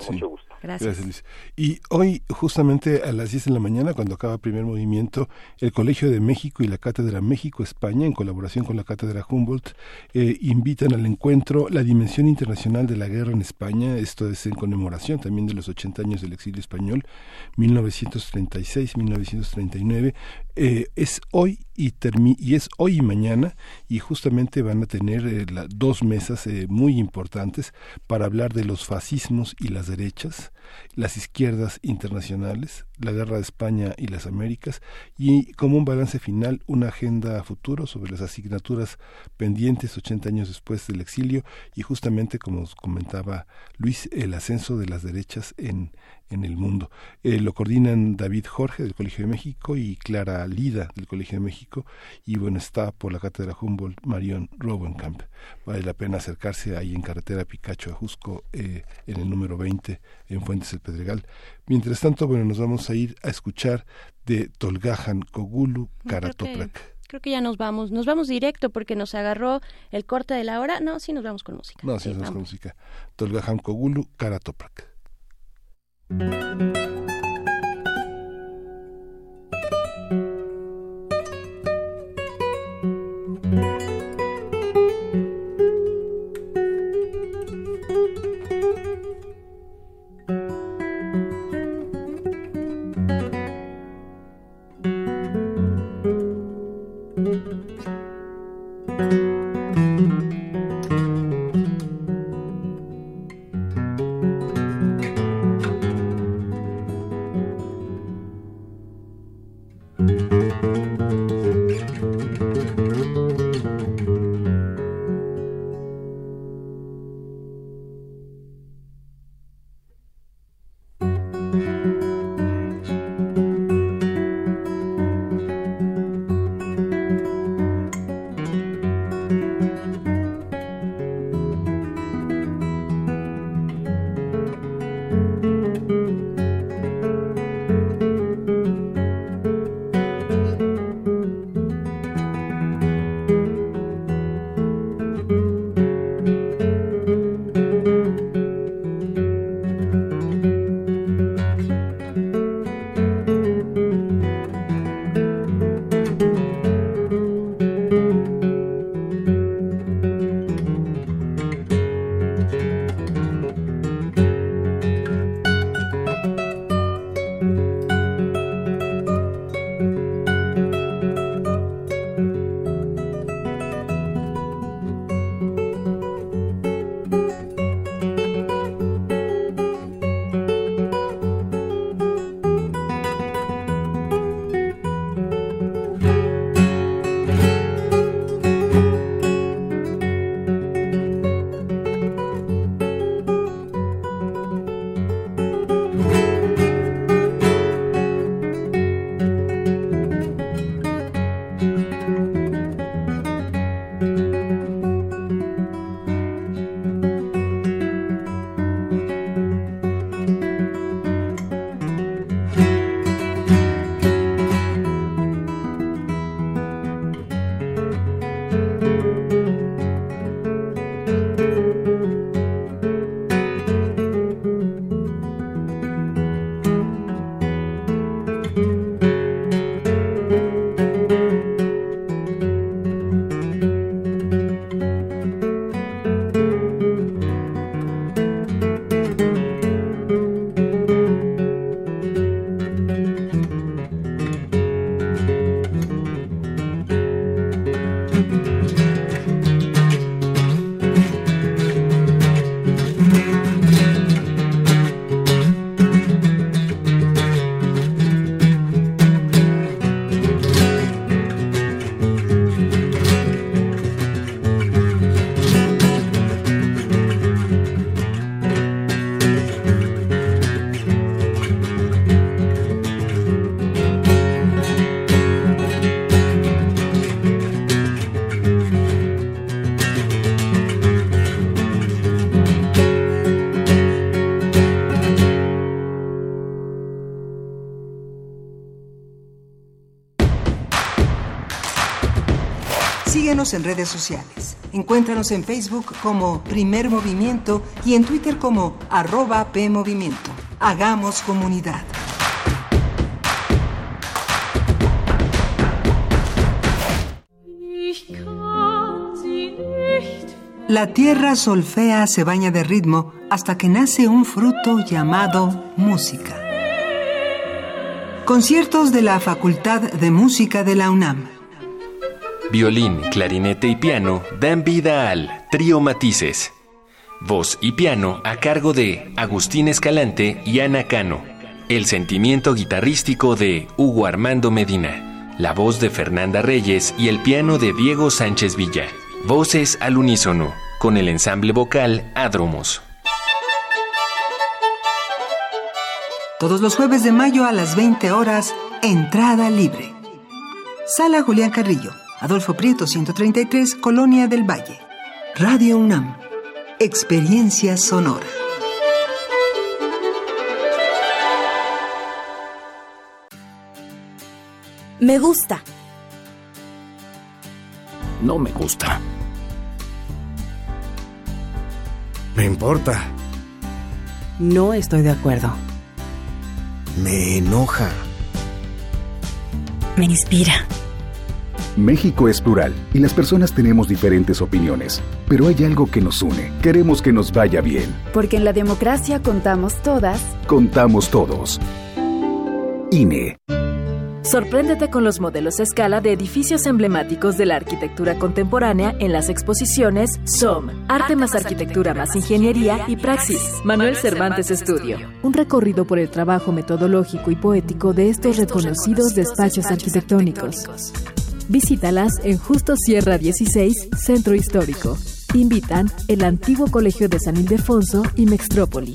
Sí, mucho gusto. Gracias. Luis. Y hoy, justamente a las 10 de la mañana, cuando acaba el primer movimiento, el Colegio de México y la Cátedra México-España, en colaboración con la Cátedra Humboldt, eh, invitan al encuentro La Dimensión Internacional de la Guerra en España. Esto es en conmemoración también de los 80 años del exilio español, 1936-1939. Eh, es hoy y, y es hoy y mañana y justamente van a tener eh, dos mesas eh, muy importantes para hablar de los fascismos y las derechas, las izquierdas internacionales, la guerra de España y las Américas y como un balance final una agenda a futuro sobre las asignaturas pendientes 80 años después del exilio y justamente como comentaba Luis el ascenso de las derechas en en el mundo. Eh, lo coordinan David Jorge del Colegio de México y Clara Lida del Colegio de México y bueno, está por la cátedra Humboldt Marion Robenkamp. Vale la pena acercarse ahí en carretera Picacho a Jusco eh, en el número 20 en Fuentes del Pedregal. Mientras tanto, bueno, nos vamos a ir a escuchar de Tolgajan Kogulu Karatoprak. Creo que ya nos vamos, nos vamos directo porque nos agarró el corte de la hora. No, sí nos vamos con música. No, sí, nos vamos con música. Tolgajan Kogulu Karatoprak. Thank you. You. en redes sociales. Encuéntranos en Facebook como Primer Movimiento y en Twitter como arroba PMovimiento. Hagamos comunidad. La tierra solfea se baña de ritmo hasta que nace un fruto llamado música. Conciertos de la Facultad de Música de la UNAM. Violín, clarinete y piano dan vida al Trío Matices. Voz y piano a cargo de Agustín Escalante y Ana Cano. El sentimiento guitarrístico de Hugo Armando Medina. La voz de Fernanda Reyes y el piano de Diego Sánchez Villa. Voces al unísono, con el ensamble vocal Adromos. Todos los jueves de mayo a las 20 horas, entrada libre. Sala Julián Carrillo, Adolfo Prieto 133, Colonia del Valle. Radio UNAM. Experiencia sonora. Me gusta. No me gusta. Me importa. No estoy de acuerdo. Me enoja. Me inspira. México es plural y las personas tenemos diferentes opiniones, pero hay algo que nos une. Queremos que nos vaya bien. Porque en la democracia contamos todas. Contamos todos. INE. Sorpréndete con los modelos a escala de edificios emblemáticos de la arquitectura contemporánea en las exposiciones SOM, Arte más Arquitectura más Ingeniería y Praxis, Manuel Cervantes Estudio. Un recorrido por el trabajo metodológico y poético de estos reconocidos despachos arquitectónicos. Visítalas en Justo Sierra 16, Centro Histórico. Invitan el antiguo Colegio de San Ildefonso y Mextrópoli.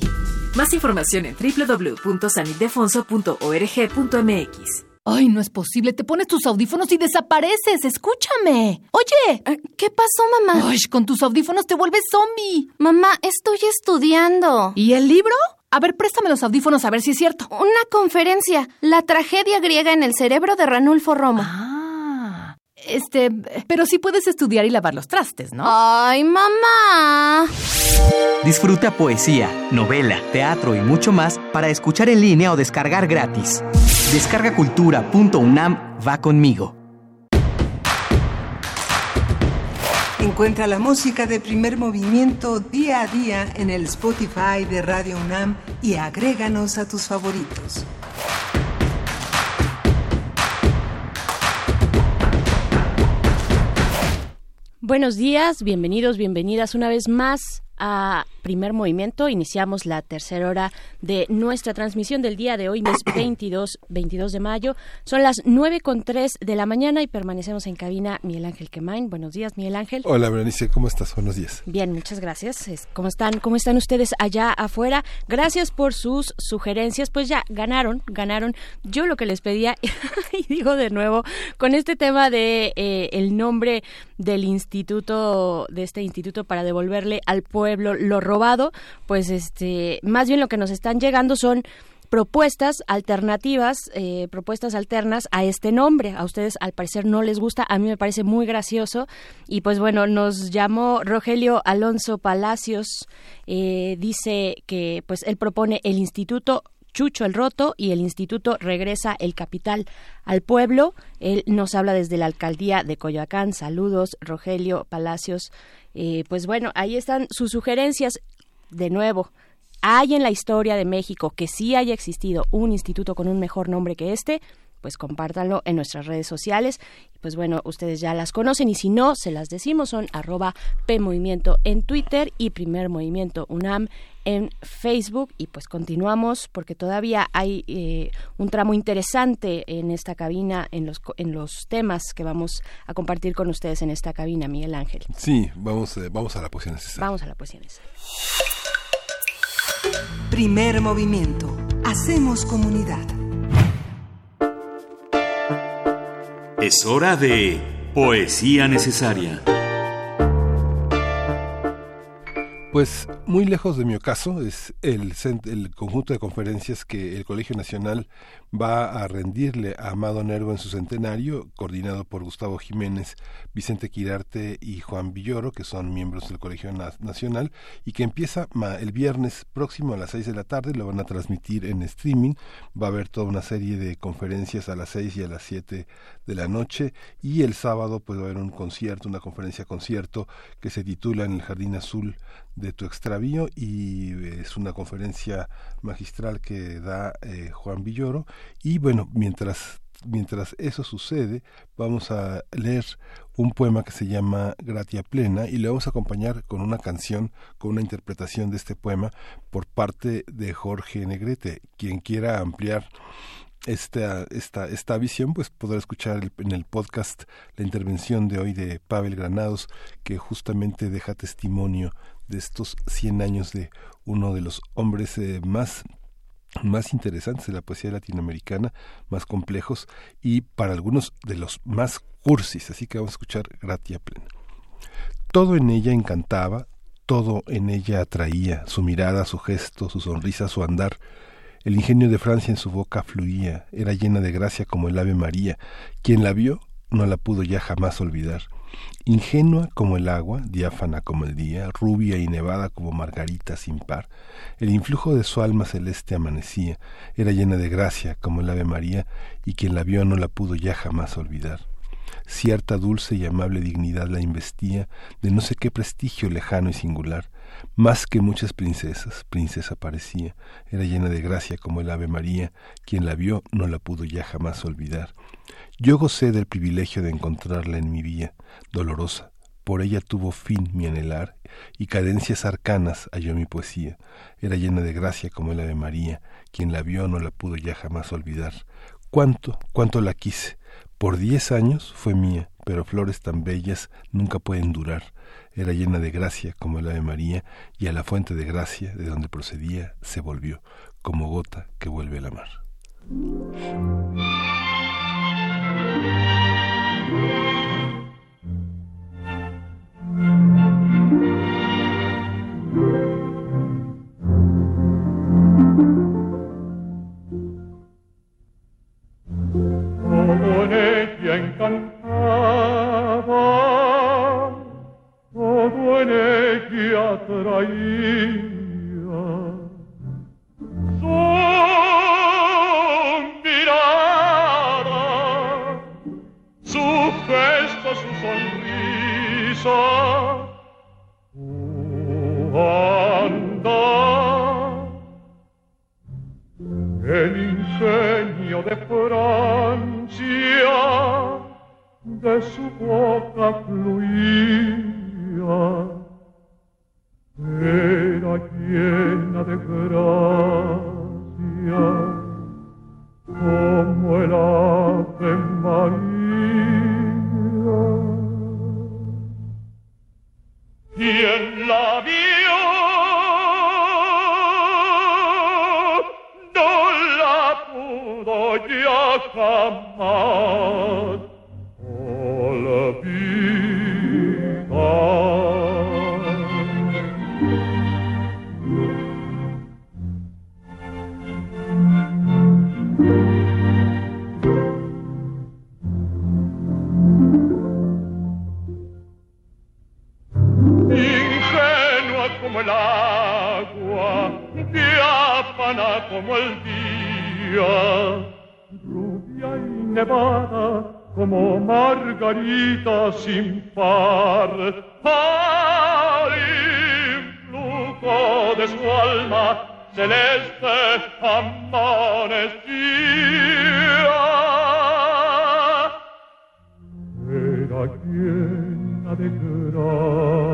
Más información en www.sanildefonso.org.mx. Ay, no es posible. Te pones tus audífonos y desapareces. Escúchame. Oye. Eh, ¿Qué pasó, mamá? Ay, con tus audífonos te vuelves zombie. Mamá, estoy estudiando. ¿Y el libro? A ver, préstame los audífonos a ver si es cierto. Una conferencia. La tragedia griega en el cerebro de Ranulfo Romo. Ah. Este, pero sí puedes estudiar y lavar los trastes, ¿no? Ay, mamá. Disfruta poesía, novela, teatro y mucho más para escuchar en línea o descargar gratis. Descargacultura.unam va conmigo. Encuentra la música de primer movimiento día a día en el Spotify de Radio UNAM y agréganos a tus favoritos. Buenos días, bienvenidos, bienvenidas una vez más a primer movimiento. Iniciamos la tercera hora de nuestra transmisión del día de hoy, mes 22, 22 de mayo. Son las nueve con tres de la mañana y permanecemos en cabina Miguel Ángel Quemain. Buenos días, Miguel Ángel. Hola, Berenice, ¿cómo estás? Buenos días. Bien, muchas gracias. ¿Cómo están? ¿Cómo están ustedes allá afuera? Gracias por sus sugerencias. Pues ya ganaron, ganaron. Yo lo que les pedía, y digo de nuevo, con este tema de eh, el nombre del instituto, de este instituto para devolverle al pueblo lo robado, pues este, más bien lo que nos están llegando son propuestas alternativas, eh, propuestas alternas a este nombre. A ustedes al parecer no les gusta, a mí me parece muy gracioso. Y pues bueno, nos llamó Rogelio Alonso Palacios, eh, dice que pues él propone el Instituto Chucho el Roto y el Instituto Regresa el Capital al Pueblo. Él nos habla desde la alcaldía de Coyoacán. Saludos, Rogelio Palacios. Eh, pues bueno, ahí están sus sugerencias. De nuevo, hay en la historia de México que sí haya existido un instituto con un mejor nombre que este, pues compártanlo en nuestras redes sociales. Pues bueno, ustedes ya las conocen y si no, se las decimos, son arroba PMovimiento en Twitter y Primer Movimiento UNAM en Facebook y pues continuamos porque todavía hay eh, un tramo interesante en esta cabina, en los, en los temas que vamos a compartir con ustedes en esta cabina, Miguel Ángel. Sí, vamos, eh, vamos a la poesía necesaria. Vamos a la poesía necesaria. Primer movimiento. Hacemos comunidad. Es hora de poesía necesaria. Pues muy lejos de mi ocaso es el, el, conjunto de conferencias que el Colegio Nacional va a rendirle a Amado Nervo en su centenario, coordinado por Gustavo Jiménez, Vicente Quirarte y Juan Villoro, que son miembros del Colegio Nacional, y que empieza el viernes próximo a las seis de la tarde, lo van a transmitir en streaming, va a haber toda una serie de conferencias a las seis y a las siete de la noche, y el sábado puede haber un concierto, una conferencia concierto que se titula en el Jardín Azul de tu extravío y es una conferencia magistral que da eh, Juan Villoro y bueno mientras mientras eso sucede vamos a leer un poema que se llama Gratia Plena y le vamos a acompañar con una canción con una interpretación de este poema por parte de Jorge Negrete. Quien quiera ampliar esta, esta, esta visión, pues podrá escuchar en el podcast la intervención de hoy de Pavel Granados, que justamente deja testimonio de estos 100 años de uno de los hombres eh, más más interesantes de la poesía latinoamericana, más complejos y para algunos de los más cursis, así que vamos a escuchar Gratia Plena. Todo en ella encantaba, todo en ella atraía, su mirada, su gesto, su sonrisa, su andar. El ingenio de Francia en su boca fluía, era llena de gracia como el ave María. Quien la vio no la pudo ya jamás olvidar. Ingenua como el agua, diáfana como el día, rubia y nevada como margarita sin par, el influjo de su alma celeste amanecía, era llena de gracia como el Ave María, y quien la vio no la pudo ya jamás olvidar. Cierta dulce y amable dignidad la investía de no sé qué prestigio lejano y singular, más que muchas princesas, princesa parecía, era llena de gracia como el Ave María, quien la vio no la pudo ya jamás olvidar. Yo gocé del privilegio de encontrarla en mi vía, dolorosa, por ella tuvo fin mi anhelar, y cadencias arcanas halló mi poesía. Era llena de gracia como el Ave María, quien la vio no la pudo ya jamás olvidar. Cuánto, cuánto la quise, Por diez años fue mía, pero flores tan bellas nunca pueden durar. Era llena de gracia como el Ave María, y a la fuente de gracia de donde procedía se volvió, como gota que vuelve a la mar. Encantaba, todo en ella. Su andar. El ingenio de Francia de su boca fluía, era llena de gracia, como el ave María. Hier la via Dolla pudo io chiamar Ola via el agua, diáfana como el día, rubia y nevada como margarita sin par, al influjo de su alma celeste amanecía. Era llena de gracia,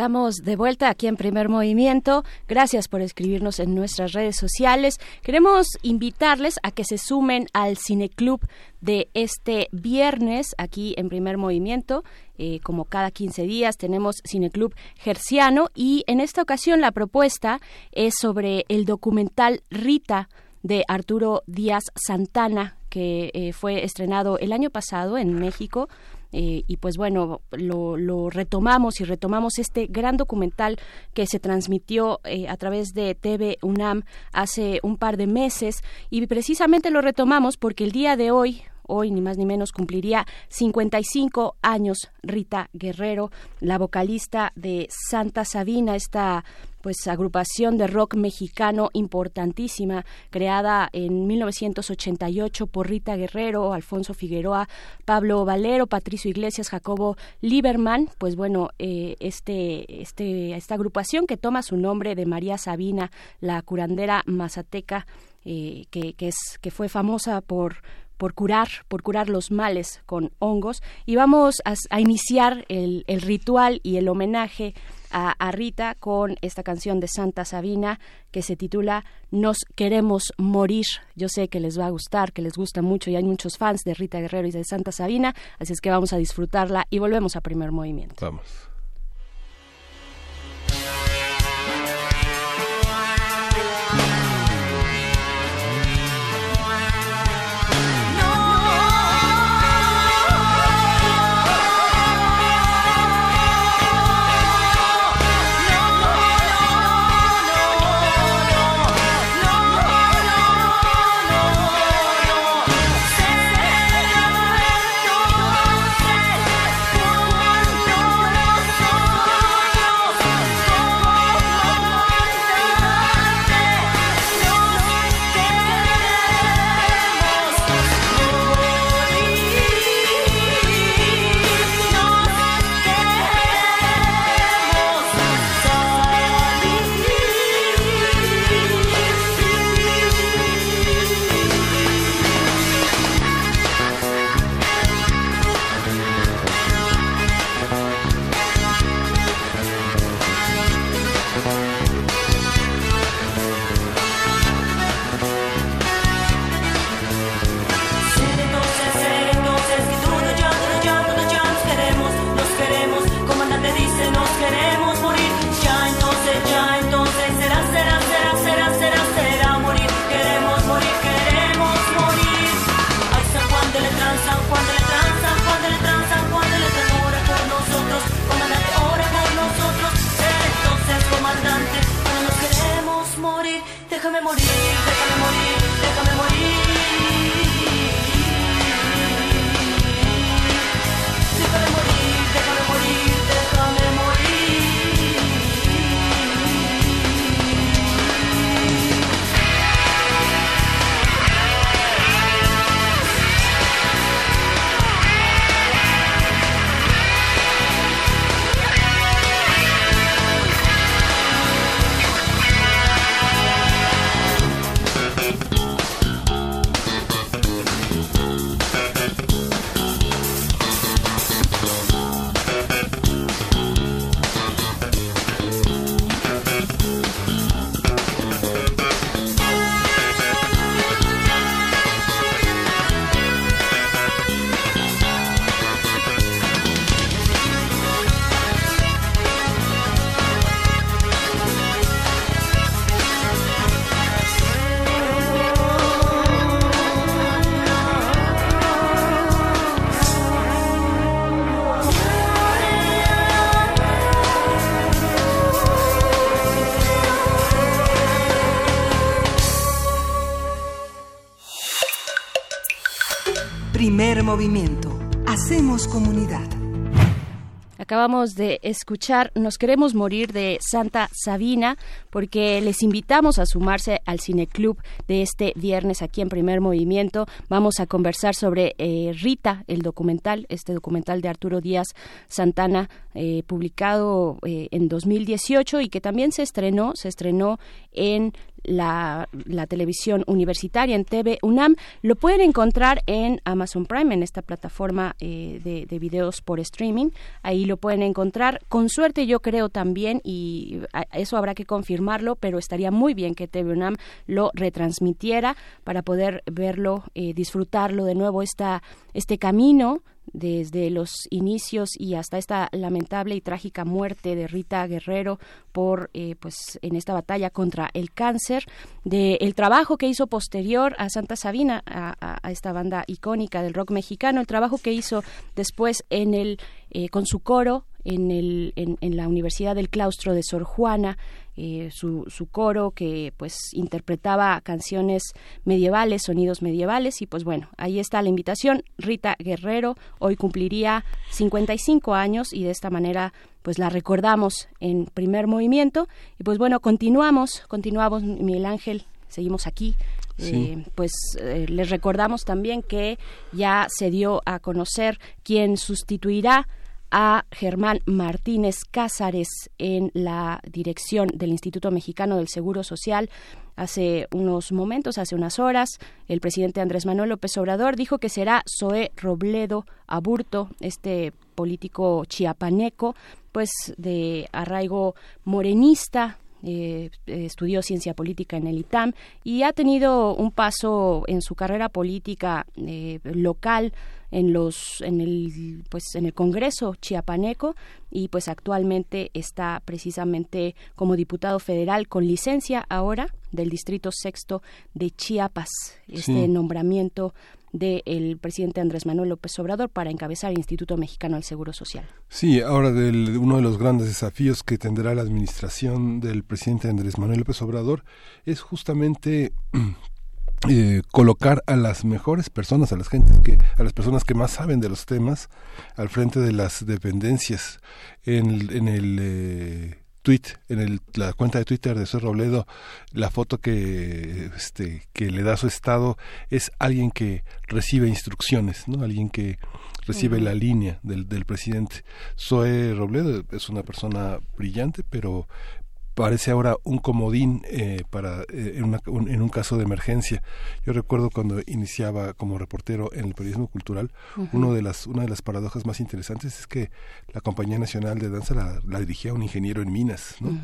Estamos de vuelta aquí en Primer Movimiento. Gracias por escribirnos en nuestras redes sociales. Queremos invitarles a que se sumen al Cineclub de este viernes aquí en Primer Movimiento. Eh, como cada 15 días tenemos Cineclub Gerciano y en esta ocasión la propuesta es sobre el documental Rita de Arturo Díaz Santana que eh, fue estrenado el año pasado en México eh, y pues bueno, lo, lo, retomamos y retomamos este gran documental que se transmitió eh, a través de TV UNAM hace un par de meses. Y precisamente lo retomamos porque el día de hoy, hoy ni más ni menos cumpliría 55 años Rita Guerrero, la vocalista de Santa Sabina, esta pues agrupación de rock mexicano importantísima creada en 1988 por Rita Guerrero, Alfonso Figueroa, Pablo Valero, Patricio Iglesias, Jacobo Lieberman, pues bueno, eh, este, este, esta agrupación que toma su nombre de María Sabina, la curandera mazateca, eh, que, que, es, que fue famosa por por curar, por curar los males con hongos. Y vamos a, iniciar el, el, ritual y el homenaje a, a, Rita con esta canción de Santa Sabina que se titula Nos queremos morir. Yo sé que les va a gustar, que les gusta mucho y hay muchos fans de Rita Guerrero y de Santa Sabina, así es que vamos a disfrutarla y volvemos a primer movimiento. Vamos. Acabamos de escuchar Nos queremos morir de Santa Sabina porque les invitamos a sumarse al cineclub de este viernes aquí en Primer Movimiento. Vamos a conversar sobre eh, Rita, el documental, este documental de Arturo Díaz Santana, eh, publicado eh, en 2018 y que también se estrenó, se estrenó en la, la, televisión universitaria en TV UNAM. Lo pueden encontrar en Amazon Prime, en esta plataforma eh, de, de, videos por streaming. Ahí lo pueden encontrar. Con suerte yo creo también, y eso habrá que confirmarlo, pero estaría muy bien que TV UNAM lo retransmitiera para poder verlo, eh, disfrutarlo de nuevo, esta, este camino desde los inicios y hasta esta lamentable y trágica muerte de Rita Guerrero por eh, pues en esta batalla contra el cáncer de el trabajo que hizo posterior a Santa Sabina a, esta banda icónica del rock mexicano el trabajo que hizo después en el eh, con su coro en, el, en, la Universidad del Claustro de Sor Juana, eh, su, su, coro que pues interpretaba canciones medievales, sonidos medievales y pues bueno, ahí está la invitación. Rita Guerrero hoy cumpliría 55 años y de esta manera pues la recordamos en primer movimiento y pues bueno, continuamos, continuamos Miguel Ángel, seguimos aquí Sí. Eh, pues eh, les recordamos también que ya se dio a conocer quién sustituirá a Germán Martínez Cázares en la dirección del Instituto Mexicano del Seguro Social. Hace unos momentos, hace unas horas, el presidente Andrés Manuel López Obrador dijo que será Zoé Robledo Aburto, este político chiapaneco, pues de arraigo morenista, eh, estudió ciencia política en el ITAM y ha tenido un paso en su carrera política eh, local en los en el pues en el Congreso chiapaneco y pues actualmente está precisamente como diputado federal con licencia ahora del distrito sexto de Chiapas este sí. nombramiento del presidente Andrés Manuel López Obrador para encabezar el Instituto Mexicano del Seguro Social. Sí, ahora del, uno de los grandes desafíos que tendrá la administración del presidente Andrés Manuel López Obrador es justamente eh, colocar a las mejores personas, a las gentes que, a las personas que más saben de los temas, al frente de las dependencias. En, en el eh, tweet, en el, la cuenta de Twitter de Soy Robledo, la foto que, este, que le da su estado es alguien que recibe instrucciones, ¿no? Alguien que recibe uh -huh. la línea del, del presidente. Zoe Robledo es una persona brillante, pero parece ahora un comodín eh, para eh, en, una, un, en, un, caso de emergencia. Yo recuerdo cuando iniciaba como reportero en el periodismo cultural, uh -huh. uno de las, una de las paradojas más interesantes es que la Compañía Nacional de Danza la, la dirigía un ingeniero en minas, ¿no? Uh -huh.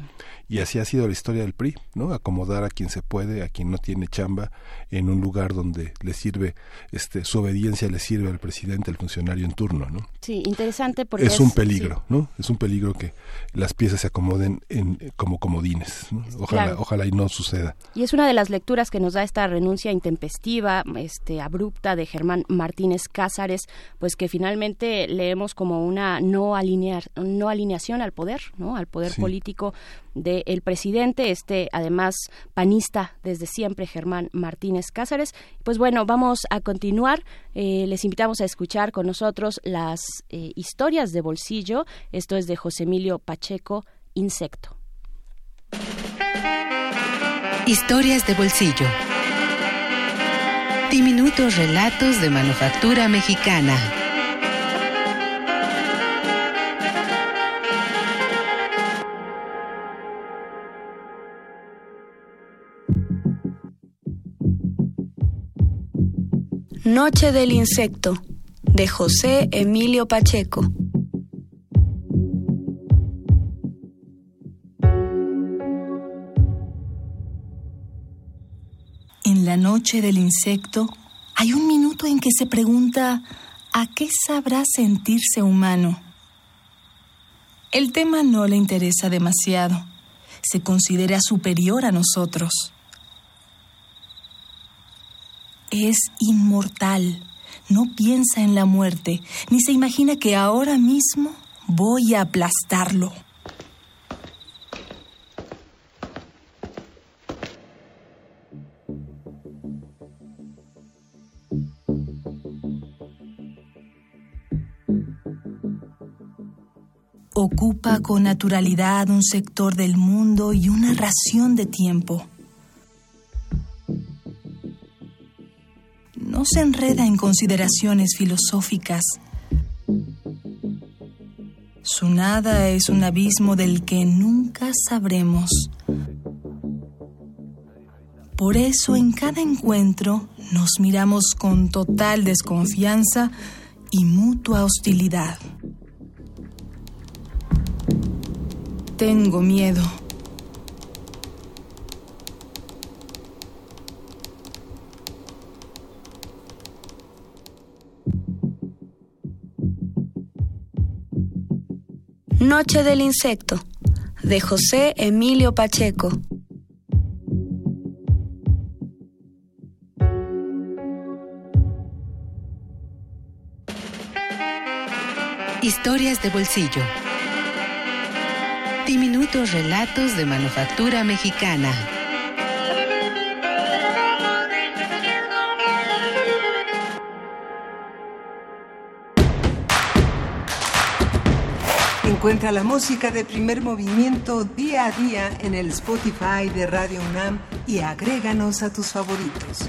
Y así ha sido la historia del PRI, ¿no? Acomodar a quien se puede, a quien no tiene chamba, en un lugar donde le sirve, este, su obediencia le sirve al presidente, al funcionario en turno, ¿no? Sí, interesante porque es un peligro, sí. ¿no? Es un peligro que las piezas se acomoden en, como comodines. Ojalá, Claro. ojalá y no suceda. Y es una de las lecturas que nos da esta renuncia intempestiva, este, abrupta de Germán Martínez Cázares, pues que finalmente leemos como una no, alinear, no alineación al poder, ¿no? Al poder Sí. político del presidente, este además panista desde siempre, Germán Martínez Cázares. Pues bueno, vamos a continuar. Eh, les invitamos a escuchar con nosotros las eh, historias de bolsillo. Esto es de José Emilio Pacheco, Insecto. Historias de bolsillo. Diminutos relatos de manufactura mexicana. Noche del Insecto, de José Emilio Pacheco. La noche del insecto hay un minuto en que se pregunta ¿a qué sabrá sentirse humano? El tema no le interesa demasiado. Se considera superior a nosotros. Es inmortal. No piensa en la muerte, ni se imagina que ahora mismo voy a aplastarlo. Ocupa con naturalidad un sector del mundo y una ración de tiempo. No se enreda en consideraciones filosóficas. Su nada es un abismo del que nunca sabremos. Por eso en cada encuentro nos miramos con total desconfianza y mutua hostilidad. Tengo miedo. Noche del Insecto, de José Emilio Pacheco. Historias de bolsillo. Diminutos relatos de manufactura mexicana. Encuentra la música de primer movimiento día a día en el Spotify de Radio UNAM y agréganos a tus favoritos.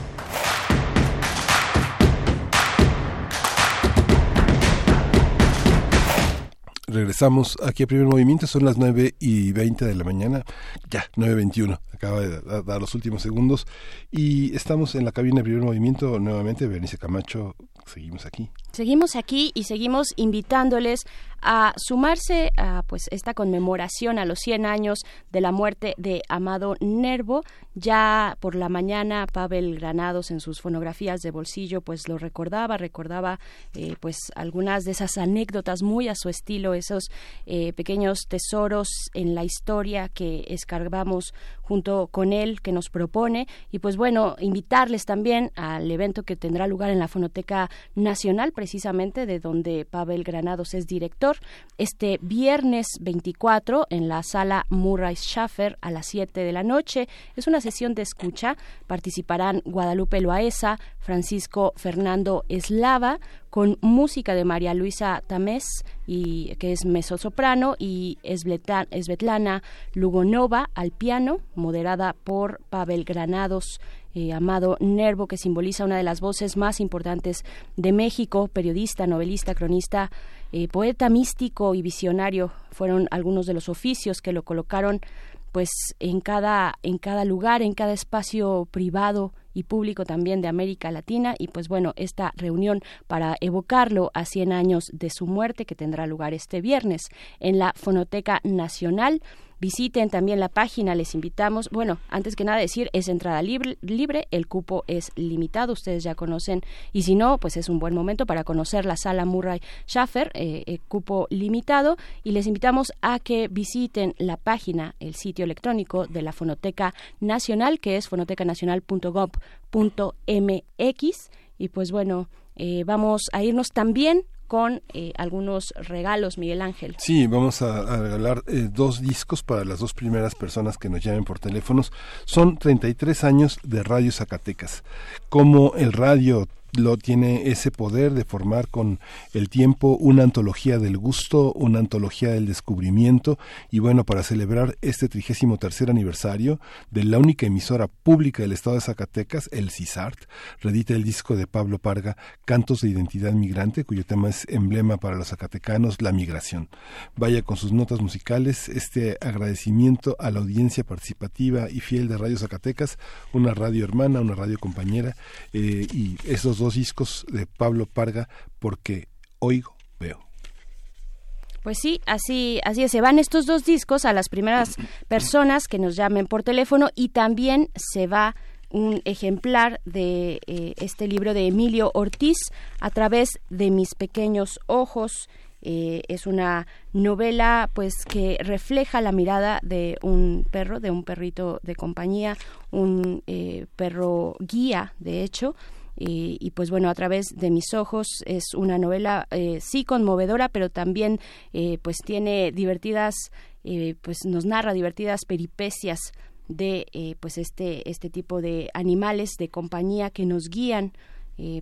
Regresamos aquí a primer movimiento, son las 9 y 20 de la mañana, ya, 9.21, acaba de da- dar los últimos segundos y estamos en la cabina de primer movimiento nuevamente, Berenice Camacho, seguimos aquí. Seguimos aquí y seguimos invitándoles a sumarse a pues esta conmemoración a los 100 años de la muerte de Amado Nervo. Ya por la mañana Pavel Granados en sus fonografías de bolsillo pues lo recordaba, recordaba eh, pues algunas de esas anécdotas muy a su estilo, esos eh, pequeños tesoros en la historia que escarbamos junto con él, que nos propone. Y pues bueno, invitarles también al evento que tendrá lugar en la Fonoteca Nacional, precisamente de donde Pavel Granados es director, este viernes 24 en la sala Murray Schaffer a las 7 de la noche. Es una sesión de escucha. Participarán Guadalupe Loaesa, Francisco Fernando Eslava, con música de María Luisa Tamés, y, que es mezzosoprano, y Svetlana Lugonova al piano, moderada por Pavel Granados. Eh, Amado Nervo, que simboliza una de las voces más importantes de México, periodista, novelista, cronista, eh, poeta místico y visionario, fueron algunos de los oficios que lo colocaron pues en cada en cada lugar, en cada espacio privado y público también de América Latina y pues bueno, esta reunión para evocarlo a 100 años de su muerte que tendrá lugar este viernes en la Fonoteca Nacional. Visiten también la página, les invitamos. Bueno, antes que nada decir, es entrada libre, libre, el cupo es limitado, ustedes ya conocen, y si no, pues es un buen momento para conocer la sala Murray Schaffer, eh, eh, cupo limitado, y les invitamos a que visiten la página, el sitio electrónico de la Fonoteca Nacional, que es fonotecanacional.gov.mx, y pues bueno, eh, vamos a irnos también con eh, algunos regalos, Miguel Ángel. Sí, vamos a, regalar eh, dos discos para las dos primeras personas que nos llamen por teléfonos. Son 33 años de Radio Zacatecas. Como el radio lo tiene ese poder de formar con el tiempo una antología del gusto, una antología del descubrimiento y bueno, para celebrar este trigésimo tercer aniversario de la única emisora pública del estado de Zacatecas, el CISART, redita el disco de Pablo Parga, Cantos de Identidad Migrante, cuyo tema es emblema para los zacatecanos, la migración. Vaya con sus notas musicales este agradecimiento a la audiencia participativa y fiel de Radio Zacatecas, una radio hermana, una radio compañera eh, y esos dos discos de Pablo Parga porque oigo, veo. Pues sí, así, así es. Se van estos dos discos a las primeras personas que nos llamen por teléfono y también se va un ejemplar de eh, este libro de Emilio Ortiz a través de mis pequeños ojos. Eh, es una novela pues que refleja la mirada de un perro, de un perrito de compañía, un eh, perro guía, de hecho, y, pues bueno a través de mis ojos es una novela eh, sí conmovedora pero también eh, pues tiene divertidas eh, pues nos narra divertidas peripecias de pues este este tipo de animales de compañía que nos guían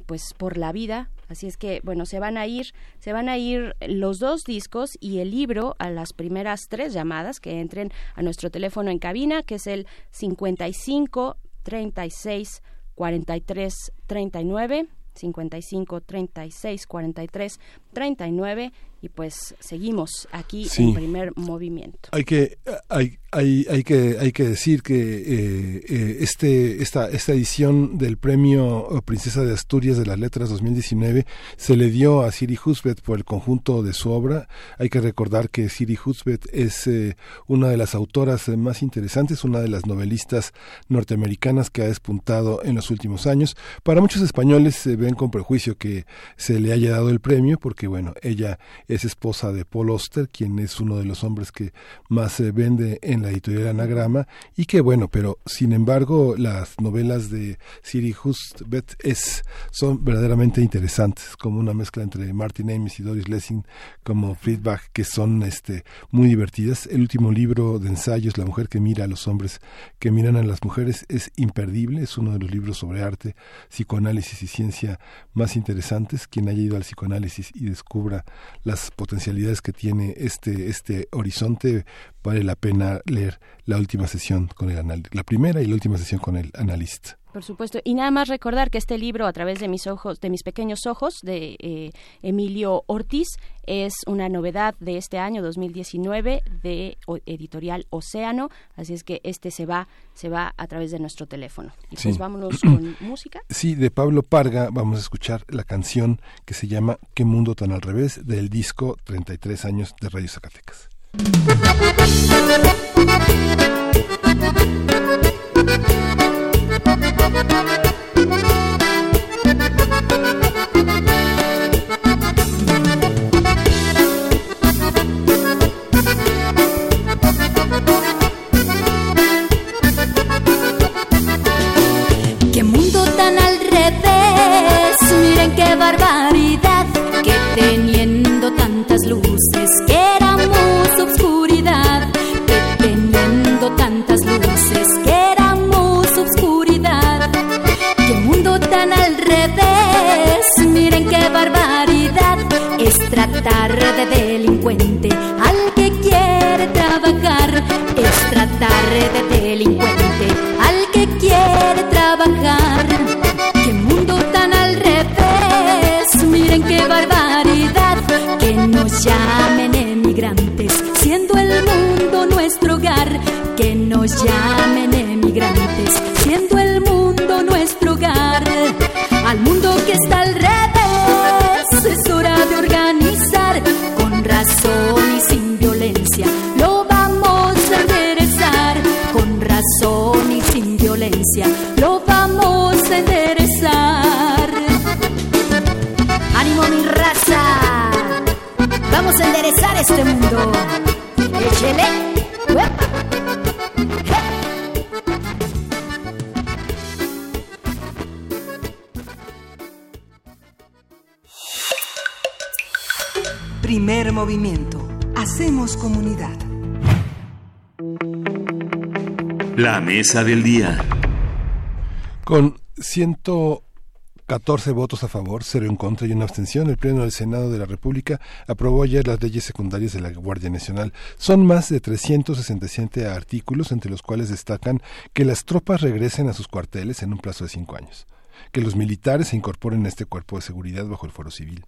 pues por la vida. Así es que bueno se van a ir se van a ir los dos discos y el libro a las primeras tres llamadas que entren a nuestro teléfono en cabina que es el 55 36 43 39 55 36 43 39 y pues seguimos aquí Sí. en primer movimiento. Hay que hay, hay, hay que hay que decir que eh, eh, este esta esta edición del premio Princesa de Asturias de las Letras 2019 se le dio a Siri Husbeth por el conjunto de su obra. Hay que recordar que Siri Husbeth es eh, una de las autoras más interesantes, una de las novelistas norteamericanas que ha despuntado en los últimos años. Para muchos españoles se ven con prejuicio que se le haya dado el premio porque bueno, ella es esposa de Paul Oster, quien es uno de los hombres que más se vende en la editorial Anagrama y que bueno, pero sin embargo las novelas de Siri Hustvedt es son verdaderamente interesantes, como una mezcla entre Martin Amis y Doris Lessing como Friedbach que son este muy divertidas. El último libro de ensayos La mujer que mira a los hombres que miran a las mujeres es imperdible, es uno de los libros sobre arte, psicoanálisis y ciencia más interesantes. Quien haya ido al psicoanálisis y descubra potencialidades que tiene este este horizonte vale la pena leer la última sesión con el la primera y la última sesión con el analista. Por supuesto. Y nada más recordar que este libro, a través de mis ojos, de mis pequeños ojos, de eh, Emilio Ortiz, es una novedad de este año 2019 de o- editorial Océano. Así es que este se va, se va a través de nuestro teléfono. Y Sí. pues vámonos con música. Sí, de Pablo Parga vamos a escuchar la canción que se llama Qué mundo tan al revés del disco 33 años de Radio Zacatecas. Es tratar de este mundo. Échele. Primer movimiento. Hacemos comunidad. La mesa del día. Con 114 votos a favor, cero en contra y una abstención, el Pleno del Senado de la República aprobó ayer las leyes secundarias de la Guardia Nacional. Son más de 367 artículos, entre los cuales destacan que las tropas regresen a sus cuarteles en un plazo de cinco años, que los militares se incorporen a este cuerpo de seguridad bajo el foro civil,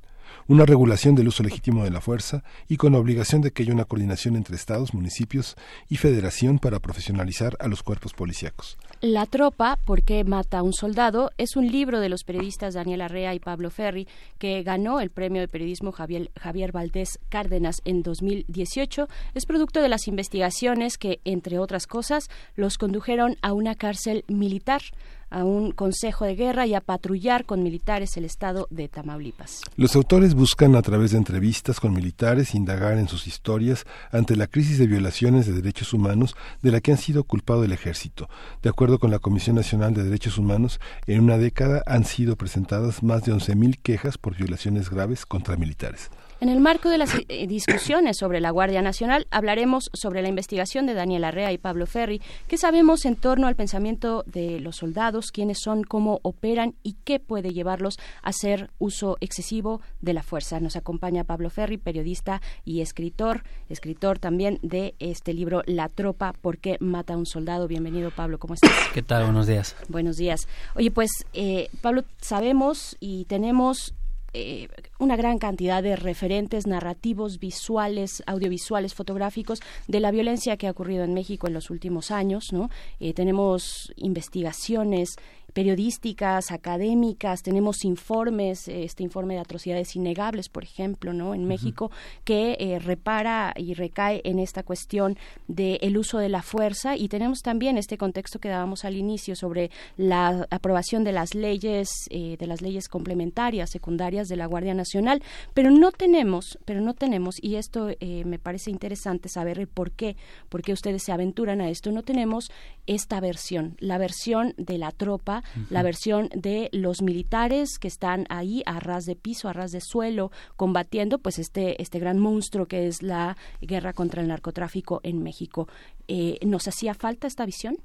una regulación del uso legítimo de la fuerza y con obligación de que haya una coordinación entre estados, municipios y federación para profesionalizar a los cuerpos policíacos. La tropa, ¿por qué mata a un soldado? es un libro de los periodistas Daniel Arrea y Pablo Ferri que ganó el premio de periodismo Javier, Javier Valdés Cárdenas en 2018. Es producto de las investigaciones que, entre otras cosas, los condujeron a una cárcel militar a un consejo de guerra y a patrullar con militares el estado de Tamaulipas. Los autores buscan a través de entrevistas con militares indagar en sus historias ante la crisis de violaciones de derechos humanos de la que han sido culpado el ejército. De acuerdo con la Comisión Nacional de Derechos Humanos, en una década han sido presentadas más de 11.000 quejas por violaciones graves contra militares. En el marco de las eh, discusiones sobre la Guardia Nacional, hablaremos sobre la investigación de Daniel Arrea y Pablo Ferri, qué sabemos en torno al pensamiento de los soldados, quiénes son, cómo operan y qué puede llevarlos a hacer uso excesivo de la fuerza. Nos acompaña Pablo Ferri, periodista y escritor, escritor también de este libro La tropa, ¿por qué mata a un soldado? Bienvenido, Pablo, ¿cómo estás? ¿Qué tal? Buenos días. Buenos días. Oye, pues, eh, Pablo, sabemos y tenemos eh, una gran cantidad de referentes narrativos, visuales, audiovisuales, fotográficos de la violencia que ha ocurrido en México en los últimos años. ¿no? Eh, tenemos investigaciones periodísticas, académicas, tenemos informes, este informe de atrocidades innegables, por ejemplo, ¿no? En México, que eh, repara y recae en esta cuestión del uso de la fuerza. Y tenemos también este contexto que dábamos al inicio sobre la aprobación de las leyes, eh, de las leyes complementarias, secundarias de la Guardia Nacional, pero no tenemos, pero no tenemos, y esto eh, me parece interesante saber el por qué, por qué ustedes se aventuran a esto, no tenemos esta versión, la versión de la tropa, la versión de los militares que están ahí a ras de piso, a ras de suelo, combatiendo pues este, este gran monstruo que es la guerra contra el narcotráfico en México. Eh, ¿Nos hacía falta esta visión?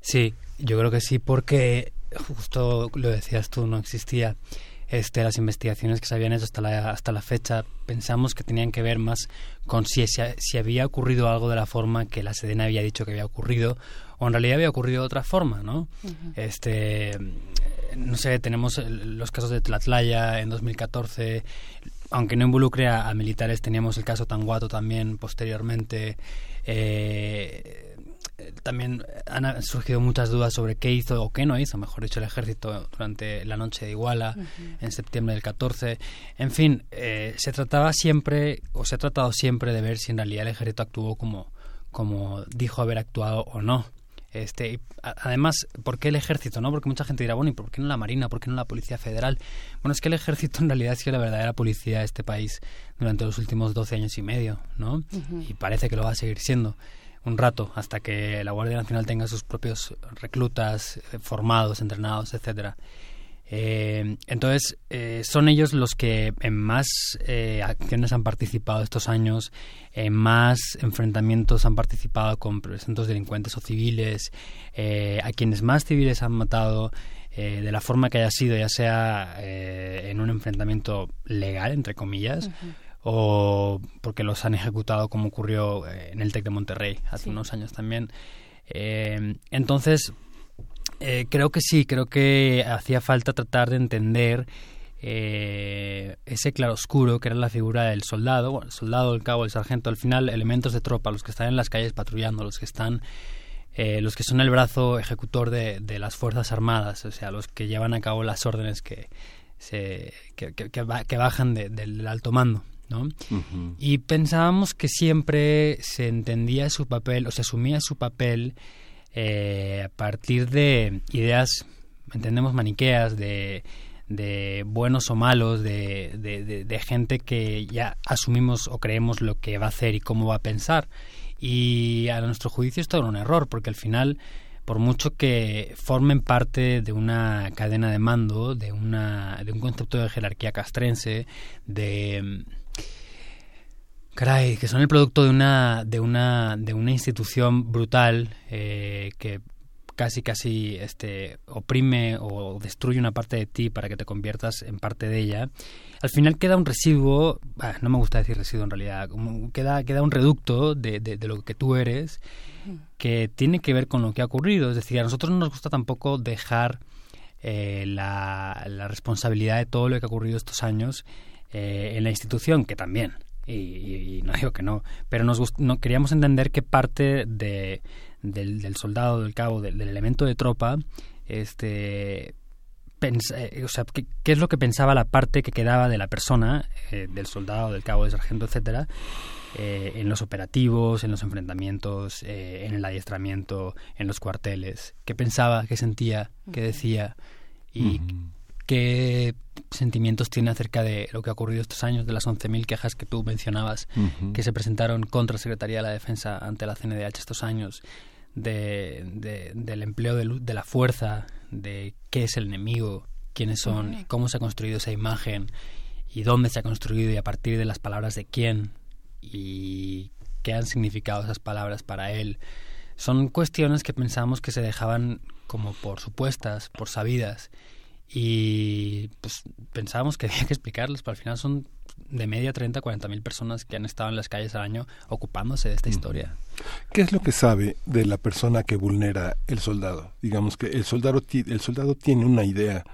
Sí, yo creo que sí, porque justo lo decías tú, no existía este, las investigaciones que se habían hecho hasta la, hasta la fecha pensamos que tenían que ver más con si, si había ocurrido algo de la forma que la Sedena había dicho que había ocurrido o en realidad había ocurrido de otra forma, ¿no? Este, no sé, tenemos los casos de Tlatlaya en 2014, aunque no involucre a, militares, teníamos el caso Tanguato también posteriormente. Eh, también han surgido muchas dudas sobre qué hizo o qué no hizo, mejor dicho, el ejército durante la noche de Iguala, en septiembre del 14. En fin, eh, se trataba siempre, o se ha tratado siempre de ver si en realidad el ejército actuó como, como dijo haber actuado o no. Este, además, ¿por qué el ejército? no Porque mucha gente dirá, bueno, ¿y por qué no la Marina? ¿Por qué no la Policía Federal? Bueno, es que el ejército en realidad ha sido la verdadera policía de este país durante los últimos 12 años y medio, ¿no? Y parece que lo va a seguir siendo un rato hasta que la Guardia Nacional tenga sus propios reclutas eh, formados, entrenados, etcétera. Eh, entonces, eh, son ellos los que en más eh, acciones han participado estos años, en más enfrentamientos han participado con presuntos delincuentes o civiles, a quienes más civiles han matado, de la forma que haya sido, ya sea en un enfrentamiento legal, entre comillas, o porque los han ejecutado como ocurrió en el TEC de Monterrey hace unos años también. entonces, eh, creo que sí, creo que hacía falta tratar de entender eh, ese claroscuro que era la figura del soldado, el soldado, el cabo, el sargento, al final elementos de tropa, los que están en las calles patrullando, los que están, eh, los que son el brazo ejecutor de, las fuerzas armadas, o sea, los que llevan a cabo las órdenes que se que, que, bajan del alto mando. ¿no? Y pensábamos que siempre se entendía su papel o se asumía su papel eh, a partir de ideas, entendemos, maniqueas, de, de buenos o malos, de, de, de, gente que ya asumimos o creemos lo que va a hacer y cómo va a pensar. Y a nuestro juicio esto era un error, porque al final, por mucho que formen parte de una cadena de mando, de, una, de un concepto de jerarquía castrense, de Caray, que son el producto de una, de una, de una institución brutal eh, que casi casi este oprime o destruye una parte de ti para que te conviertas en parte de ella. Al final queda un residuo no me gusta decir residuo en realidad queda queda un reducto de, de, lo que tú eres que tiene que ver con lo que ha ocurrido. Es decir a nosotros no nos gusta tampoco dejar eh, la, la, responsabilidad de todo lo que ha ocurrido estos años eh, en la institución que también y, no digo que no, pero nos no, queríamos entender qué parte de, del, soldado, del cabo, del, elemento de tropa, este, eh, o sea, ¿qué, es lo que pensaba la parte que quedaba de la persona, eh, del soldado, del cabo, del sargento, etcétera, eh, en los operativos, en los enfrentamientos, en el adiestramiento, en los cuarteles, qué pensaba, qué sentía, qué decía y qué sentimientos tiene acerca de lo que ha ocurrido estos años, de las 11.000 quejas que tú mencionabas, que se presentaron contra la Secretaría de la Defensa ante la CNDH estos años, de, del empleo de, de, la fuerza, de qué es el enemigo, quiénes son, cómo se ha construido esa imagen y dónde se ha construido y a partir de las palabras de quién y qué han significado esas palabras para él. Son cuestiones que pensamos que se dejaban como por supuestas, por sabidas y pues pensábamos que había que explicarles, pero al final son de media 30, 40 mil personas que han estado en las calles al año ocupándose de esta historia. ¿Qué es lo que sabe de la persona que vulnera el soldado? Digamos que el soldado, el soldado tiene una idea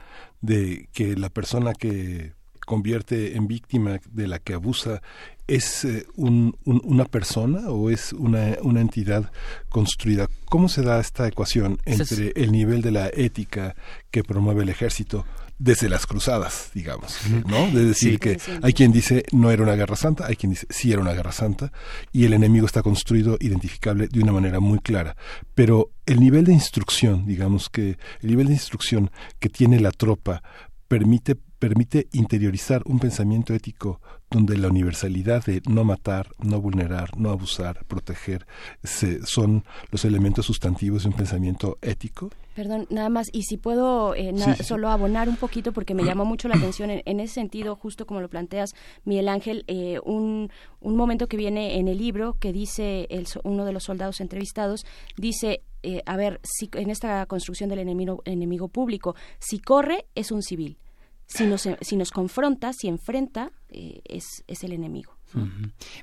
de que la persona que convierte en víctima de la que abusa es eh, un, una persona o es una, una entidad construida. ¿Cómo se da esta ecuación entre el nivel de la ética que promueve el ejército desde las cruzadas, digamos, ¿no? De decir que hay quien dice no era una guerra santa, hay quien dice sí era una guerra santa y el enemigo está construido, identificable de una manera muy clara. Pero el nivel de instrucción, digamos que el nivel de instrucción que tiene la tropa permite permite interiorizar un pensamiento ético donde la universalidad de no matar, no vulnerar, no abusar, proteger, se, son los elementos sustantivos de un pensamiento ético? Perdón, nada más, y si puedo eh, solo abonar un poquito porque me llamó mucho la atención en, ese sentido, justo como lo planteas, Miguel Ángel, eh, un, un momento que viene en el libro que dice el, uno de los soldados entrevistados, dice, eh, a ver, si, en esta construcción del enemigo, enemigo público, si corre es un civil, si nos, si nos confronta, si enfrenta, eh, es, es el enemigo.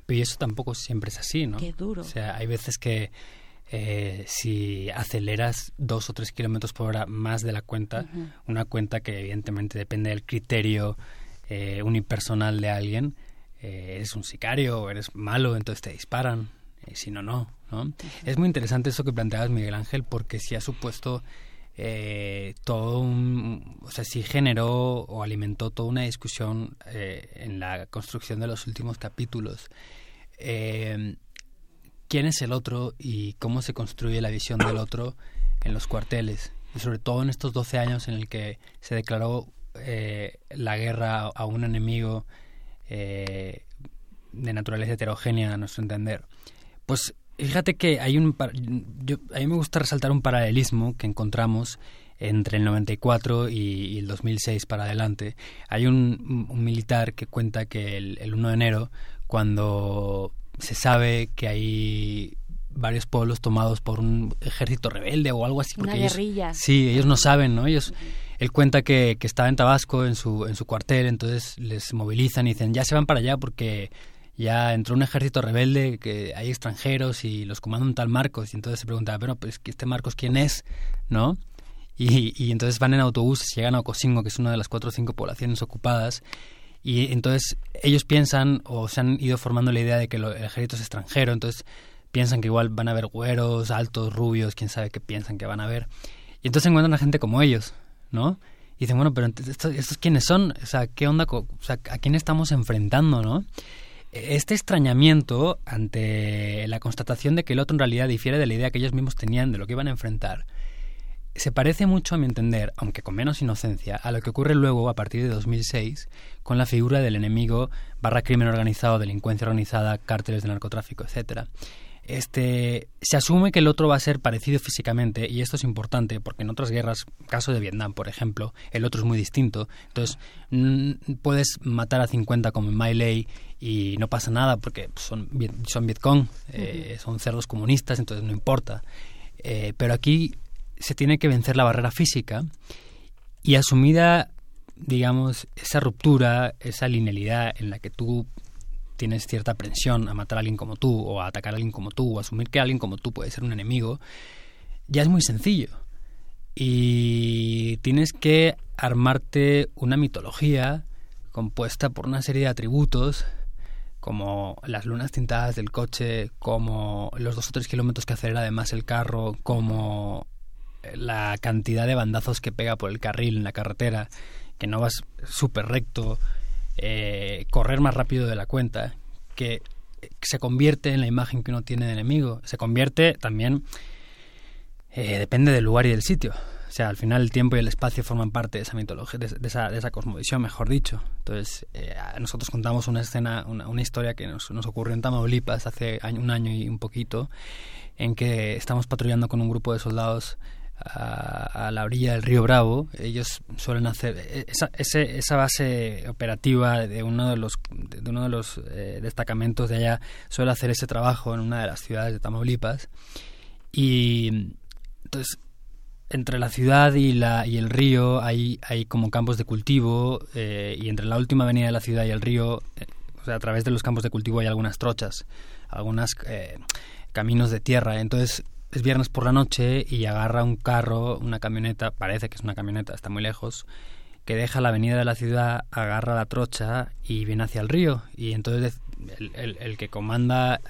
Pero eso tampoco siempre es así, ¿no? Qué duro. O sea, hay veces que eh, si aceleras dos o tres kilómetros por hora más de la cuenta, una cuenta que evidentemente depende del criterio eh, unipersonal de alguien, eh, eres un sicario o eres malo, entonces te disparan, si no, no. ¿no? Es muy interesante eso que planteabas, Miguel Ángel, porque si ha supuesto eh, todo o sea, sí generó o alimentó toda una discusión eh, en la construcción de los últimos capítulos. Eh, ¿Quién es el otro y cómo se construye la visión del otro en los cuarteles? Y sobre todo en estos 12 años en el que se declaró eh, la guerra a un enemigo de naturaleza heterogénea, a nuestro entender. Pues Fíjate que hay un... Yo, a mí me gusta resaltar un paralelismo que encontramos entre el 94 y, el 2006 para adelante. Hay un, militar que cuenta que el, el 1 de enero, cuando se sabe que hay varios pueblos tomados por un ejército rebelde o algo así. Porque Una guerrilla. sí, ellos no saben, ¿no? Ellos, él cuenta que, que estaba en Tabasco, en su, en su cuartel, entonces les movilizan y dicen, ya se van para allá porque ya entró un ejército rebelde que hay extranjeros y los comanda un tal Marcos y entonces se preguntaba, pero pues este Marcos quién es, ¿no? Y, y entonces van en autobús, llegan a Ocosingo, que es una de las cuatro o cinco poblaciones ocupadas, y entonces ellos piensan o se han ido formando la idea de que el ejército es extranjero, entonces piensan que igual van a haber güeros, altos, rubios, quién sabe qué piensan que van a ver. Y entonces encuentran a gente como ellos, ¿no? Y dicen, bueno, pero estos, estos quiénes son, o sea, ¿qué onda? O sea, ¿a quién estamos enfrentando, no? Este extrañamiento ante la constatación de que el otro en realidad difiere de la idea que ellos mismos tenían de lo que iban a enfrentar, se parece mucho, a mi entender, aunque con menos inocencia, a lo que ocurre luego, a partir de 2006, con la figura del enemigo barra crimen organizado, delincuencia organizada, cárteles de narcotráfico, etcétera este, se asume que el otro va a ser parecido físicamente y esto es importante porque en otras guerras, caso de Vietnam por ejemplo, el otro es muy distinto. Entonces puedes matar a 50 como en My Lay y no pasa nada porque son, son Vietcong, eh, son cerdos comunistas, entonces no importa. Eh, pero aquí se tiene que vencer la barrera física y asumida digamos, esa ruptura, esa linealidad en la que tú tienes cierta aprensión a matar a alguien como tú, o a atacar a alguien como tú, o asumir que alguien como tú puede ser un enemigo, ya es muy sencillo. Y tienes que armarte una mitología compuesta por una serie de atributos como las lunas tintadas del coche, como los dos o tres kilómetros que acelera además el carro, como la cantidad de bandazos que pega por el carril en la carretera, que no vas súper recto, eh, correr más rápido de la cuenta, que se convierte en la imagen que uno tiene de enemigo. Se convierte también, eh, depende del lugar y del sitio. O sea, al final el tiempo y el espacio forman parte de esa mitología, de, esa, cosmovisión, mejor dicho. Entonces, eh, nosotros contamos una escena, una historia que nos, nos, ocurrió en Tamaulipas hace un año y un poquito, en que estamos patrullando con un grupo de soldados a, la orilla del río Bravo, ellos suelen hacer esa, ese, esa base operativa de uno de los de uno de los eh, destacamentos de allá suele hacer ese trabajo en una de las ciudades de Tamaulipas. Y entonces entre la ciudad y la y el río hay hay como campos de cultivo eh, y entre la última avenida de la ciudad y el río eh, a través de los campos de cultivo hay algunas trochas algunas caminos de tierra. Entonces es viernes por la noche y agarra un carro, una camioneta, parece que es una camioneta, está muy lejos, que deja la avenida de la ciudad, agarra la trocha y viene hacia el río. Y entonces el, que comanda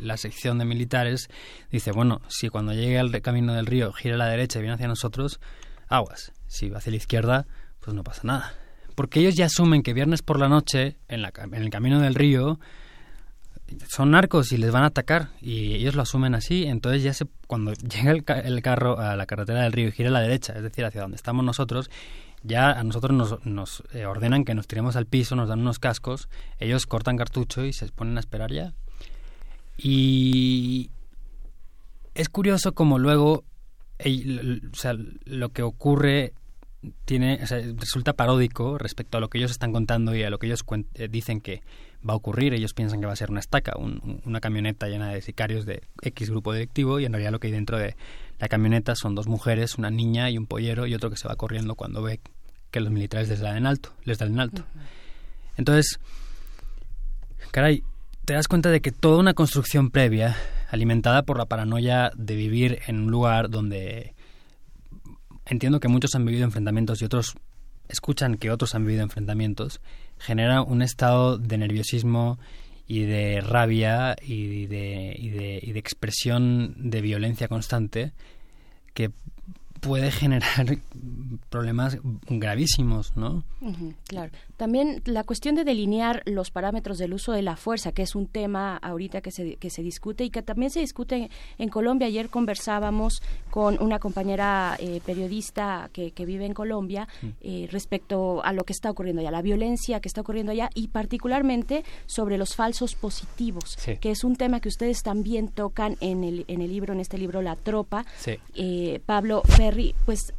la sección de militares dice, bueno, si cuando llegue al camino del río gira a la derecha y viene hacia nosotros, aguas. Si va hacia la izquierda, pues no pasa nada. Porque ellos ya asumen que viernes por la noche, en el camino del río, son narcos y les van a atacar y ellos lo asumen así, entonces ya se, cuando llega el, el, carro a la carretera del río y gira a la derecha, es decir, hacia donde estamos nosotros, ya a nosotros nos, nos eh, ordenan que nos tiremos al piso, nos dan unos cascos, ellos cortan cartucho y se ponen a esperar ya. Y es curioso como luego lo que ocurre tiene, o sea, resulta paródico respecto a lo que ellos están contando y a lo que ellos eh, dicen que va a ocurrir. Ellos piensan que va a ser una estaca, un, una camioneta llena de sicarios de X grupo directivo y en realidad lo que hay dentro de la camioneta son dos mujeres, una niña y un pollero y otro que se va corriendo cuando ve que los militares les dan en alto, les dan en alto. Entonces, caray, te das cuenta de que toda una construcción previa, alimentada por la paranoia de vivir en un lugar donde entiendo que muchos han vivido enfrentamientos y otros escuchan que otros han vivido enfrentamientos, genera un estado de nerviosismo y de rabia y de, y de, y de expresión de violencia constante que puede generar problemas gravísimos, ¿no? Claro. También la cuestión de delinear los parámetros del uso de la fuerza, que es un tema ahorita que se, que se discute y que también se discute en Colombia. Ayer conversábamos con una compañera eh, periodista que, que, vive en Colombia eh, respecto a lo que está ocurriendo allá, la violencia que está ocurriendo allá y particularmente sobre los falsos positivos, sí. que es un tema que ustedes también tocan en el, en el libro, en este libro La Tropa. Sí. Eh, Pablo Ferri, pues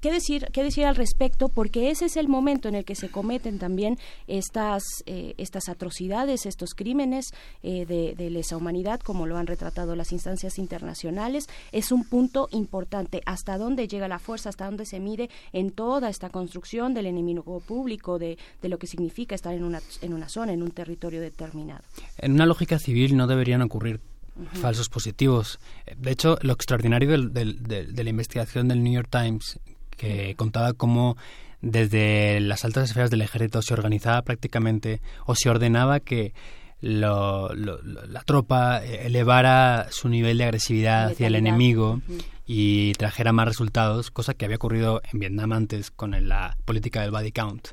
¿Qué decir, ¿Qué decir al respecto? Porque ese es el momento en el que se cometen también estas, eh, estas atrocidades, estos crímenes eh, de, de, lesa humanidad, como lo han retratado las instancias internacionales. Es un punto importante. ¿Hasta dónde llega la fuerza? ¿Hasta dónde se mide en toda esta construcción del enemigo público, de, de lo que significa estar en una, en una zona, en un territorio determinado? En una lógica civil no deberían ocurrir Uh -huh. falsos positivos. De hecho, lo extraordinario del, del, del, de la investigación del New York Times, que contaba cómo desde las altas esferas del ejército se organizaba prácticamente o se ordenaba que lo, lo, la tropa elevara su nivel de agresividad hacia el enemigo uh -huh. y trajera más resultados, cosa que había ocurrido en Vietnam antes con la política del body count.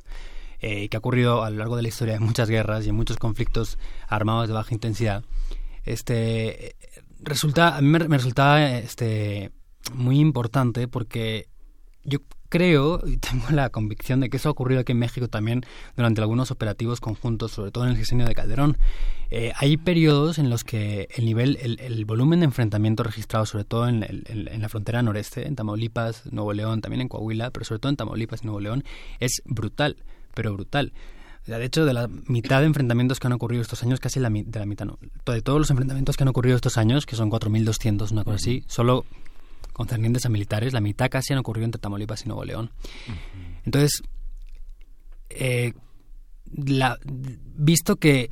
Eh, que ha ocurrido a lo largo de la historia de muchas guerras y en muchos conflictos armados de baja intensidad este resulta a mí me, me este muy importante porque yo creo y tengo la convicción de que eso ha ocurrido aquí en México también durante algunos operativos conjuntos, sobre todo en el diseño de Calderón. Eh, hay periodos en los que el nivel, el, el volumen de enfrentamiento registrado, sobre todo en la frontera noreste, en Tamaulipas, Nuevo León, también en Coahuila, pero sobre todo en Tamaulipas y Nuevo León, es brutal, pero brutal. De hecho, de la mitad de enfrentamientos que han ocurrido estos años, casi la, de la mitad no, de todos los enfrentamientos que han ocurrido estos años, que son 4.200, una cosa así, solo concernientes a militares, la mitad casi han ocurrido entre Tamaulipas y Nuevo León. Entonces, eh, la- visto que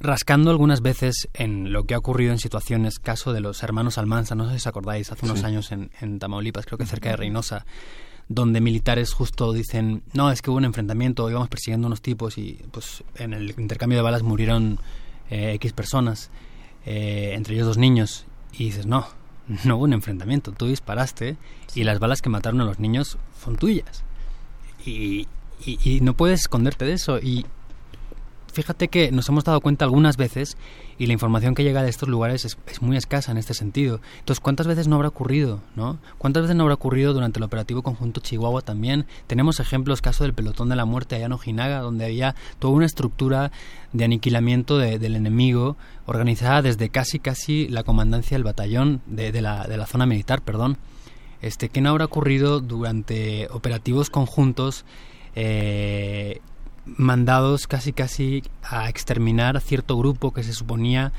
rascando algunas veces en lo que ha ocurrido en situaciones, caso de los hermanos Almanza, no sé si os acordáis, hace unos Sí. años en, en Tamaulipas, creo que cerca de Reynosa, donde militares justo dicen, no, es que hubo un enfrentamiento, íbamos persiguiendo unos tipos y pues en el intercambio de balas murieron eh, X personas, eh, entre ellos dos niños, y dices, no, no hubo un enfrentamiento, tú disparaste y las balas que mataron a los niños son tuyas. Y, y- y no puedes esconderte de eso. Y fíjate que nos hemos dado cuenta algunas veces y la información que llega de estos lugares es, muy escasa en este sentido. Entonces, ¿cuántas veces no habrá ocurrido? ¿no? ¿Cuántas veces no habrá ocurrido durante el operativo conjunto Chihuahua también? Tenemos ejemplos, caso del pelotón de la muerte allá en Ojinaga, donde había toda una estructura de aniquilamiento de- del enemigo organizada desde casi casi la comandancia del batallón de, de la, de la zona militar, perdón. Este, ¿Qué no habrá ocurrido durante operativos conjuntos eh, mandados casi casi a exterminar a cierto grupo que se suponía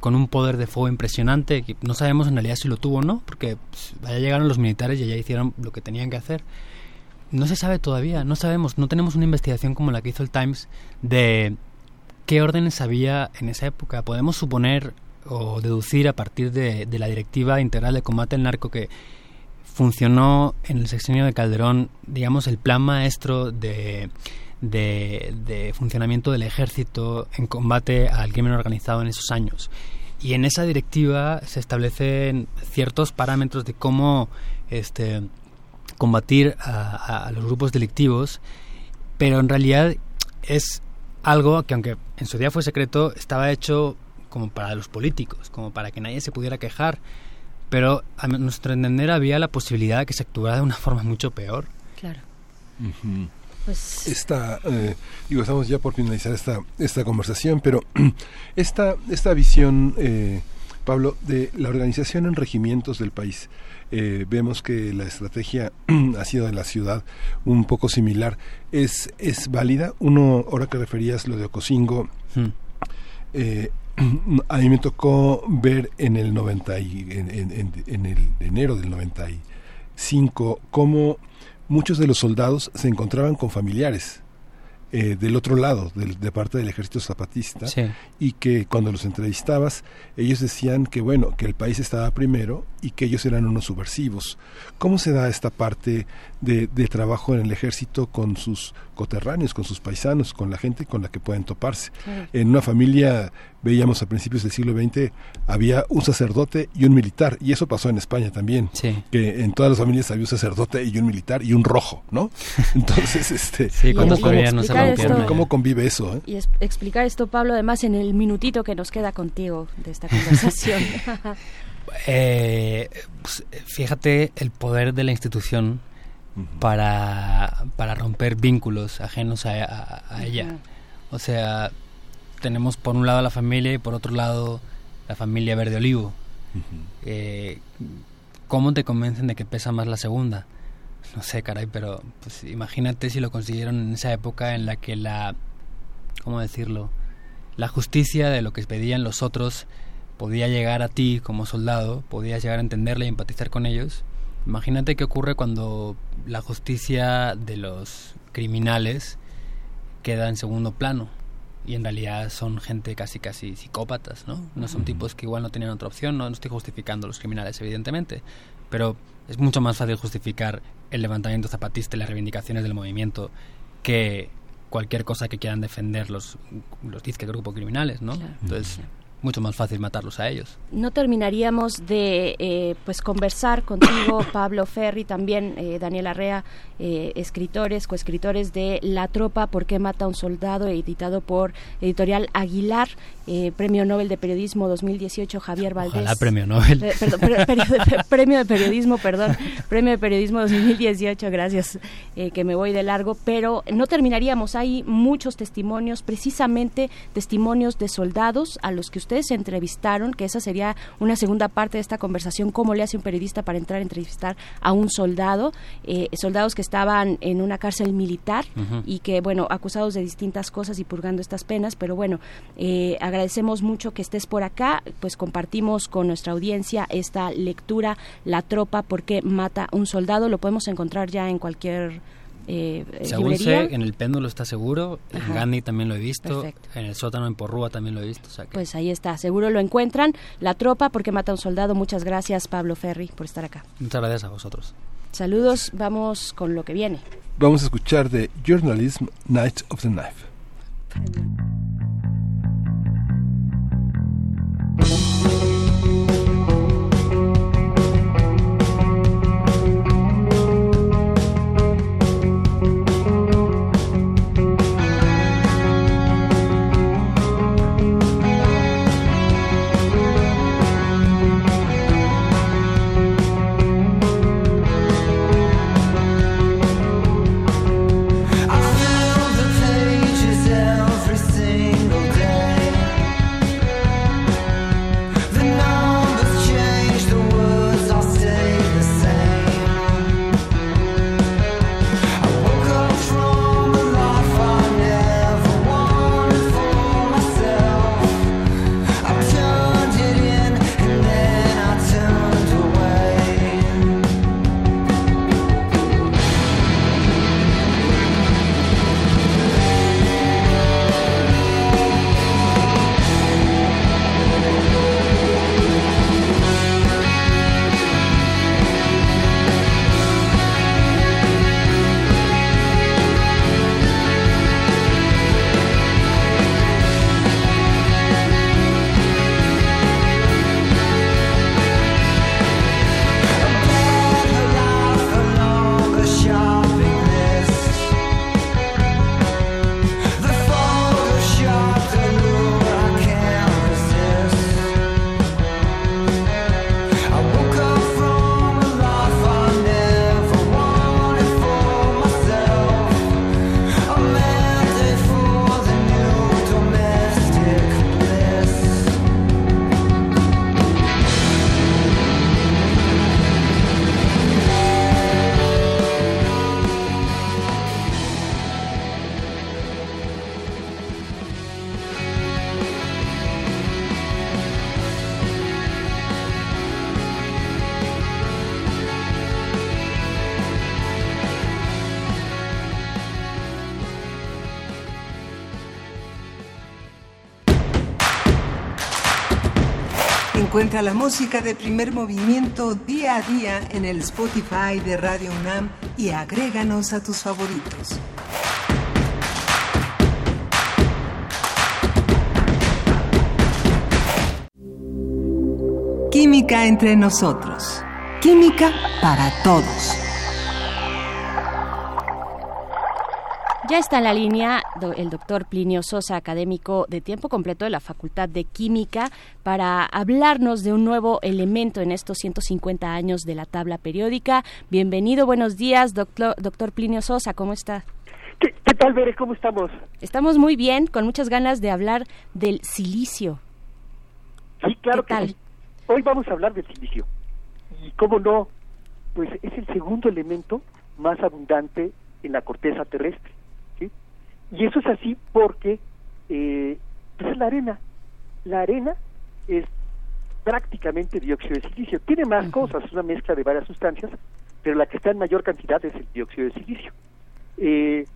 con un poder de fuego impresionante, que no sabemos en realidad si lo tuvo o no, porque pues, allá llegaron los militares y allá hicieron lo que tenían que hacer. No se sabe todavía, no sabemos, no tenemos una investigación como la que hizo el Times de qué órdenes había en esa época. Podemos suponer o deducir a partir de, de la Directiva Integral de Combate al Narco que funcionó en el sexenio de Calderón, digamos, el plan maestro de, de, de funcionamiento del ejército en combate al crimen organizado en esos años. Y en esa directiva se establecen ciertos parámetros de cómo este, combatir a, a los grupos delictivos, pero en realidad es algo que aunque en su día fue secreto, estaba hecho como para los políticos, como para que nadie se pudiera quejar, pero a nuestro entender había la posibilidad de que se actuara de una forma mucho peor. Claro. Ujú. Pues esta eh, digo estamos ya por finalizar esta esta conversación pero esta esta visión eh, Pablo de la organización en regimientos del país eh, vemos que la estrategia ha sido de la ciudad un poco similar es es válida uno ahora que referías lo de Ocosingo Hmm. eh, a mí me tocó ver en el 90 y, en, en- en- en el enero del 95 cómo muchos de los soldados se encontraban con familiares eh, del otro lado, del, de parte del ejército zapatista, Sí. y que cuando los entrevistabas, ellos decían que bueno, que el país estaba primero y que ellos eran unos subversivos. ¿Cómo se da esta parte de, de trabajo en el ejército con sus coterráneos, con sus paisanos, con la gente con la que pueden toparse? Claro. En una familia, veíamos a principios del siglo XX, había un sacerdote y un militar, y eso pasó en España también, que en todas las familias había un sacerdote y un militar y un rojo, ¿no? Entonces, este, Sí, ¿cómo, no cómo- ya. cómo convive eso? eh? Y es- explicar esto, Pablo, además en el minutito que nos queda contigo de esta conversación. Eh, pues, fíjate el poder de la institución para, para romper vínculos ajenos a, a- a ella. O sea, tenemos por un lado la familia y por otro lado la familia verde olivo. Eh, ¿Cómo te convencen de que pesa más la segunda? No sé, caray, pero pues, imagínate si lo consiguieron en esa época en la que la, ¿cómo decirlo? La justicia de lo que pedían los otros podía llegar a ti como soldado, podías llegar a entenderla y empatizar con ellos. Imagínate qué ocurre cuando la justicia de los criminales queda en segundo plano y en realidad son gente casi casi psicópatas, ¿no? No son tipos que igual no tenían otra opción, no, no estoy justificando a los criminales evidentemente, pero es mucho más fácil justificar el levantamiento zapatista y las reivindicaciones del movimiento que cualquier cosa que quieran defender los los disque grupos criminales, ¿no? Claro. Entonces, mucho más fácil matarlos a ellos. No terminaríamos de eh, pues conversar contigo, Pablo Ferri, también eh, Daniel Arrea, eh, escritores, coescritores de La Tropa, ¿Por qué mata a un soldado? editado por Editorial Aguilar, eh, Premio Nobel de Periodismo 2018, Javier Valdés. Ojalá premio Nobel. Eh, perdón, per- premio de Periodismo, perdón, Premio de Periodismo 2018, gracias, eh, que me voy de largo, pero no terminaríamos, hay muchos testimonios, precisamente testimonios de soldados a los que ustedes se entrevistaron, que esa sería una segunda parte de esta conversación, cómo le hace un periodista para entrar a entrevistar a un soldado, soldados que estaban en una cárcel militar y que, bueno, acusados de distintas cosas y purgando estas penas, pero bueno, eh, agradecemos mucho que estés por acá, pues compartimos con nuestra audiencia esta lectura, La Tropa, porque mata un soldado, lo podemos encontrar ya en cualquier eh, Según librería. sé, en el péndulo está seguro, en Ajá. Gandhi también lo he visto, Perfecto. en el sótano en Porrúa también lo he visto. o sea que- Pues ahí está, seguro lo encuentran. La Tropa, porque mata un soldado. Muchas gracias, Pablo Ferri, por estar acá. Muchas gracias a vosotros. Saludos, vamos con lo que viene. Vamos a escuchar de Journalism Night of the Knife. Thank you. La música de primer movimiento día a día en el Spotify de Radio UNAM y agréganos a tus favoritos. Química entre nosotros. Química para todos. Ya está en la línea el doctor Plinio Sosa, académico de tiempo completo de la Facultad de Química, para hablarnos de un nuevo elemento en estos 150 años de la tabla periódica. Bienvenido, buenos días, doctor, doctor Plinio Sosa, ¿cómo está? ¿Qué, qué tal, Bere? ¿Cómo estamos? Estamos muy bien, con muchas ganas de hablar del silicio. Sí, claro ¿Qué que tal? sí. Hoy vamos a hablar del silicio. Y cómo no, pues es el segundo elemento más abundante en la corteza terrestre. Y eso es así porque eh, pues es la arena. La arena es prácticamente dióxido de silicio. Tiene más cosas, es una mezcla de varias sustancias, pero la que está en mayor cantidad es el dióxido de silicio. Eh,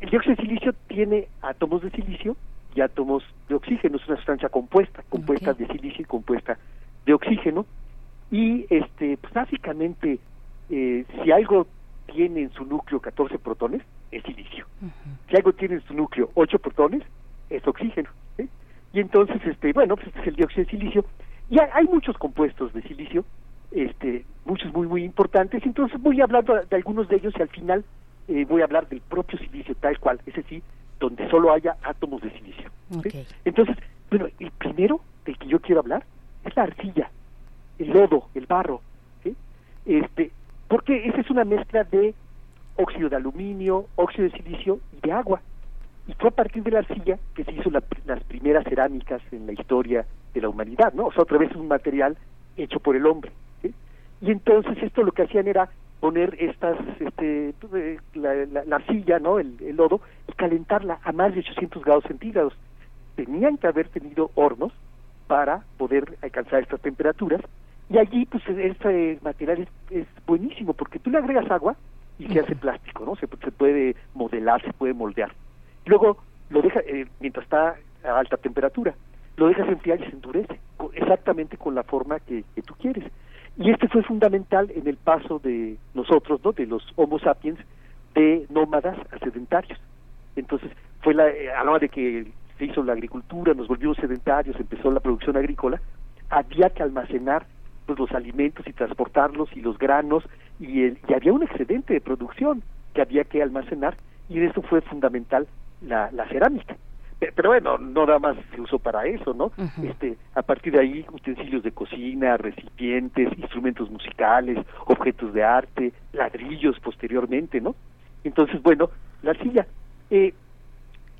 el dióxido de silicio tiene átomos de silicio y átomos de oxígeno, es una sustancia compuesta, compuesta de silicio y compuesta de oxígeno. Y este, pues básicamente, eh, si algo tiene en su núcleo 14 protones, es silicio. Si algo tiene en su núcleo 8 protones, es oxígeno. ¿sí? Y en entonces, este, bueno, pues este es el dióxido de silicio. Y hay, hay muchos compuestos de silicio, este, muchos muy, muy importantes. Entonces voy a hablar de, algunos de ellos y al final eh, voy a hablar del propio silicio, tal cual, ese sí, donde solo haya átomos de silicio. ¿sí? Entonces, bueno, el primero del que yo quiero hablar es la arcilla, el lodo, el barro, ¿sí? Este, porque esa es una mezcla de óxido de aluminio, óxido de silicio y de agua. Y fue a partir de la arcilla que se hizo la- las primeras cerámicas en la historia de la humanidad, ¿no? O sea, otra vez un material hecho por el hombre. Y entonces esto lo que hacían era poner estas, este, eh, la, la- la arcilla, ¿no? El lodo, y calentarla a más de 800 grados centígrados. Tenían que haber tenido hornos para poder alcanzar estas temperaturas. Y allí, pues, este material es, es buenísimo porque tú le agregas agua y se hace plástico, ¿no? Se, se puede modelar, se puede moldear. Luego lo deja, eh, mientras está a alta temperatura, lo dejas enfriar y se endurece, exactamente con la forma que, que tú quieres. Y este fue fundamental en el paso de nosotros, ¿no? De los Homo sapiens, de nómadas a sedentarios. Entonces, fue la, eh, a la hora de que se hizo la agricultura, nos volvimos sedentarios, empezó la producción agrícola, había que almacenar pues, los alimentos y transportarlos y los granos, y, el- y había un excedente de producción que había que almacenar, y en eso fue fundamental la, la cerámica. Pe- Pero bueno, no nada más se usó para eso, ¿no? este, a partir de ahí, utensilios de cocina, recipientes, instrumentos musicales, objetos de arte, ladrillos posteriormente, ¿no? Entonces, bueno, la arcilla. Eh,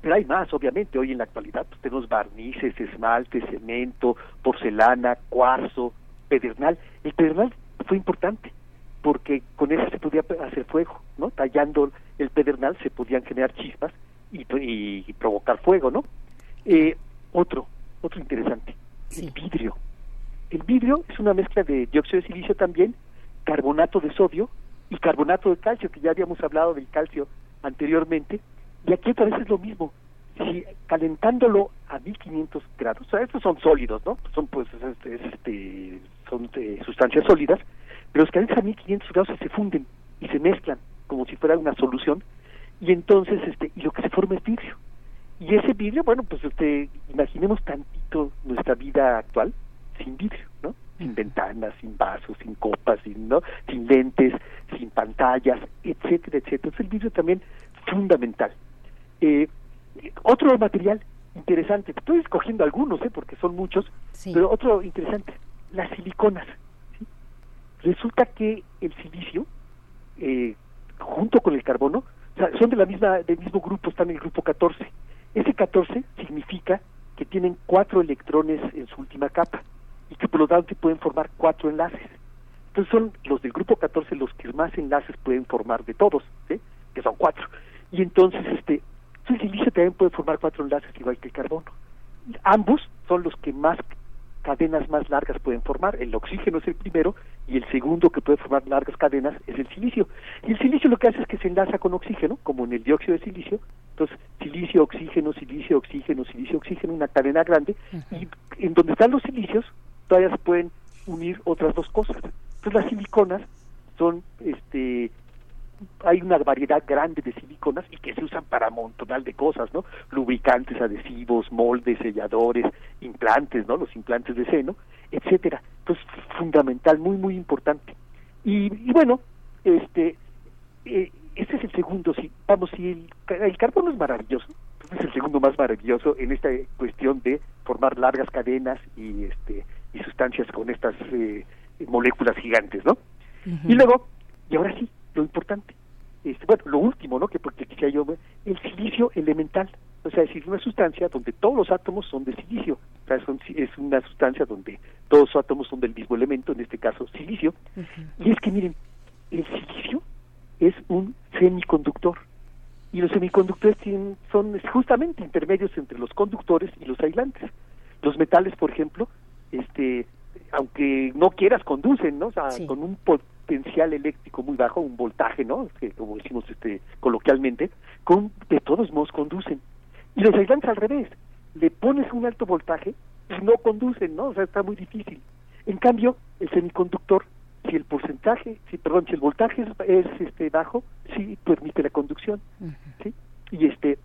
pero hay más, obviamente. Hoy en la actualidad pues, tenemos barnices, esmaltes, cemento, porcelana, cuarzo, pedernal. El pedernal fue importante porque con eso se podía hacer fuego, ¿no? Tallando el pedernal se podían generar chispas y, y- y provocar fuego, ¿no? Eh, otro, otro interesante, el vidrio. El vidrio es una mezcla de dióxido de silicio también, carbonato de sodio y carbonato de calcio, que ya habíamos hablado del calcio anteriormente, y aquí otra vez es lo mismo. Si calentándolo a 1500 grados, o sea, estos son sólidos, ¿no? Son pues es- es- este, son eh, sustancias sólidas, pero los calientas a 1500 grados se funden y se mezclan como si fuera una solución y entonces este y lo que se forma es vidrio. Y ese vidrio, bueno, pues este imaginemos tantito nuestra vida actual sin vidrio, ¿no? Sin ventanas, sin vasos, sin copas, sin no, sin lentes, sin pantallas, etcétera, etcétera. Entonces el vidrio también fundamental. Eh, otro material interesante, estoy escogiendo algunos, ¿eh? porque son muchos, pero otro interesante, las siliconas. ¿sí? Resulta que el silicio, eh, junto con el carbono, o sea, son de la misma, del mismo grupo, están en el grupo 14. Ese 14 significa que tienen cuatro electrones en su última capa y que por lo tanto pueden formar cuatro enlaces. Entonces son los del grupo 14 los que más enlaces pueden formar de todos, ¿sí? que son cuatro. Y entonces este el silicio también puede formar cuatro enlaces igual que el carbono. Ambos son los que más cadenas más largas pueden formar. El oxígeno es el primero y el segundo que puede formar largas cadenas es el silicio. Y el silicio lo que hace es que se enlaza con oxígeno, como en el dióxido de silicio. Entonces, silicio, oxígeno, silicio, oxígeno, silicio, oxígeno, una cadena grande. Y en donde están los silicios, todavía se pueden unir otras dos cosas. Entonces, las siliconas son este hay una variedad grande de siliconas y que se usan para montonal de cosas, ¿no? Lubricantes, adhesivos, moldes, selladores, implantes, ¿no? Los implantes de seno, etcétera. Entonces, fundamental, muy, muy importante. Y, y bueno, este, eh, este es el segundo, si vamos, si el, el carbono es maravilloso, este es el segundo más maravilloso en esta cuestión de formar largas cadenas y este y sustancias con estas eh, moléculas gigantes, ¿no? Y luego, y ahora sí, lo importante, este, bueno, lo último, ¿no? Que porque quisiera yo, ver, el silicio elemental, o sea, es decir, una sustancia donde todos los átomos son de silicio, o sea, son- es una sustancia donde todos los átomos son del mismo elemento, en este caso silicio, y es que miren, el silicio es un semiconductor, y los semiconductores tienen, son justamente intermedios entre los conductores y los aislantes. Los metales, por ejemplo, este, aunque no quieras, conducen, ¿no? O sea, con un potencial eléctrico muy bajo, un voltaje, ¿no? Que, como decimos este, coloquialmente, con, de todos modos conducen. Y los aislantes al revés, le pones un alto voltaje y no conducen, ¿no? O sea, está muy difícil. En cambio, el semiconductor, si el porcentaje, si, perdón, si el voltaje es, es, este bajo, sí permite la conducción, ¿sí? Y este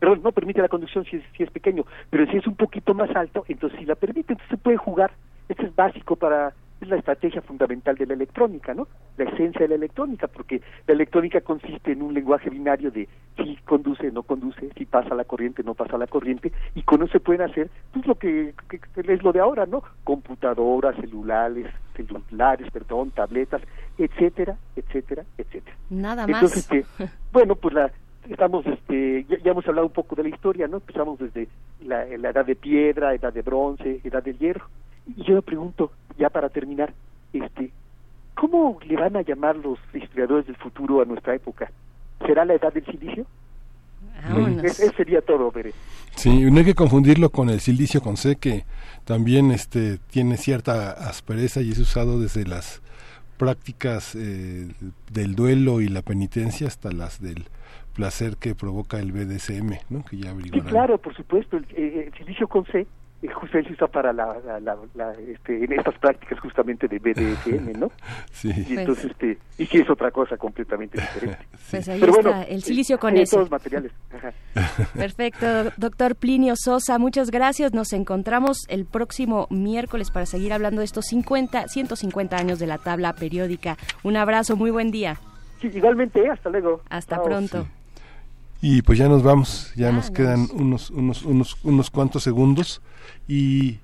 perdón, no permite la conducción si es, si es pequeño, pero si es un poquito más alto, entonces sí la permite, entonces se puede jugar, esto es básico para, es la estrategia fundamental de la electrónica, ¿no? La esencia de la electrónica, porque la electrónica consiste en un lenguaje binario de si conduce, no conduce, si pasa la corriente, no pasa la corriente, y con eso se pueden hacer, pues lo que, que- es lo de ahora, ¿no? Computadoras, celulares, celulares, perdón, tabletas, etcétera, etcétera, etcétera. Nada Entonces, más. este, bueno, pues la, estamos, este, ya, ya hemos hablado un poco de la historia, ¿no? Empezamos desde la, la edad de piedra, edad de bronce, edad de hierro. Y yo me pregunto, ya para terminar, este, ¿cómo le van a llamar los historiadores del futuro a nuestra época? ¿Será la edad del silicio? Vámonos. Es- Eso sería todo, Bere. Sí, no hay que confundirlo con el silicio con C, que también este, tiene cierta aspereza y es usado desde las prácticas eh, del duelo y la penitencia hasta las del placer que provoca el BDSM, ¿no? Que ya Sí, claro, por supuesto, el, eh, el silicio con C justamente se usa para la, la, la- la, este, en estas prácticas justamente de BDSM, ¿no? Sí. Y entonces, este, y sí es otra cosa completamente diferente. Pues ahí Pero está, bueno, el silicio con S. todos materiales. Ajá. Perfecto, doctor Plinio Sosa, muchas gracias. Nos encontramos el próximo miércoles para seguir hablando de estos 50, 150 años de la tabla periódica. Un abrazo, muy buen día. Sí, igualmente, hasta luego. Hasta Chao. pronto. Y pues ya nos vamos, ya nos quedan unos, unos, unos, unos cuantos segundos y,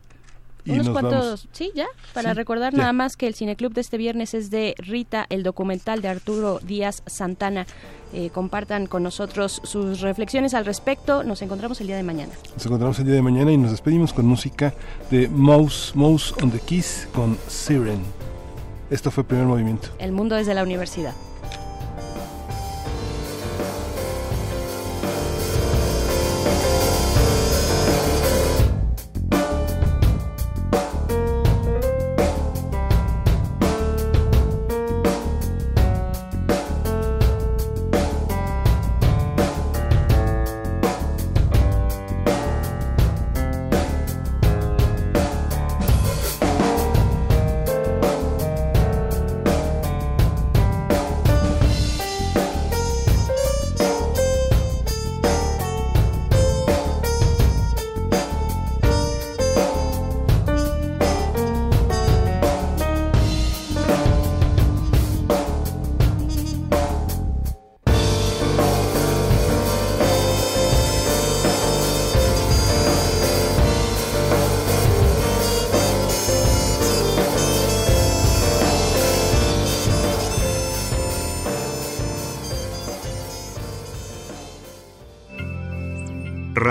y Unos nos cuantos, vamos. sí, ya, para Sí, recordar ya. nada más que el Cineclub de este viernes es de Rita, el documental de Arturo Díaz Santana. Eh, compartan con nosotros sus reflexiones al respecto. Nos encontramos el día de mañana. Nos encontramos el día de mañana y nos despedimos con música de Mouse, Mouse on the Keys con Siren. Esto fue el primer movimiento. El mundo desde la universidad.